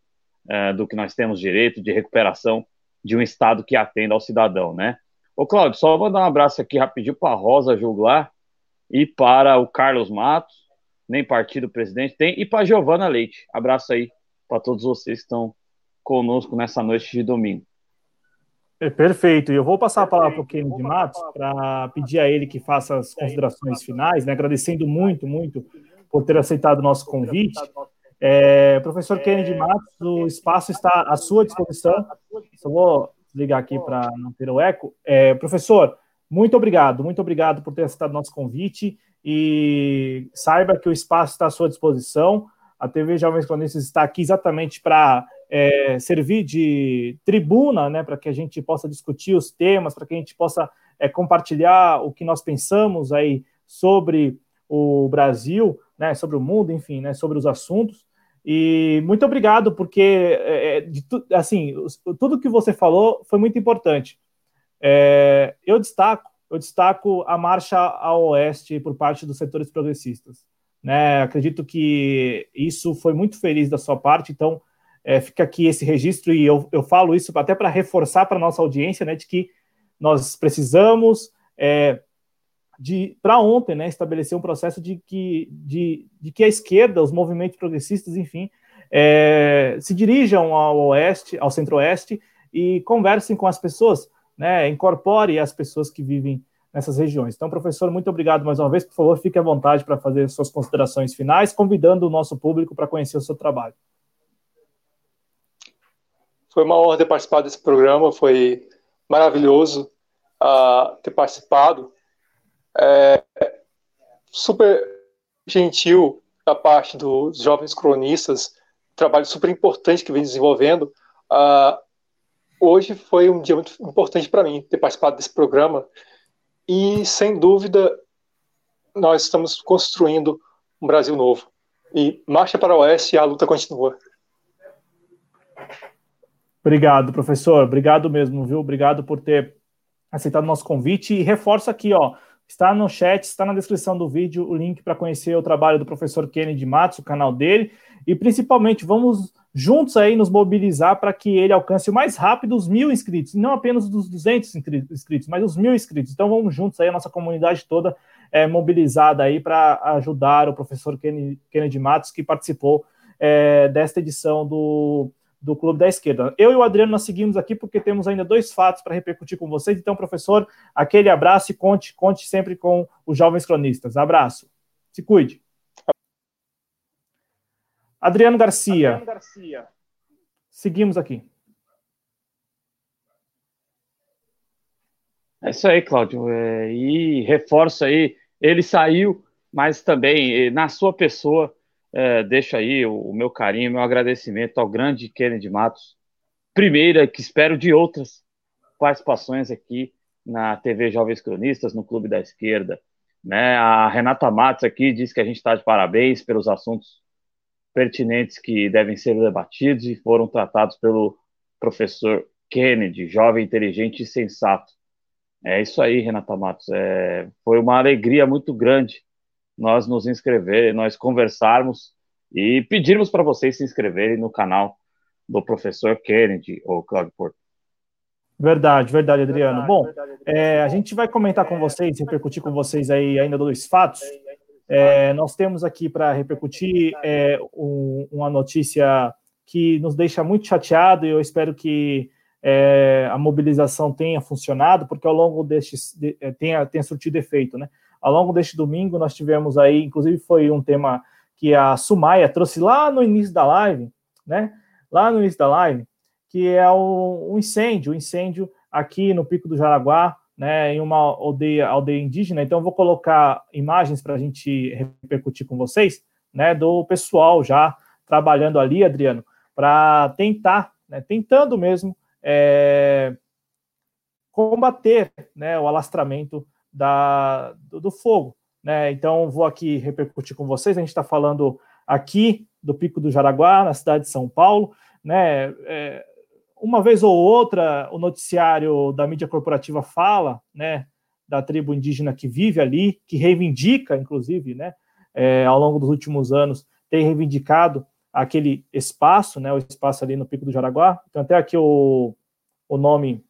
é, do que nós temos direito, de recuperação de um Estado que atenda ao cidadão, né? Ô, Cláudio, só vou dar um abraço aqui rapidinho para a Rosa Juglar e para o Carlos Matos, nem partido presidente tem, e para a Giovana Leite. Abraço aí para todos vocês que estão conosco nessa noite de domingo. É, perfeito. E eu vou passar a palavra para o Kennedy Matos para pedir a ele que faça as considerações finais, né? agradecendo muito, muito por ter aceitado o nosso convite. É, professor Kennedy Matos, o espaço está à sua disposição. Só vou ligar aqui para não ter o eco. É, professor, muito obrigado, muito obrigado por ter aceitado o nosso convite e saiba que o espaço está à sua disposição. A TV Jovens Cronistas está aqui exatamente para é, servir de tribuna, né, para que a gente possa discutir os temas, para que a gente possa é, compartilhar o que nós pensamos aí sobre o Brasil, né, sobre o mundo, enfim, né, sobre os assuntos. E muito obrigado, porque é, é tu, assim, tudo que você falou foi muito importante. É, eu destaco, eu destaco a marcha ao oeste por parte dos setores progressistas. Né? Acredito que isso foi muito feliz da sua parte, então é, fica aqui esse registro e eu, eu falo isso até para reforçar para nossa audiência, né, de que nós precisamos é, de para ontem, né, estabelecer um processo de que, de, de que a esquerda, os movimentos progressistas, enfim, é, se dirijam ao oeste, ao centro-oeste e conversem com as pessoas, né, incorpore as pessoas que vivem nessas regiões. Então, professor, muito obrigado mais uma vez. Por favor, fique à vontade para fazer suas considerações finais, convidando o nosso público para conhecer o seu trabalho. Foi uma honra ter participado desse programa, foi maravilhoso uh, ter participado. É, super gentil da parte dos jovens cronistas, trabalho super importante que vem desenvolvendo. Uh, hoje foi um dia muito importante para mim ter participado desse programa e, sem dúvida, nós estamos construindo um Brasil novo. E marcha para o oeste e a luta continua. Obrigado, professor. Obrigado mesmo, viu? Obrigado por ter aceitado o nosso convite. E reforço aqui, ó, está no chat, está na descrição do vídeo o link para conhecer o trabalho do professor Kennedy Matos, o canal dele. E principalmente, vamos juntos aí nos mobilizar para que ele alcance o mais rápido os mil inscritos, não apenas dos 200 inscritos, mas os mil inscritos. Então vamos juntos aí, a nossa comunidade toda é, mobilizada aí para ajudar o professor Kennedy, Matos, que participou é, desta edição do, do Clube da Esquerda. Eu e o Adriano nós seguimos aqui porque temos ainda dois fatos para repercutir com vocês. Então, professor, aquele abraço e conte, conte sempre com os jovens cronistas. Abraço. Se cuide. Adriano Garcia. Adriano Garcia. Seguimos aqui. É isso aí, Cláudio. É, e reforço aí, ele saiu, mas também na sua pessoa, é, deixo aí o, o, meu carinho, meu agradecimento ao grande Kennedy Matos. Primeira, que espero de outras participações aqui na TV Jovens Cronistas, no Clube da Esquerda. Né? A Renata Matos aqui diz que a gente está de parabéns pelos assuntos pertinentes que devem ser debatidos e foram tratados pelo professor Kennedy, jovem, inteligente e sensato. É isso aí, Renata Matos. É, foi uma alegria muito grande nós nos inscrever, nós conversarmos e pedirmos para vocês se inscreverem no canal do professor Kennedy ou Claudio Porto. Verdade, verdade, Adriano. Verdade, Bom, verdade, Adriano. É, a gente vai comentar com vocês, repercutir com vocês aí ainda dois fatos. É, nós temos aqui para repercutir é, um, uma notícia que nos deixa muito chateado e eu espero que é, a mobilização tenha funcionado, porque ao longo deste de, é, tenha, tenha surtido efeito, né? Ao longo deste domingo nós tivemos aí, inclusive foi um tema que a Sumaia trouxe lá no início da live, né? Lá no início da live, que é o incêndio, o incêndio aqui no Pico do Jaraguá, né, em uma aldeia, aldeia indígena. Então, vou colocar imagens para a gente repercutir com vocês, né, do pessoal já trabalhando ali, Adriano, para tentar, né, tentando mesmo é, combater né, o alastramento da, do, do fogo. Né? Então, vou aqui repercutir com vocês. A gente está falando aqui do Pico do Jaraguá, na cidade de São Paulo. Né? É, uma vez ou outra, o noticiário da mídia corporativa fala, né, da tribo indígena que vive ali, que reivindica, inclusive, né, é, ao longo dos últimos anos, tem reivindicado aquele espaço, né, o espaço ali no Pico do Jaraguá. Então, até aqui o, o nome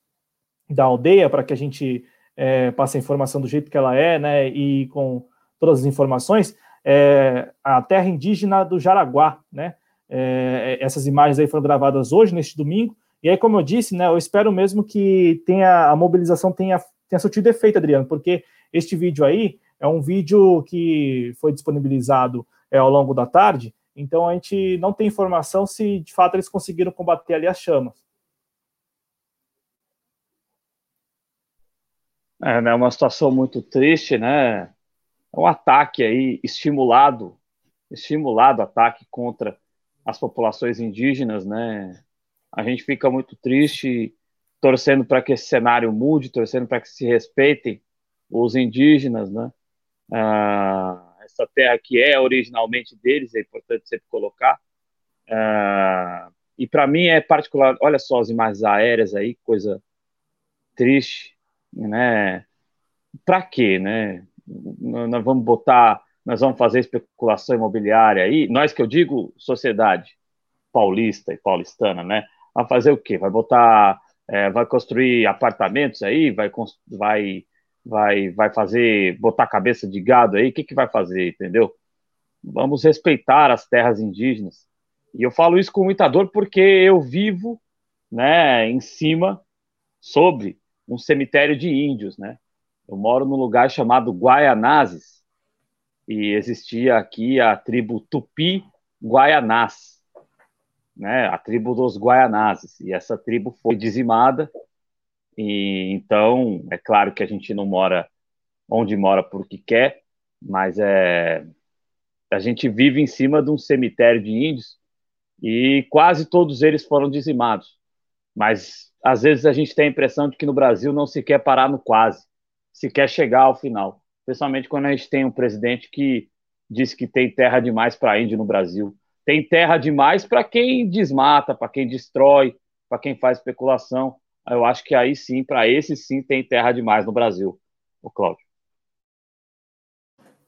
da aldeia, para que a gente é, passe a informação do jeito que ela é, né, e com todas as informações, é a terra indígena do Jaraguá, né, é, essas imagens aí foram gravadas hoje, neste domingo, e aí, como eu disse, né, eu espero mesmo que tenha a mobilização tenha, tenha surtido efeito, Adriano, porque este vídeo aí é um vídeo que foi disponibilizado é, ao longo da tarde, então a gente não tem informação se de fato eles conseguiram combater ali as chamas. É né, uma situação muito triste, né? É um ataque aí estimulado, estimulado ataque contra as populações indígenas, né? a gente fica muito triste, torcendo para que esse cenário mude, torcendo para que se respeitem os indígenas, né? Ah, essa terra que é originalmente deles, é importante sempre colocar. Ah, e para mim é particular, olha só as imagens aéreas aí, coisa triste, né? Para quê, né? Nós vamos botar, nós vamos fazer especulação imobiliária aí, nós que eu digo sociedade paulista e paulistana, né? a fazer o quê? Vai botar, é, vai construir apartamentos aí, vai, vai, vai, vai fazer, botar cabeça de gado aí, o que, que vai fazer, entendeu? Vamos respeitar as terras indígenas. E eu falo isso com muita dor porque eu vivo, né, em cima, sobre um cemitério de índios, né? Eu moro num lugar chamado Guaianazes e existia aqui a tribo Tupi Guaianás né, a tribo dos Guaianazes, e essa tribo foi dizimada, e então, é claro que a gente não mora onde mora porque quer, mas é, a gente vive em cima de um cemitério de índios, e quase todos eles foram dizimados, mas às vezes a gente tem a impressão de que no Brasil não se quer parar no quase, se quer chegar ao final, principalmente quando a gente tem um presidente que diz que tem terra demais para índio no Brasil, tem terra demais para quem desmata, para quem destrói, para quem faz especulação. Eu acho que aí sim, para esse sim, tem terra demais no Brasil, o Cláudio.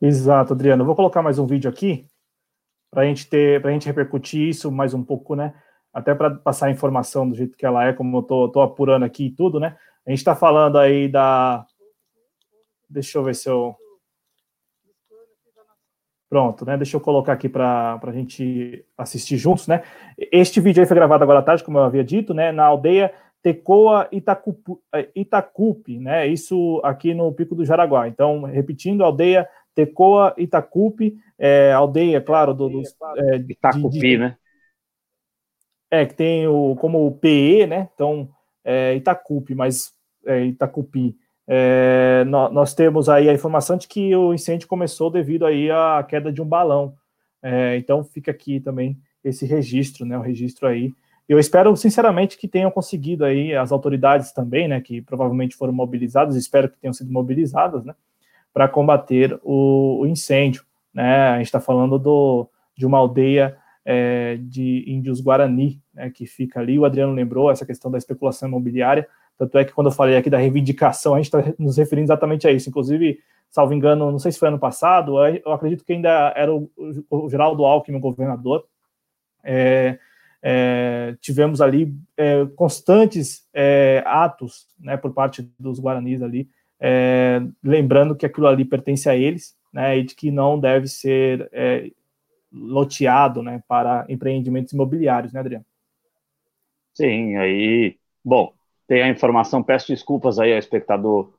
Exato, Adriano. Eu vou colocar mais um vídeo aqui para gente ter, para a gente repercutir isso mais um pouco, né? Até para passar a informação do jeito que ela é, como eu tô, tô apurando aqui e tudo, né? A gente está falando aí da. Deixa eu ver se eu. Pronto, né? Deixa eu colocar aqui para a gente assistir juntos, né? Este vídeo aí foi gravado agora à tarde, como eu havia dito, né? Na aldeia Tecoa Itacupu, eh, Itacupe, né? Isso aqui no Pico do Jaraguá. Então, repetindo, aldeia Tecoa Itacupe, é, aldeia, claro, do, dos, é, Itacupi, de, né? É, que tem o como o PE, né? Então, é, Itacupe, mas é, Itacupi. É, nós, nós, temos aí a informação de que o incêndio começou devido aí à queda de um balão. É, então, fica aqui também esse registro, né? O registro aí. Eu espero, sinceramente, que tenham conseguido aí as autoridades também, né? Que provavelmente foram mobilizadas, espero que tenham sido mobilizadas, né? para combater o, o, incêndio. Né? A gente está falando do, de uma aldeia é, de índios Guarani, né, que fica ali. O Adriano lembrou essa questão da especulação imobiliária. Tanto é que quando eu falei aqui da reivindicação, a gente está nos referindo exatamente a isso. Inclusive, salvo engano, não sei se foi ano passado, eu acredito que ainda era o, Geraldo Alckmin, o governador. É, é, tivemos ali é, constantes é, atos né, por parte dos guaranis ali é, lembrando que aquilo ali pertence a eles, né, e de que não deve ser é, loteado, né, para empreendimentos imobiliários, né, Adriano? Sim, aí, bom, tem a informação, peço desculpas aí ao espectador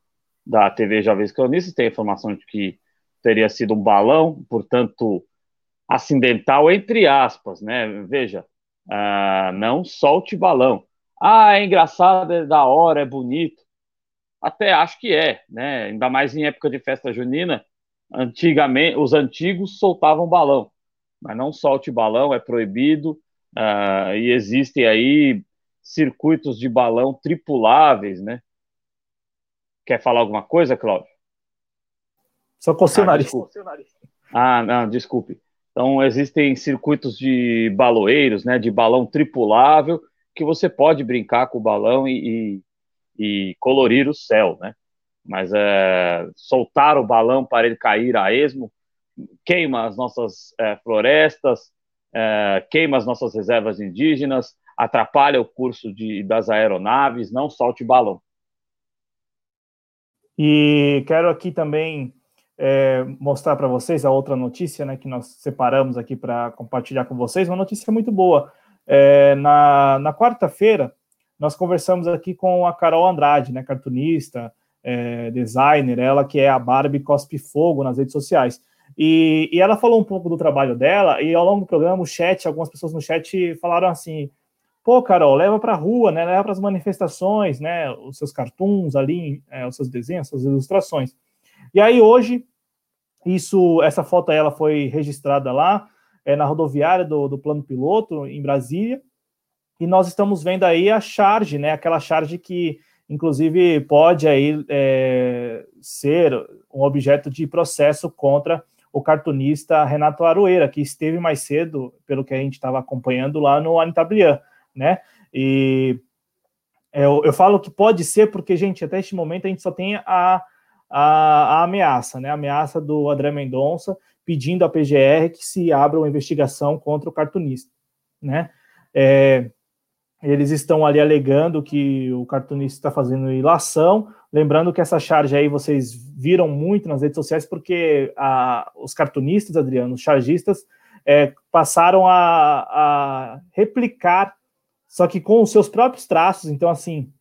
da TV Jovens Cronistas, tem a informação de que teria sido um balão, portanto, acidental, entre aspas, né, veja, uh, não solte balão. Ah, é engraçado, é da hora, é bonito. Até acho que é, né? Ainda mais em época de festa junina, antigamente os antigos soltavam balão, mas não solte balão, é proibido. Uh, e existem aí circuitos de balão tripuláveis, né? Quer falar alguma coisa, Cláudio? Só cocei ah, Ah, não, desculpe. Então, existem circuitos de baloeiros, né, de balão tripulável, que você pode brincar com o balão e, e colorir o céu, né? Mas é, soltar o balão para ele cair a esmo queima as nossas é, florestas, é, queima as nossas reservas indígenas, atrapalha o curso de, das aeronaves, não solte balão. E quero aqui também é, mostrar para vocês a outra notícia né, que nós separamos aqui para compartilhar com vocês, uma notícia muito boa. É, na na quarta-feira, nós conversamos aqui com a Carol Andrade, né, cartunista, é, designer, ela que é a Barbie Cospe Fogo nas redes sociais. E, e, ela falou um pouco do trabalho dela, e ao longo do programa, o chat, algumas pessoas no chat falaram assim: pô, Carol, leva para a rua, né, leva para as manifestações, né, os seus cartoons ali, é, os seus desenhos, as suas ilustrações. E aí hoje, isso, essa foto ela foi registrada lá, é, na rodoviária do, do Plano Piloto, em Brasília, e nós estamos vendo aí a charge, né? Aquela charge que, inclusive, pode aí é, ser um objeto de processo contra o cartunista Renato Aroeira, que esteve mais cedo, pelo que a gente estava acompanhando lá no Anitablian, né? E eu, eu, falo que pode ser porque, gente, até este momento a gente só tem a, a, a ameaça, né? A ameaça do André Mendonça pedindo à PGR que se abra uma investigação contra o cartunista, né? É, eles estão ali alegando que o cartunista está fazendo ilação. Lembrando que essa charge aí vocês viram muito nas redes sociais, porque a, os cartunistas, Adriano, os chargistas, é, passaram a, a, replicar, só que com os seus próprios traços. Então, assim,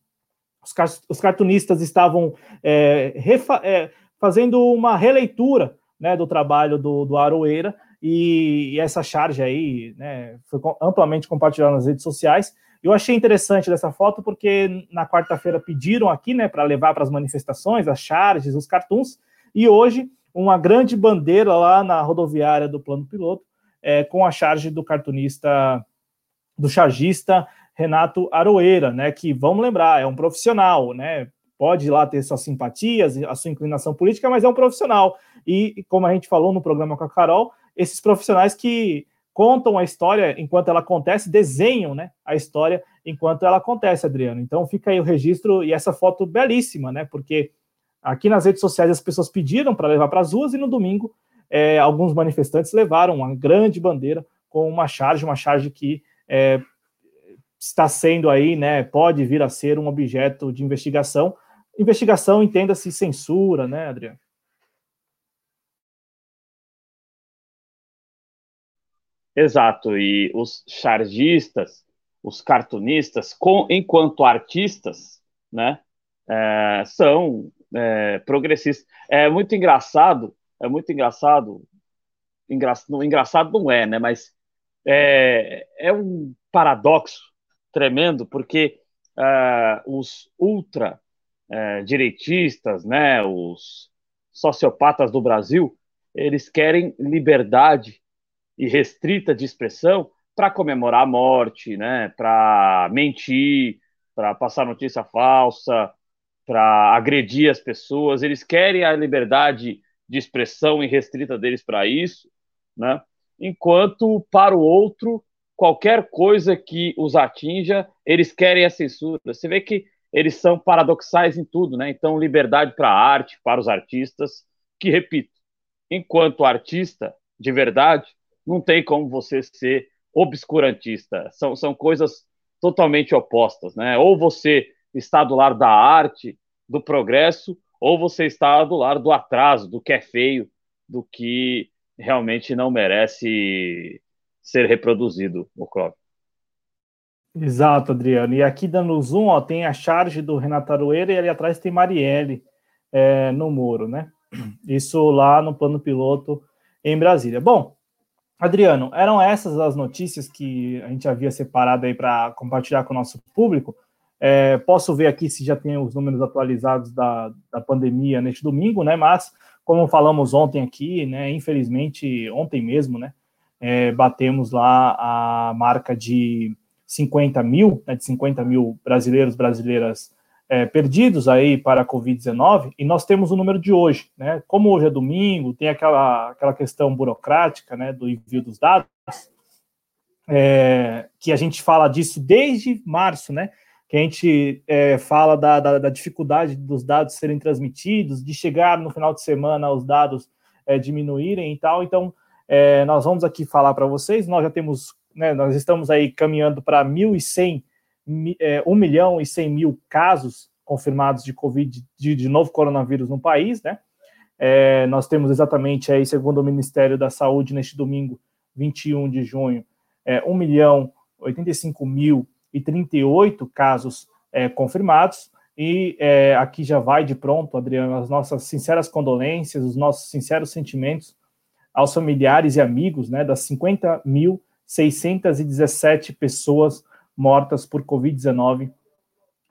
os, os cartunistas estavam é, é, fazendo uma releitura né, do trabalho do, do Aroeira, e, e essa charge aí né, foi amplamente compartilhada nas redes sociais. Eu achei interessante dessa foto porque na quarta-feira pediram aqui, né, para levar para as manifestações, as charges, os cartoons, e hoje uma grande bandeira lá na rodoviária do plano piloto, é, com a charge do cartunista, do chargista Renato Aroeira, né, que vamos lembrar, é um profissional, né, pode lá ter suas simpatias, a sua inclinação política, mas é um profissional. E como a gente falou no programa com a Carol, esses profissionais que contam a história enquanto ela acontece, desenham né, a história enquanto ela acontece, Adriano. Então fica aí o registro e essa foto belíssima, né? Porque aqui nas redes sociais as pessoas pediram para levar para as ruas e no domingo é, alguns manifestantes levaram uma grande bandeira com uma charge, uma charge que é, está sendo aí, né? Pode vir a ser um objeto de investigação. Investigação, entenda-se censura, né, Adriano? Exato, e os chargistas, os cartunistas, com, enquanto artistas, né, é, são é, progressistas. É muito engraçado, é muito engraçado, engra, não, engraçado não é, né, mas é, é um paradoxo tremendo, porque é, os ultra é, direitistas, né, os sociopatas do Brasil, eles querem liberdade e restrita de expressão para comemorar a morte, né? Para mentir, para passar notícia falsa, para agredir as pessoas. Eles querem a liberdade de expressão irrestrita deles para isso, né? Enquanto para o outro, qualquer coisa que os atinja, eles querem a censura. Você vê que eles são paradoxais em tudo, né? Então, liberdade para a arte, para os artistas, que repito, enquanto artista de verdade, não tem como você ser obscurantista. São, são coisas totalmente opostas, né? Ou você está do lado da arte, do progresso, ou você está do lado do atraso, do que é feio, do que realmente não merece ser reproduzido, o Cláudio. Exato, Adriano. E aqui dando zoom, ó, tem a charge do Renato Aroeira e ali atrás tem Marielle é, no muro, né? Isso lá no plano piloto em Brasília. Bom, Adriano, eram essas as notícias que a gente havia separado aí para compartilhar com o nosso público. É, posso ver aqui se já tem os números atualizados da, da pandemia neste domingo, né? Mas, como falamos ontem aqui, né? Infelizmente, ontem mesmo, né? É, batemos lá a marca de 50 mil, né, de 50 mil brasileiros, brasileiras é, perdidos aí para a Covid-19, e nós temos o número de hoje, né? Como hoje é domingo, tem aquela, aquela questão burocrática, né, do envio dos dados, é, que a gente fala disso desde março, né? Que a gente é, fala da, da, da, dificuldade dos dados serem transmitidos, de chegar no final de semana os dados é, diminuírem e tal. Então, é, nós vamos aqui falar para vocês. Nós já temos, né, nós estamos aí caminhando para 1.100 é, 1 milhão e 100 mil casos confirmados de Covid, de, de novo coronavírus no país, né? É, nós temos exatamente aí, segundo o Ministério da Saúde, neste domingo, 21 de junho, é, 1 milhão 85 mil e 38 casos é, confirmados. E é, aqui já vai de pronto, Adriano, as nossas sinceras condolências, os nossos sinceros sentimentos aos familiares e amigos né, das 50.617 pessoas mortas por Covid-19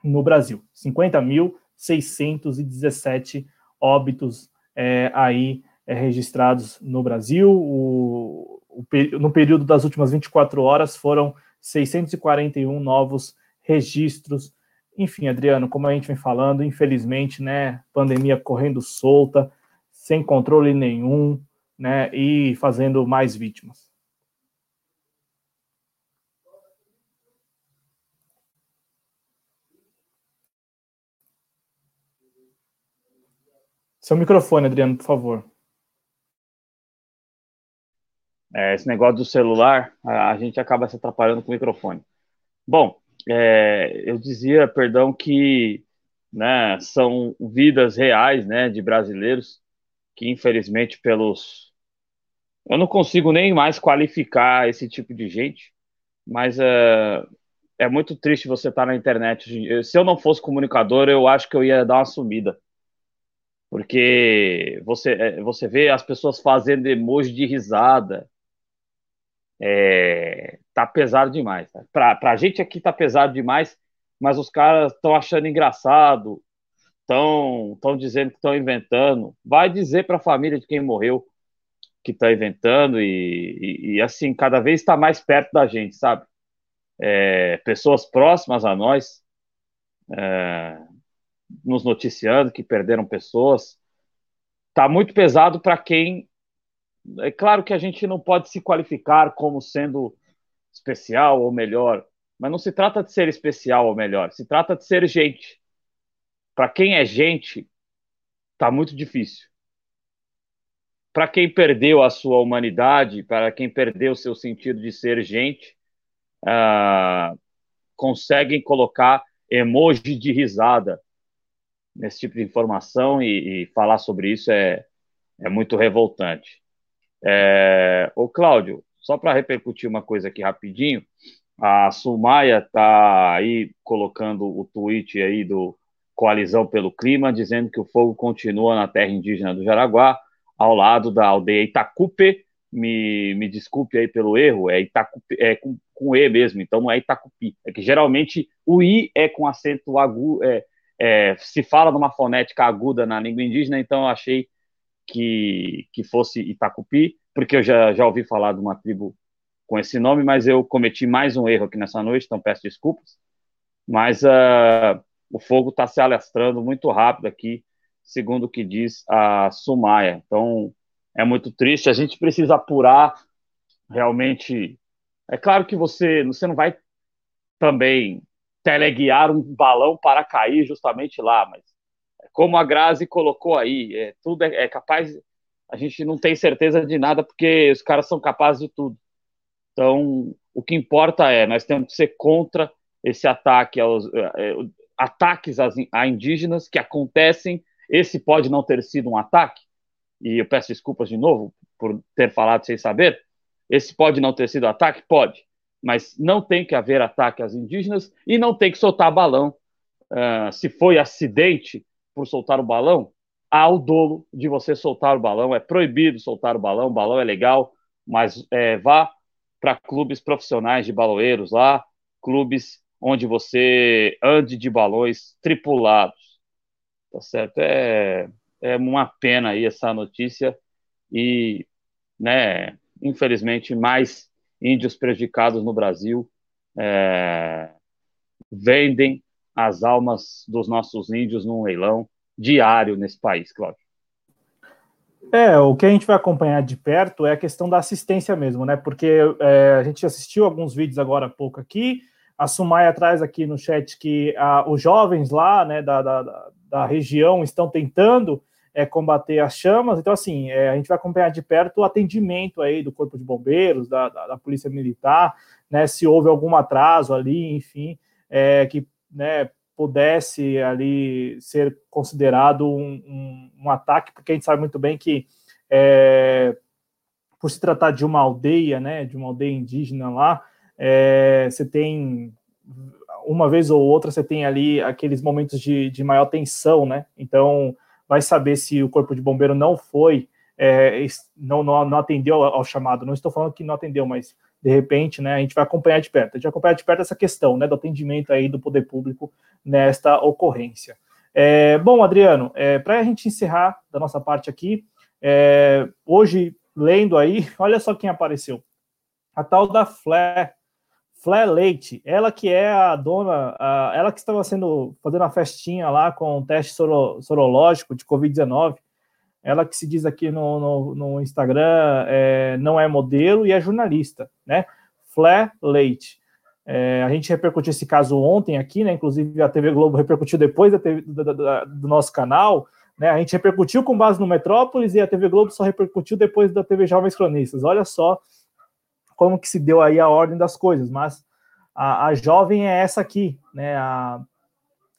no Brasil. 50.617 óbitos é, aí é, registrados no Brasil. O, o, no período das últimas 24 horas foram 641 novos registros. Enfim, Adriano, como a gente vem falando, infelizmente, né, pandemia correndo solta, sem controle nenhum, né, e fazendo mais vítimas. Seu microfone, Adriano, por favor. É, esse negócio do celular, a, a, gente acaba se atrapalhando com o microfone. Bom, é, eu dizia, perdão, que né, são vidas reais né, de brasileiros que, infelizmente, pelos. Eu não consigo nem mais qualificar esse tipo de gente, mas é, é muito triste você estar na internet. Se eu não fosse comunicador, eu acho que eu ia dar uma sumida porque você, é, você vê as pessoas fazendo emoji de risada. É, tá pesado demais. Tá? Pra, pra gente aqui tá pesado demais, mas os caras estão achando engraçado, estão tão dizendo que estão inventando. Vai dizer para a família de quem morreu que está inventando e, e, e, assim, cada vez está mais perto da gente, sabe? É, pessoas próximas a nós, é, nos noticiando que perderam pessoas. Tá muito pesado para quem é claro que a gente não pode se qualificar como sendo especial ou melhor, mas não se trata de ser especial ou melhor, se trata de ser gente. Para quem é gente, tá muito difícil. Para quem perdeu a sua humanidade, para quem perdeu o seu sentido de ser gente, uh, conseguem colocar emoji de risada nesse tipo de informação e, e falar sobre isso é, é muito revoltante. É, ô Cláudio, só para repercutir uma coisa aqui rapidinho, a Sumaia está aí colocando o tweet aí do Coalizão pelo Clima, dizendo que o fogo continua na terra indígena do Jaraguá, ao lado da aldeia Itacupe. Me, me desculpe aí pelo erro, é Itacupe, é com, com E mesmo, então não é Itacupi. É que geralmente o I é com acento agudo, é, é, se fala numa fonética aguda na língua indígena, então eu achei que, que fosse Itacupi, porque eu já, já ouvi falar de uma tribo com esse nome, mas eu cometi mais um erro aqui nessa noite, então peço desculpas. Mas uh, o fogo está se alastrando muito rápido aqui, segundo o que diz a Sumaia. Então é muito triste, a gente precisa apurar realmente. É claro que você, você não vai também teleguiar um balão para cair justamente lá, mas como a Grazi colocou aí, é, tudo é, é, capaz, a gente não tem certeza de nada porque os caras são capazes de tudo. Então, o que importa é, nós temos que ser contra esse ataque aos é, é ataques a indígenas que acontecem. Esse pode não ter sido um ataque, e eu peço desculpas de novo por ter falado sem saber. Esse pode não ter sido ataque? Pode mas não tem que haver ataque às indígenas e não tem que soltar balão. Uh, se foi acidente por soltar o balão, há o dolo de você soltar o balão. É proibido soltar o balão, o balão é legal, mas é, vá para clubes profissionais de baloeiros lá, clubes onde você ande de balões tripulados. Tá certo? É, é uma pena aí essa notícia e, né, infelizmente, mais índios prejudicados no Brasil é, vendem as almas dos nossos índios num leilão diário nesse país, Cláudio. É, o que a gente vai acompanhar de perto é a questão da assistência mesmo, né? Porque é, a gente assistiu alguns vídeos agora há pouco aqui, a Sumaya traz aqui no chat que a, os jovens lá, né, da, da, da região estão tentando é, combater as chamas. Então, assim, é, a gente vai acompanhar de perto o atendimento aí do Corpo de Bombeiros, da, da, da Polícia Militar, né, se houve algum atraso ali, enfim, é, que né, pudesse ali ser considerado um, um, um, ataque, porque a gente sabe muito bem que é, por se tratar de uma aldeia, né, de uma aldeia indígena lá, é, você tem uma vez ou outra você tem ali aqueles momentos de, de maior tensão, né? Então vai saber se o corpo de bombeiro não foi, é, não, não, não, atendeu ao chamado. Não estou falando que não atendeu, mas de repente, né, a gente vai acompanhar de perto. A gente vai acompanhar de perto essa questão, né, do atendimento aí do poder público nesta ocorrência. É, bom, Adriano, é, para a gente encerrar da nossa parte aqui, é, hoje, lendo aí, olha só quem apareceu. A tal da Flé, Flé Leite, ela que é a dona, a, ela que estava sendo fazendo a festinha lá com o teste soro, sorológico de Covid-19, ela que se diz aqui no, no, no Instagram é, não é modelo e é jornalista, né? Flé Leite. É, a gente repercutiu esse caso ontem aqui, né? Inclusive a TV Globo repercutiu depois da TV, da, da, do nosso canal, né? A gente repercutiu com base no Metrópolis e a TV Globo só repercutiu depois da TV Jovens Cronistas. Olha só como que se deu aí a ordem das coisas, mas a, a jovem é essa aqui, né? A,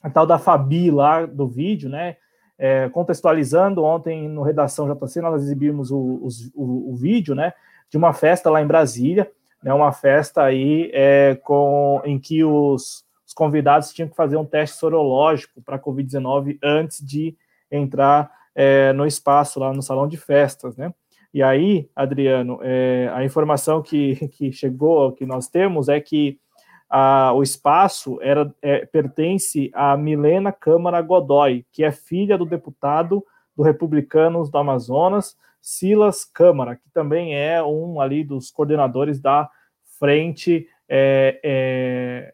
a, tal da Fabi lá do vídeo, né? É, contextualizando, ontem no Redação JC nós exibimos o, o, o, vídeo, né? De uma festa lá em Brasília, né? Uma festa aí é, com, em que os, os convidados tinham que fazer um teste sorológico para Covid-19 antes de entrar é, no espaço lá no salão de festas, né? E aí, Adriano, é, a informação que, que chegou, que nós temos, é que a, o espaço era, é, pertence a Milena Câmara Godoy, que é filha do deputado do Republicanos do Amazonas, Silas Câmara, que também é um ali dos coordenadores da frente, é, é,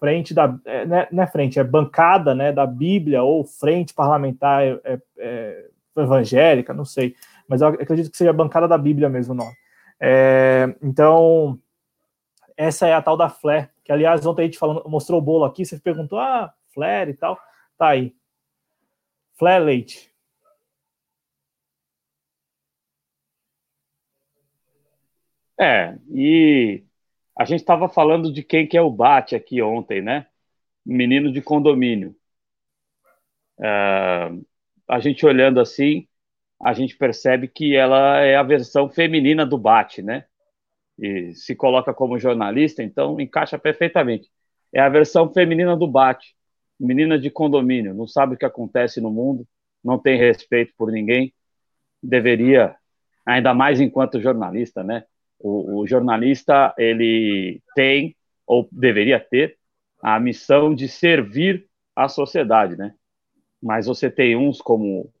frente da, é, não, é, não é frente, é bancada, né, da Bíblia ou frente parlamentar é, é, evangélica, não sei, mas eu acredito que seja bancada da Bíblia mesmo o nome. É, então, essa é a tal da Flare, que aliás ontem a gente falando, mostrou o bolo aqui, você perguntou, ah, Flare e tal, tá aí. Flare Leite. É, e a gente estava falando de quem que é o Bate aqui ontem, né? Menino de condomínio. É, a gente olhando assim, a gente percebe que ela é a versão feminina do Bate, né? E se coloca como jornalista, então encaixa perfeitamente. É a versão feminina do Bate. Menina de condomínio, não sabe o que acontece no mundo, não tem respeito por ninguém, deveria, ainda mais enquanto jornalista, né? O, o jornalista ele tem ou deveria ter a missão de servir a sociedade, né? Mas você tem uns como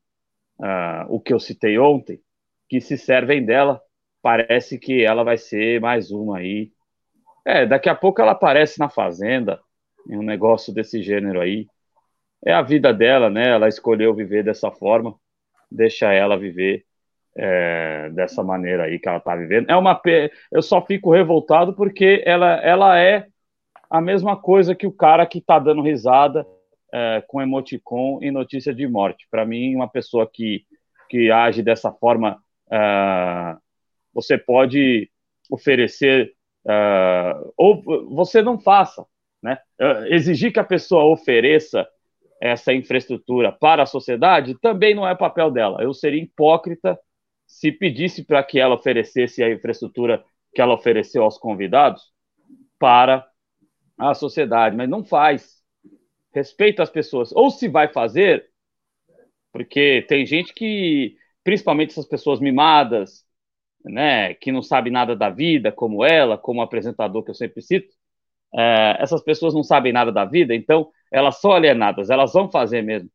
uh, o que eu citei ontem que se servem dela. Parece que ela vai ser mais uma aí. É, daqui a pouco ela aparece na fazenda, em um negócio desse gênero aí. É a vida dela, né? Ela escolheu viver dessa forma. Deixa ela viver é, dessa maneira aí que ela está vivendo. É uma eu só fico revoltado porque ela, ela é a mesma coisa que o cara que está dando risada é, com emoticon em notícia de morte. Para mim, uma pessoa que, que age dessa forma, é, você pode oferecer é, ou você não faça, né? Exigir que a pessoa ofereça essa infraestrutura para a sociedade também não é papel dela. Eu seria hipócrita se pedisse para que ela oferecesse a infraestrutura que ela ofereceu aos convidados para a sociedade, mas não faz. Respeita as pessoas. Ou se vai fazer, porque tem gente que, principalmente essas pessoas mimadas, né, que não sabe nada da vida, como ela, como apresentador que eu sempre cito, é, essas pessoas não sabem nada da vida, então elas são alienadas, elas vão fazer mesmo.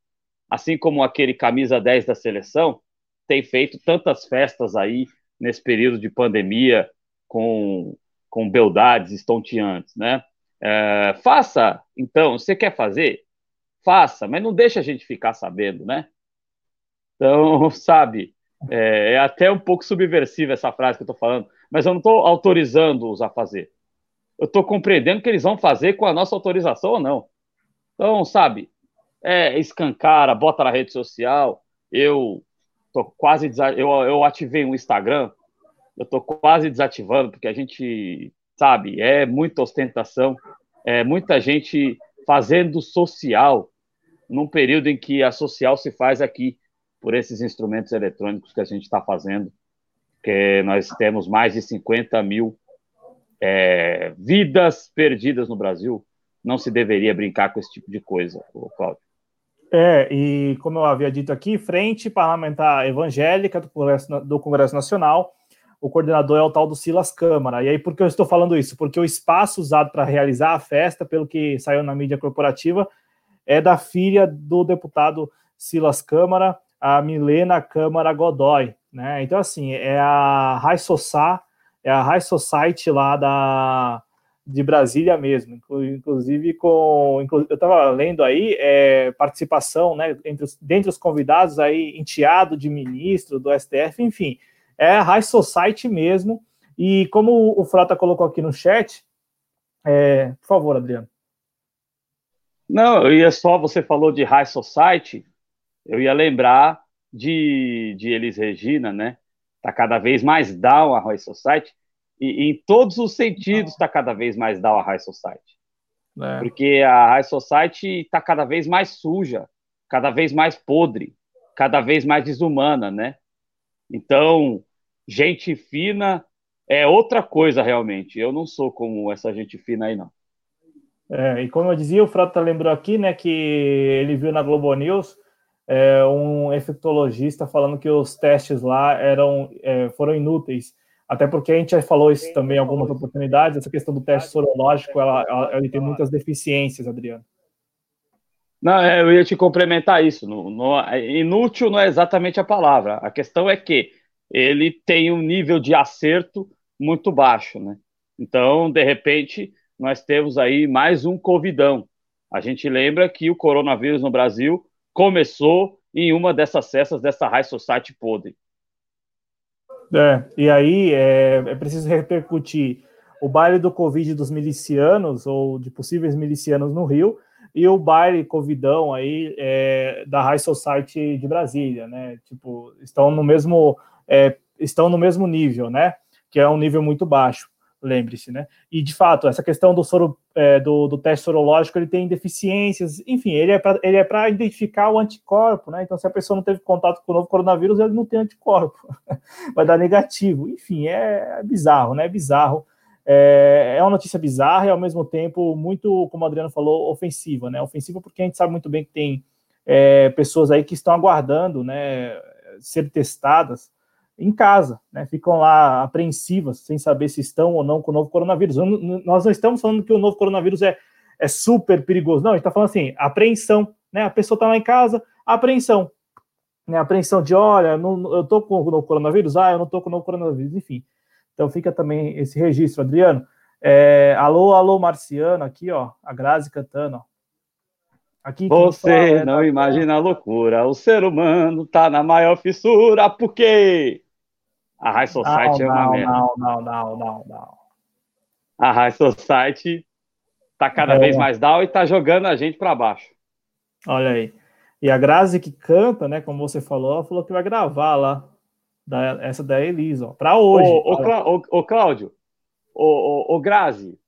Assim como aquele camisa 10 da seleção, tem feito tantas festas aí nesse período de pandemia com, com beldades estonteantes, né? É, faça, então, você quer fazer? Faça, mas não deixa a gente ficar sabendo, né? Então, sabe, é, é até um pouco subversiva essa frase que eu estou falando, mas eu não estou autorizando-os a fazer. Eu estou compreendendo que eles vão fazer com a nossa autorização ou não. Então, sabe, é, escancara, bota na rede social. Eu tô quase eu, eu ativei um Instagram, eu tô quase desativando porque a gente sabe é muita ostentação, é muita gente fazendo social num período em que a social se faz aqui por esses instrumentos eletrônicos que a gente está fazendo, que nós temos mais de 50 mil é, vidas perdidas no Brasil. Não se deveria brincar com esse tipo de coisa, Cláudio. É, e como eu havia dito aqui, Frente Parlamentar Evangélica do Congresso, do Congresso Nacional, o coordenador é o tal do Silas Câmara. E aí, por que eu estou falando isso? Porque o espaço usado para realizar a festa, pelo que saiu na mídia corporativa, é da filha do deputado Silas Câmara, a Milena Câmara Godoy. Né? Então, assim, é a High Society, é a High Society lá da, de Brasília mesmo, inclusive com eu estava lendo aí é, participação, né, entre os, dentre os convidados aí enteado de ministro do STF, enfim, é a High Society mesmo. E como o Frota colocou aqui no chat, é, por favor, Adriano. Não, eu ia só você falou de High Society, eu ia lembrar de, de Elis Regina, né? Tá cada vez mais down a High Society e, em todos os sentidos está cada vez mais down a High Society. É. Porque a High Society está cada vez mais suja, cada vez mais podre, cada vez mais desumana, né? Então, gente fina é outra coisa realmente. Eu não sou como essa gente fina aí, não. É, e como eu dizia, o Frota lembrou aqui, né, que ele viu na Globo News é, um infectologista falando que os testes lá eram, é, foram inúteis até porque a gente já falou isso também em algumas oportunidades, essa questão do teste sorológico, ela, ela, ele tem muitas deficiências, Adriano. Não, é, eu ia te complementar isso. No, no, inútil não é exatamente a palavra. A questão é que ele tem um nível de acerto muito baixo, né? Então, de repente, nós temos aí mais um covidão. A gente lembra que o coronavírus no Brasil começou em uma dessas cestas dessa High Society podre. É, e aí é, é preciso repercutir o baile do Covid dos milicianos, ou de possíveis milicianos no Rio, e o baile Covidão aí é, da High Society de Brasília, né? Tipo, estão no mesmo é, estão no mesmo nível, né? Que é um nível muito baixo, lembre-se, né? E de fato, essa questão do soro é, do, do, teste sorológico ele tem deficiências, enfim, ele é para ele é para identificar o anticorpo, né? Então, se a pessoa não teve contato com o novo coronavírus, ele não tem anticorpo, vai dar negativo. Enfim, é bizarro, né? É bizarro. É, é uma notícia bizarra e ao mesmo tempo muito, como o Adriano falou, ofensiva, né? Ofensiva porque a gente sabe muito bem que tem é, pessoas aí que estão aguardando, né, ser testadas em casa, né? Ficam lá apreensivas, sem saber se estão ou não com o novo coronavírus. Nós não estamos falando que o novo coronavírus é, é super perigoso, não. A gente está falando assim, apreensão, né? A pessoa está lá em casa, apreensão, né? Apreensão de, olha, não, eu estou com o novo coronavírus, ah, eu não estou com o novo coronavírus, enfim. Então fica também esse registro, Adriano. É, alô, alô, Marciano, aqui, ó, a Grazi cantando, ó. Aqui, Você fala, é não imagina a loucura, o ser humano tá na maior fissura, por quê? A High Society não, é uma não, merda. Não, não, não, não, não. A High Society tá cada é. vez mais down e tá jogando a gente para baixo. Olha aí. E a Grazi que canta, né, como você falou, ela falou que vai gravar lá da, essa da Elisa, ó, para hoje. Ô, ô, Clá, ô, ô Cláudio, ô, ô, Grazi,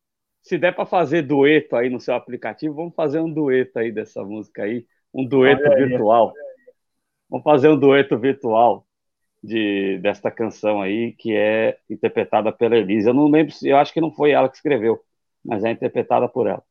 se der para fazer dueto aí no seu aplicativo, vamos fazer um dueto aí dessa música aí, um dueto virtual. Vamos fazer um dueto virtual de desta canção aí que é interpretada pela Elisa. Eu não lembro eu acho que não foi ela que escreveu, mas é interpretada por ela.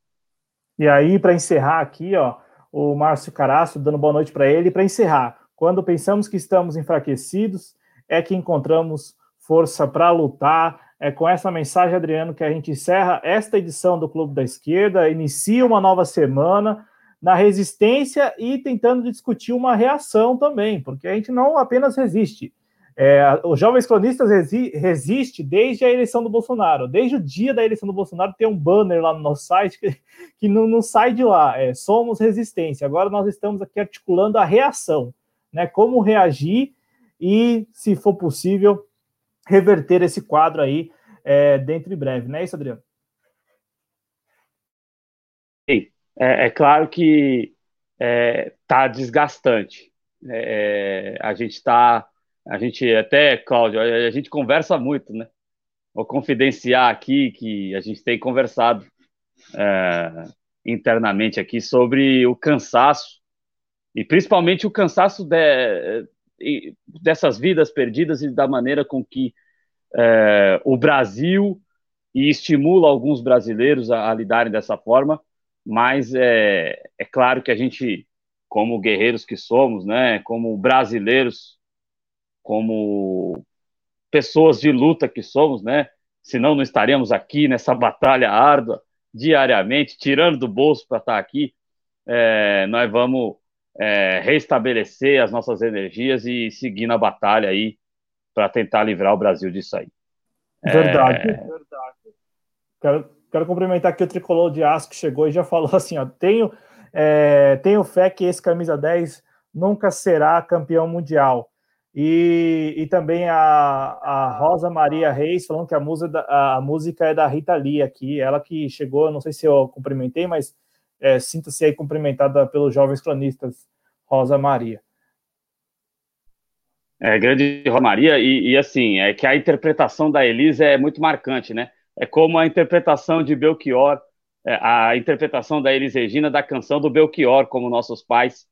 E aí para encerrar aqui, ó, o Márcio Caraço dando boa noite para ele para encerrar. Quando pensamos que estamos enfraquecidos, é que encontramos força para lutar. É com essa mensagem, Adriano, que a gente encerra esta edição do Clube da Esquerda, inicia uma nova semana na resistência e tentando discutir uma reação também, porque a gente não apenas resiste. É, os jovens cronistas resi resiste desde a eleição do Bolsonaro. Desde o dia da eleição do Bolsonaro tem um banner lá no nosso site que, que não, não sai de lá. É, somos resistência. Agora nós estamos aqui articulando a reação, né? Como reagir e, se for possível, reverter esse quadro aí é, dentro de breve, não é isso, Adriano? É, é claro que está é, desgastante. É, é, a gente está, a gente até, Cláudio, a gente conversa muito, né? Vou confidenciar aqui que a gente tem conversado é, internamente aqui sobre o cansaço e principalmente o cansaço de, dessas vidas perdidas e da maneira com que é, o Brasil e estimula alguns brasileiros a, a lidarem dessa forma, mas é, é, claro que a gente, como guerreiros que somos, né, como brasileiros, como pessoas de luta que somos, né, senão não estaremos aqui nessa batalha árdua diariamente, tirando do bolso para estar aqui, é, nós vamos é, restabelecer as nossas energias e seguir na batalha aí para tentar livrar o Brasil disso aí. Verdade, é... verdade. Quero, quero cumprimentar aqui o tricolor de aço que chegou e já falou assim: ó, tenho, é, tenho fé que esse camisa 10 nunca será campeão mundial. E, e também a, a Rosa Maria Reis falando que a a música é da Rita Lee aqui, ela que chegou, não sei se eu cumprimentei, mas é, sinta-se aí cumprimentada pelos jovens cronistas Rosa Maria. É, grande Rosa Maria, e, e, assim, é que a interpretação da Elisa é muito marcante, né? É como a interpretação de Belchior, é, a interpretação da Elis Regina da canção do Belchior, como nossos pais.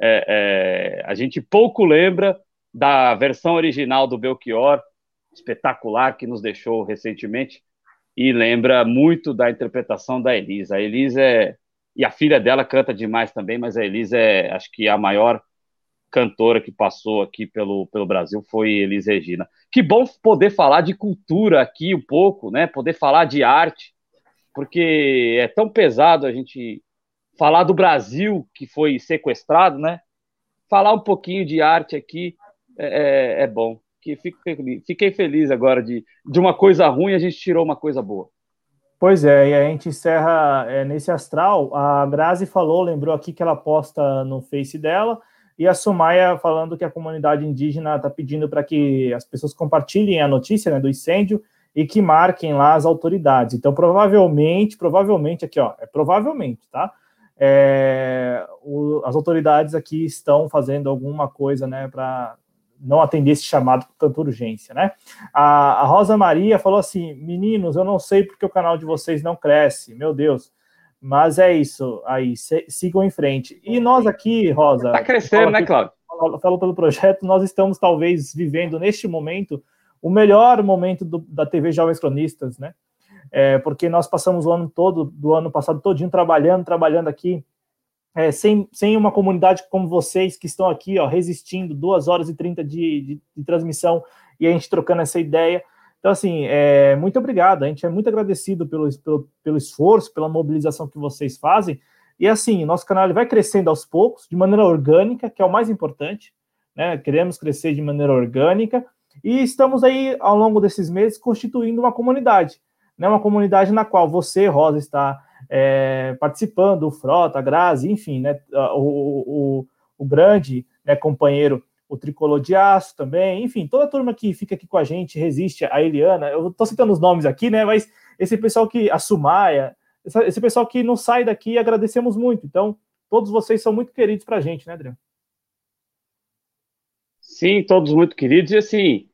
É, é, a gente pouco lembra da versão original do Belchior, espetacular, que nos deixou recentemente, e lembra muito da interpretação da Elisa. A Elisa é, e a filha dela canta demais também, mas a Elisa é, acho que a maior cantora que passou aqui pelo, pelo Brasil foi Elis Regina. Que bom poder falar de cultura aqui um pouco, né? Poder falar de arte, porque é tão pesado a gente falar do Brasil que foi sequestrado, né? Falar um pouquinho de arte aqui é, é, é bom. Que fiquei, fiquei feliz agora de, de uma coisa ruim a gente tirou uma coisa boa. Pois é, e a gente encerra é, nesse astral. A Grazi falou, lembrou aqui que ela posta no Face dela, E a Sumaya falando que a comunidade indígena está pedindo para que as pessoas compartilhem a notícia né, do incêndio e que marquem lá as autoridades. Então, provavelmente, provavelmente aqui, ó, é provavelmente, tá? É, o, as autoridades aqui estão fazendo alguma coisa, né, para não atender esse chamado com tanta urgência, né? A, a, Rosa Maria falou assim: meninos, eu não sei porque o canal de vocês não cresce, meu Deus. Mas é isso, aí, se, sigam em frente. E nós aqui, Rosa. Tá crescendo, né, Cláudio? Falou pelo projeto, nós estamos talvez vivendo neste momento o melhor momento do, da TV Jovens Cronistas, né? É, porque nós passamos o ano todo, do ano passado todinho, trabalhando, trabalhando aqui, é, sem, sem uma comunidade como vocês que estão aqui, ó, resistindo, duas horas e trinta de, de, de transmissão, e a gente trocando essa ideia. Então, assim, é, muito obrigado. A gente é muito agradecido pelo, pelo, pelo esforço, pela mobilização que vocês fazem. E assim, nosso canal vai crescendo aos poucos, de maneira orgânica, que é o mais importante. Né? Queremos crescer de maneira orgânica. E estamos aí, ao longo desses meses, constituindo uma comunidade. Né? Uma comunidade na qual você, Rosa, está é, participando, o Frota, a Grazi, enfim, né? o, o, o grande né, companheiro o Tricolor de Aço também, enfim, toda a turma que fica aqui com a gente, resiste, a Eliana, eu tô citando os nomes aqui, né, mas esse pessoal que, a Sumaia, esse pessoal que não sai daqui, agradecemos muito, então, todos vocês são muito queridos pra gente, né, Adriano? Sim, todos muito queridos, e assim,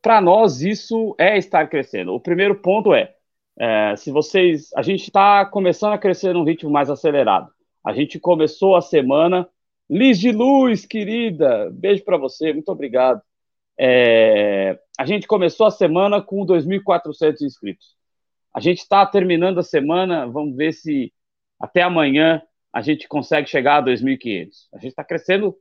para nós isso é estar crescendo. O primeiro ponto é, é se vocês, a gente está começando a crescer num ritmo mais acelerado. A gente começou a semana Liz de Luz, querida, beijo para você, muito obrigado. É, a gente começou a semana com 2.400 inscritos. A gente está terminando a semana, vamos ver se até amanhã a gente consegue chegar a 2.500. A gente está crescendo.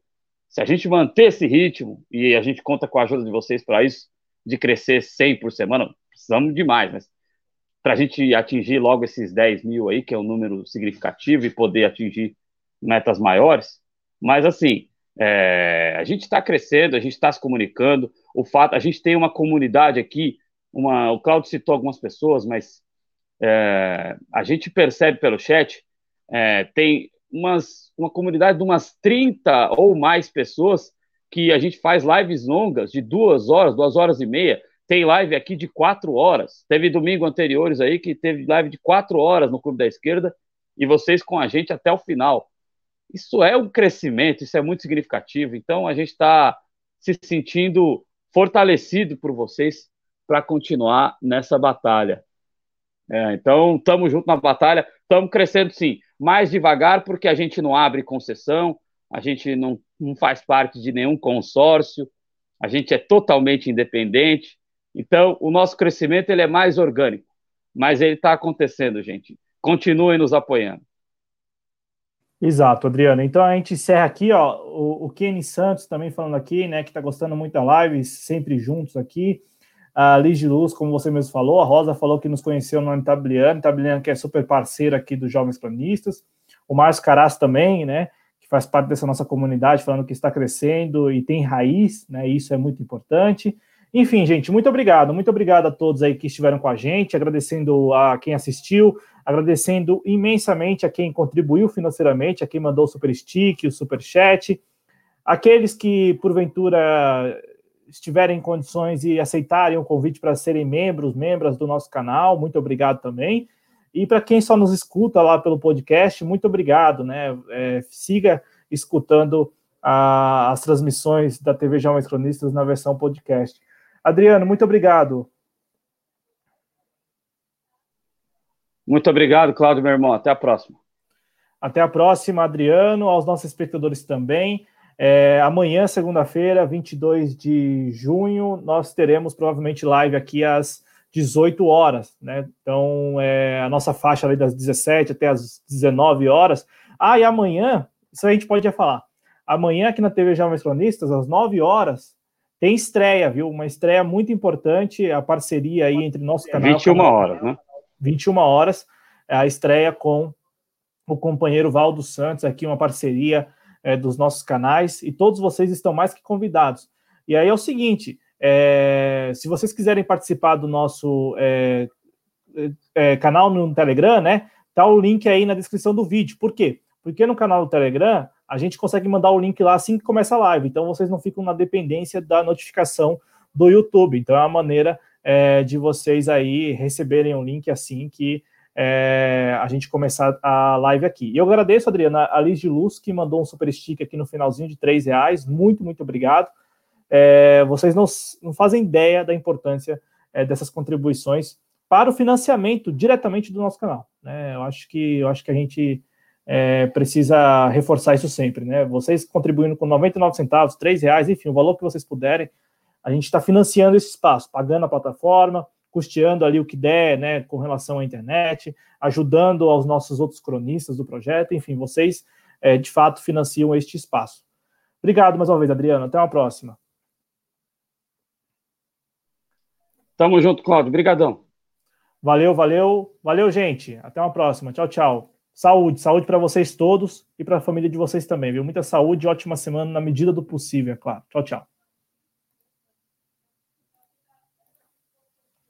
Se a gente manter esse ritmo, e a gente conta com a ajuda de vocês para isso, de crescer 100 por semana, precisamos demais, mas para a gente atingir logo esses 10 mil aí, que é um número significativo, e poder atingir metas maiores, mas, assim, é, a gente está crescendo, a gente está se comunicando. O fato, a gente tem uma comunidade aqui, uma, o Claudio citou algumas pessoas, mas é, a gente percebe pelo chat, é, tem umas, uma comunidade de umas 30 ou mais pessoas que a gente faz lives longas de duas horas, duas horas e meia. Tem live aqui de quatro horas. Teve domingo anteriores aí que teve live de quatro horas no Clube da Esquerda e vocês com a gente até o final. Isso é um crescimento, isso é muito significativo. Então, a gente está se sentindo fortalecido por vocês para continuar nessa batalha. É, então, estamos juntos na batalha, estamos crescendo sim, mais devagar, porque a gente não abre concessão, a gente não, não faz parte de nenhum consórcio, a gente é totalmente independente. Então, o nosso crescimento ele é mais orgânico, mas ele está acontecendo, gente. Continuem nos apoiando. Exato, Adriano. Então a gente encerra aqui, ó, o, o Kenny Santos também falando aqui, né, que tá gostando muito da live, sempre juntos aqui. A Liz de Luz, como você mesmo falou, a Rosa falou que nos conheceu no Tabliano, Tabliano que é super parceiro aqui dos Jovens Planistas. O Márcio Caras também, né, que faz parte dessa nossa comunidade, falando que está crescendo e tem raiz, né, isso é muito importante. Enfim, gente, muito obrigado, muito obrigado a todos aí que estiveram com a gente, agradecendo a quem assistiu, agradecendo imensamente a quem contribuiu financeiramente, a quem mandou o super stick, o super chat, aqueles que porventura estiverem em condições e aceitarem o convite para serem membros, membras do nosso canal, muito obrigado também. E para quem só nos escuta lá pelo podcast, muito obrigado, né? É, siga escutando a, as transmissões da TV Jovens Cronistas na versão podcast. Adriano, muito obrigado. Muito obrigado, Cláudio, meu irmão. Até a próxima. Até a próxima, Adriano, aos nossos espectadores também. É, amanhã, segunda-feira, 22 de junho, nós teremos provavelmente live aqui às 18 horas, né? Então, é, a nossa faixa ali das 17 até as 19 horas. Ah, e amanhã, isso a gente pode já falar. Amanhã, aqui na TV Jovens Cronistas, às 9 horas, tem estreia, viu? Uma estreia muito importante, a parceria aí entre nosso canal. 21 canal, horas, né? 21 horas, é a estreia com o companheiro Valdo Santos, aqui uma parceria é, dos nossos canais, e todos vocês estão mais que convidados. E aí é o seguinte: é, se vocês quiserem participar do nosso é, é canal no Telegram, né? Tá o link aí na descrição do vídeo. Por quê? Porque no canal do Telegram a gente consegue mandar o link lá assim que começa a live. Então vocês não ficam na dependência da notificação do YouTube. Então é uma maneira é, de vocês aí receberem o link assim que é, a gente começar a live aqui. E eu agradeço, Adriana, a Liz de Luz, que mandou um super stick aqui no finalzinho de três reais. Muito, muito obrigado. É, vocês não, não, fazem ideia da importância é, dessas contribuições para o financiamento diretamente do nosso canal. Né? Eu acho que eu acho que a gente é, precisa reforçar isso sempre, né? Vocês contribuindo com 99 centavos, 3 reais, enfim, o valor que vocês puderem, a gente está financiando esse espaço, pagando a plataforma, custeando ali o que der, né, com relação à internet, ajudando aos nossos outros cronistas do projeto, enfim, vocês é, de fato financiam este espaço. Obrigado mais uma vez, Adriano. Até uma próxima. Tamo junto, Cláudio. Obrigadão. Valeu, valeu, valeu, gente. Até uma próxima. Tchau, tchau. Saúde, saúde para vocês todos e para a família de vocês também, viu? Muita saúde, ótima semana na medida do possível, é claro. Tchau, tchau.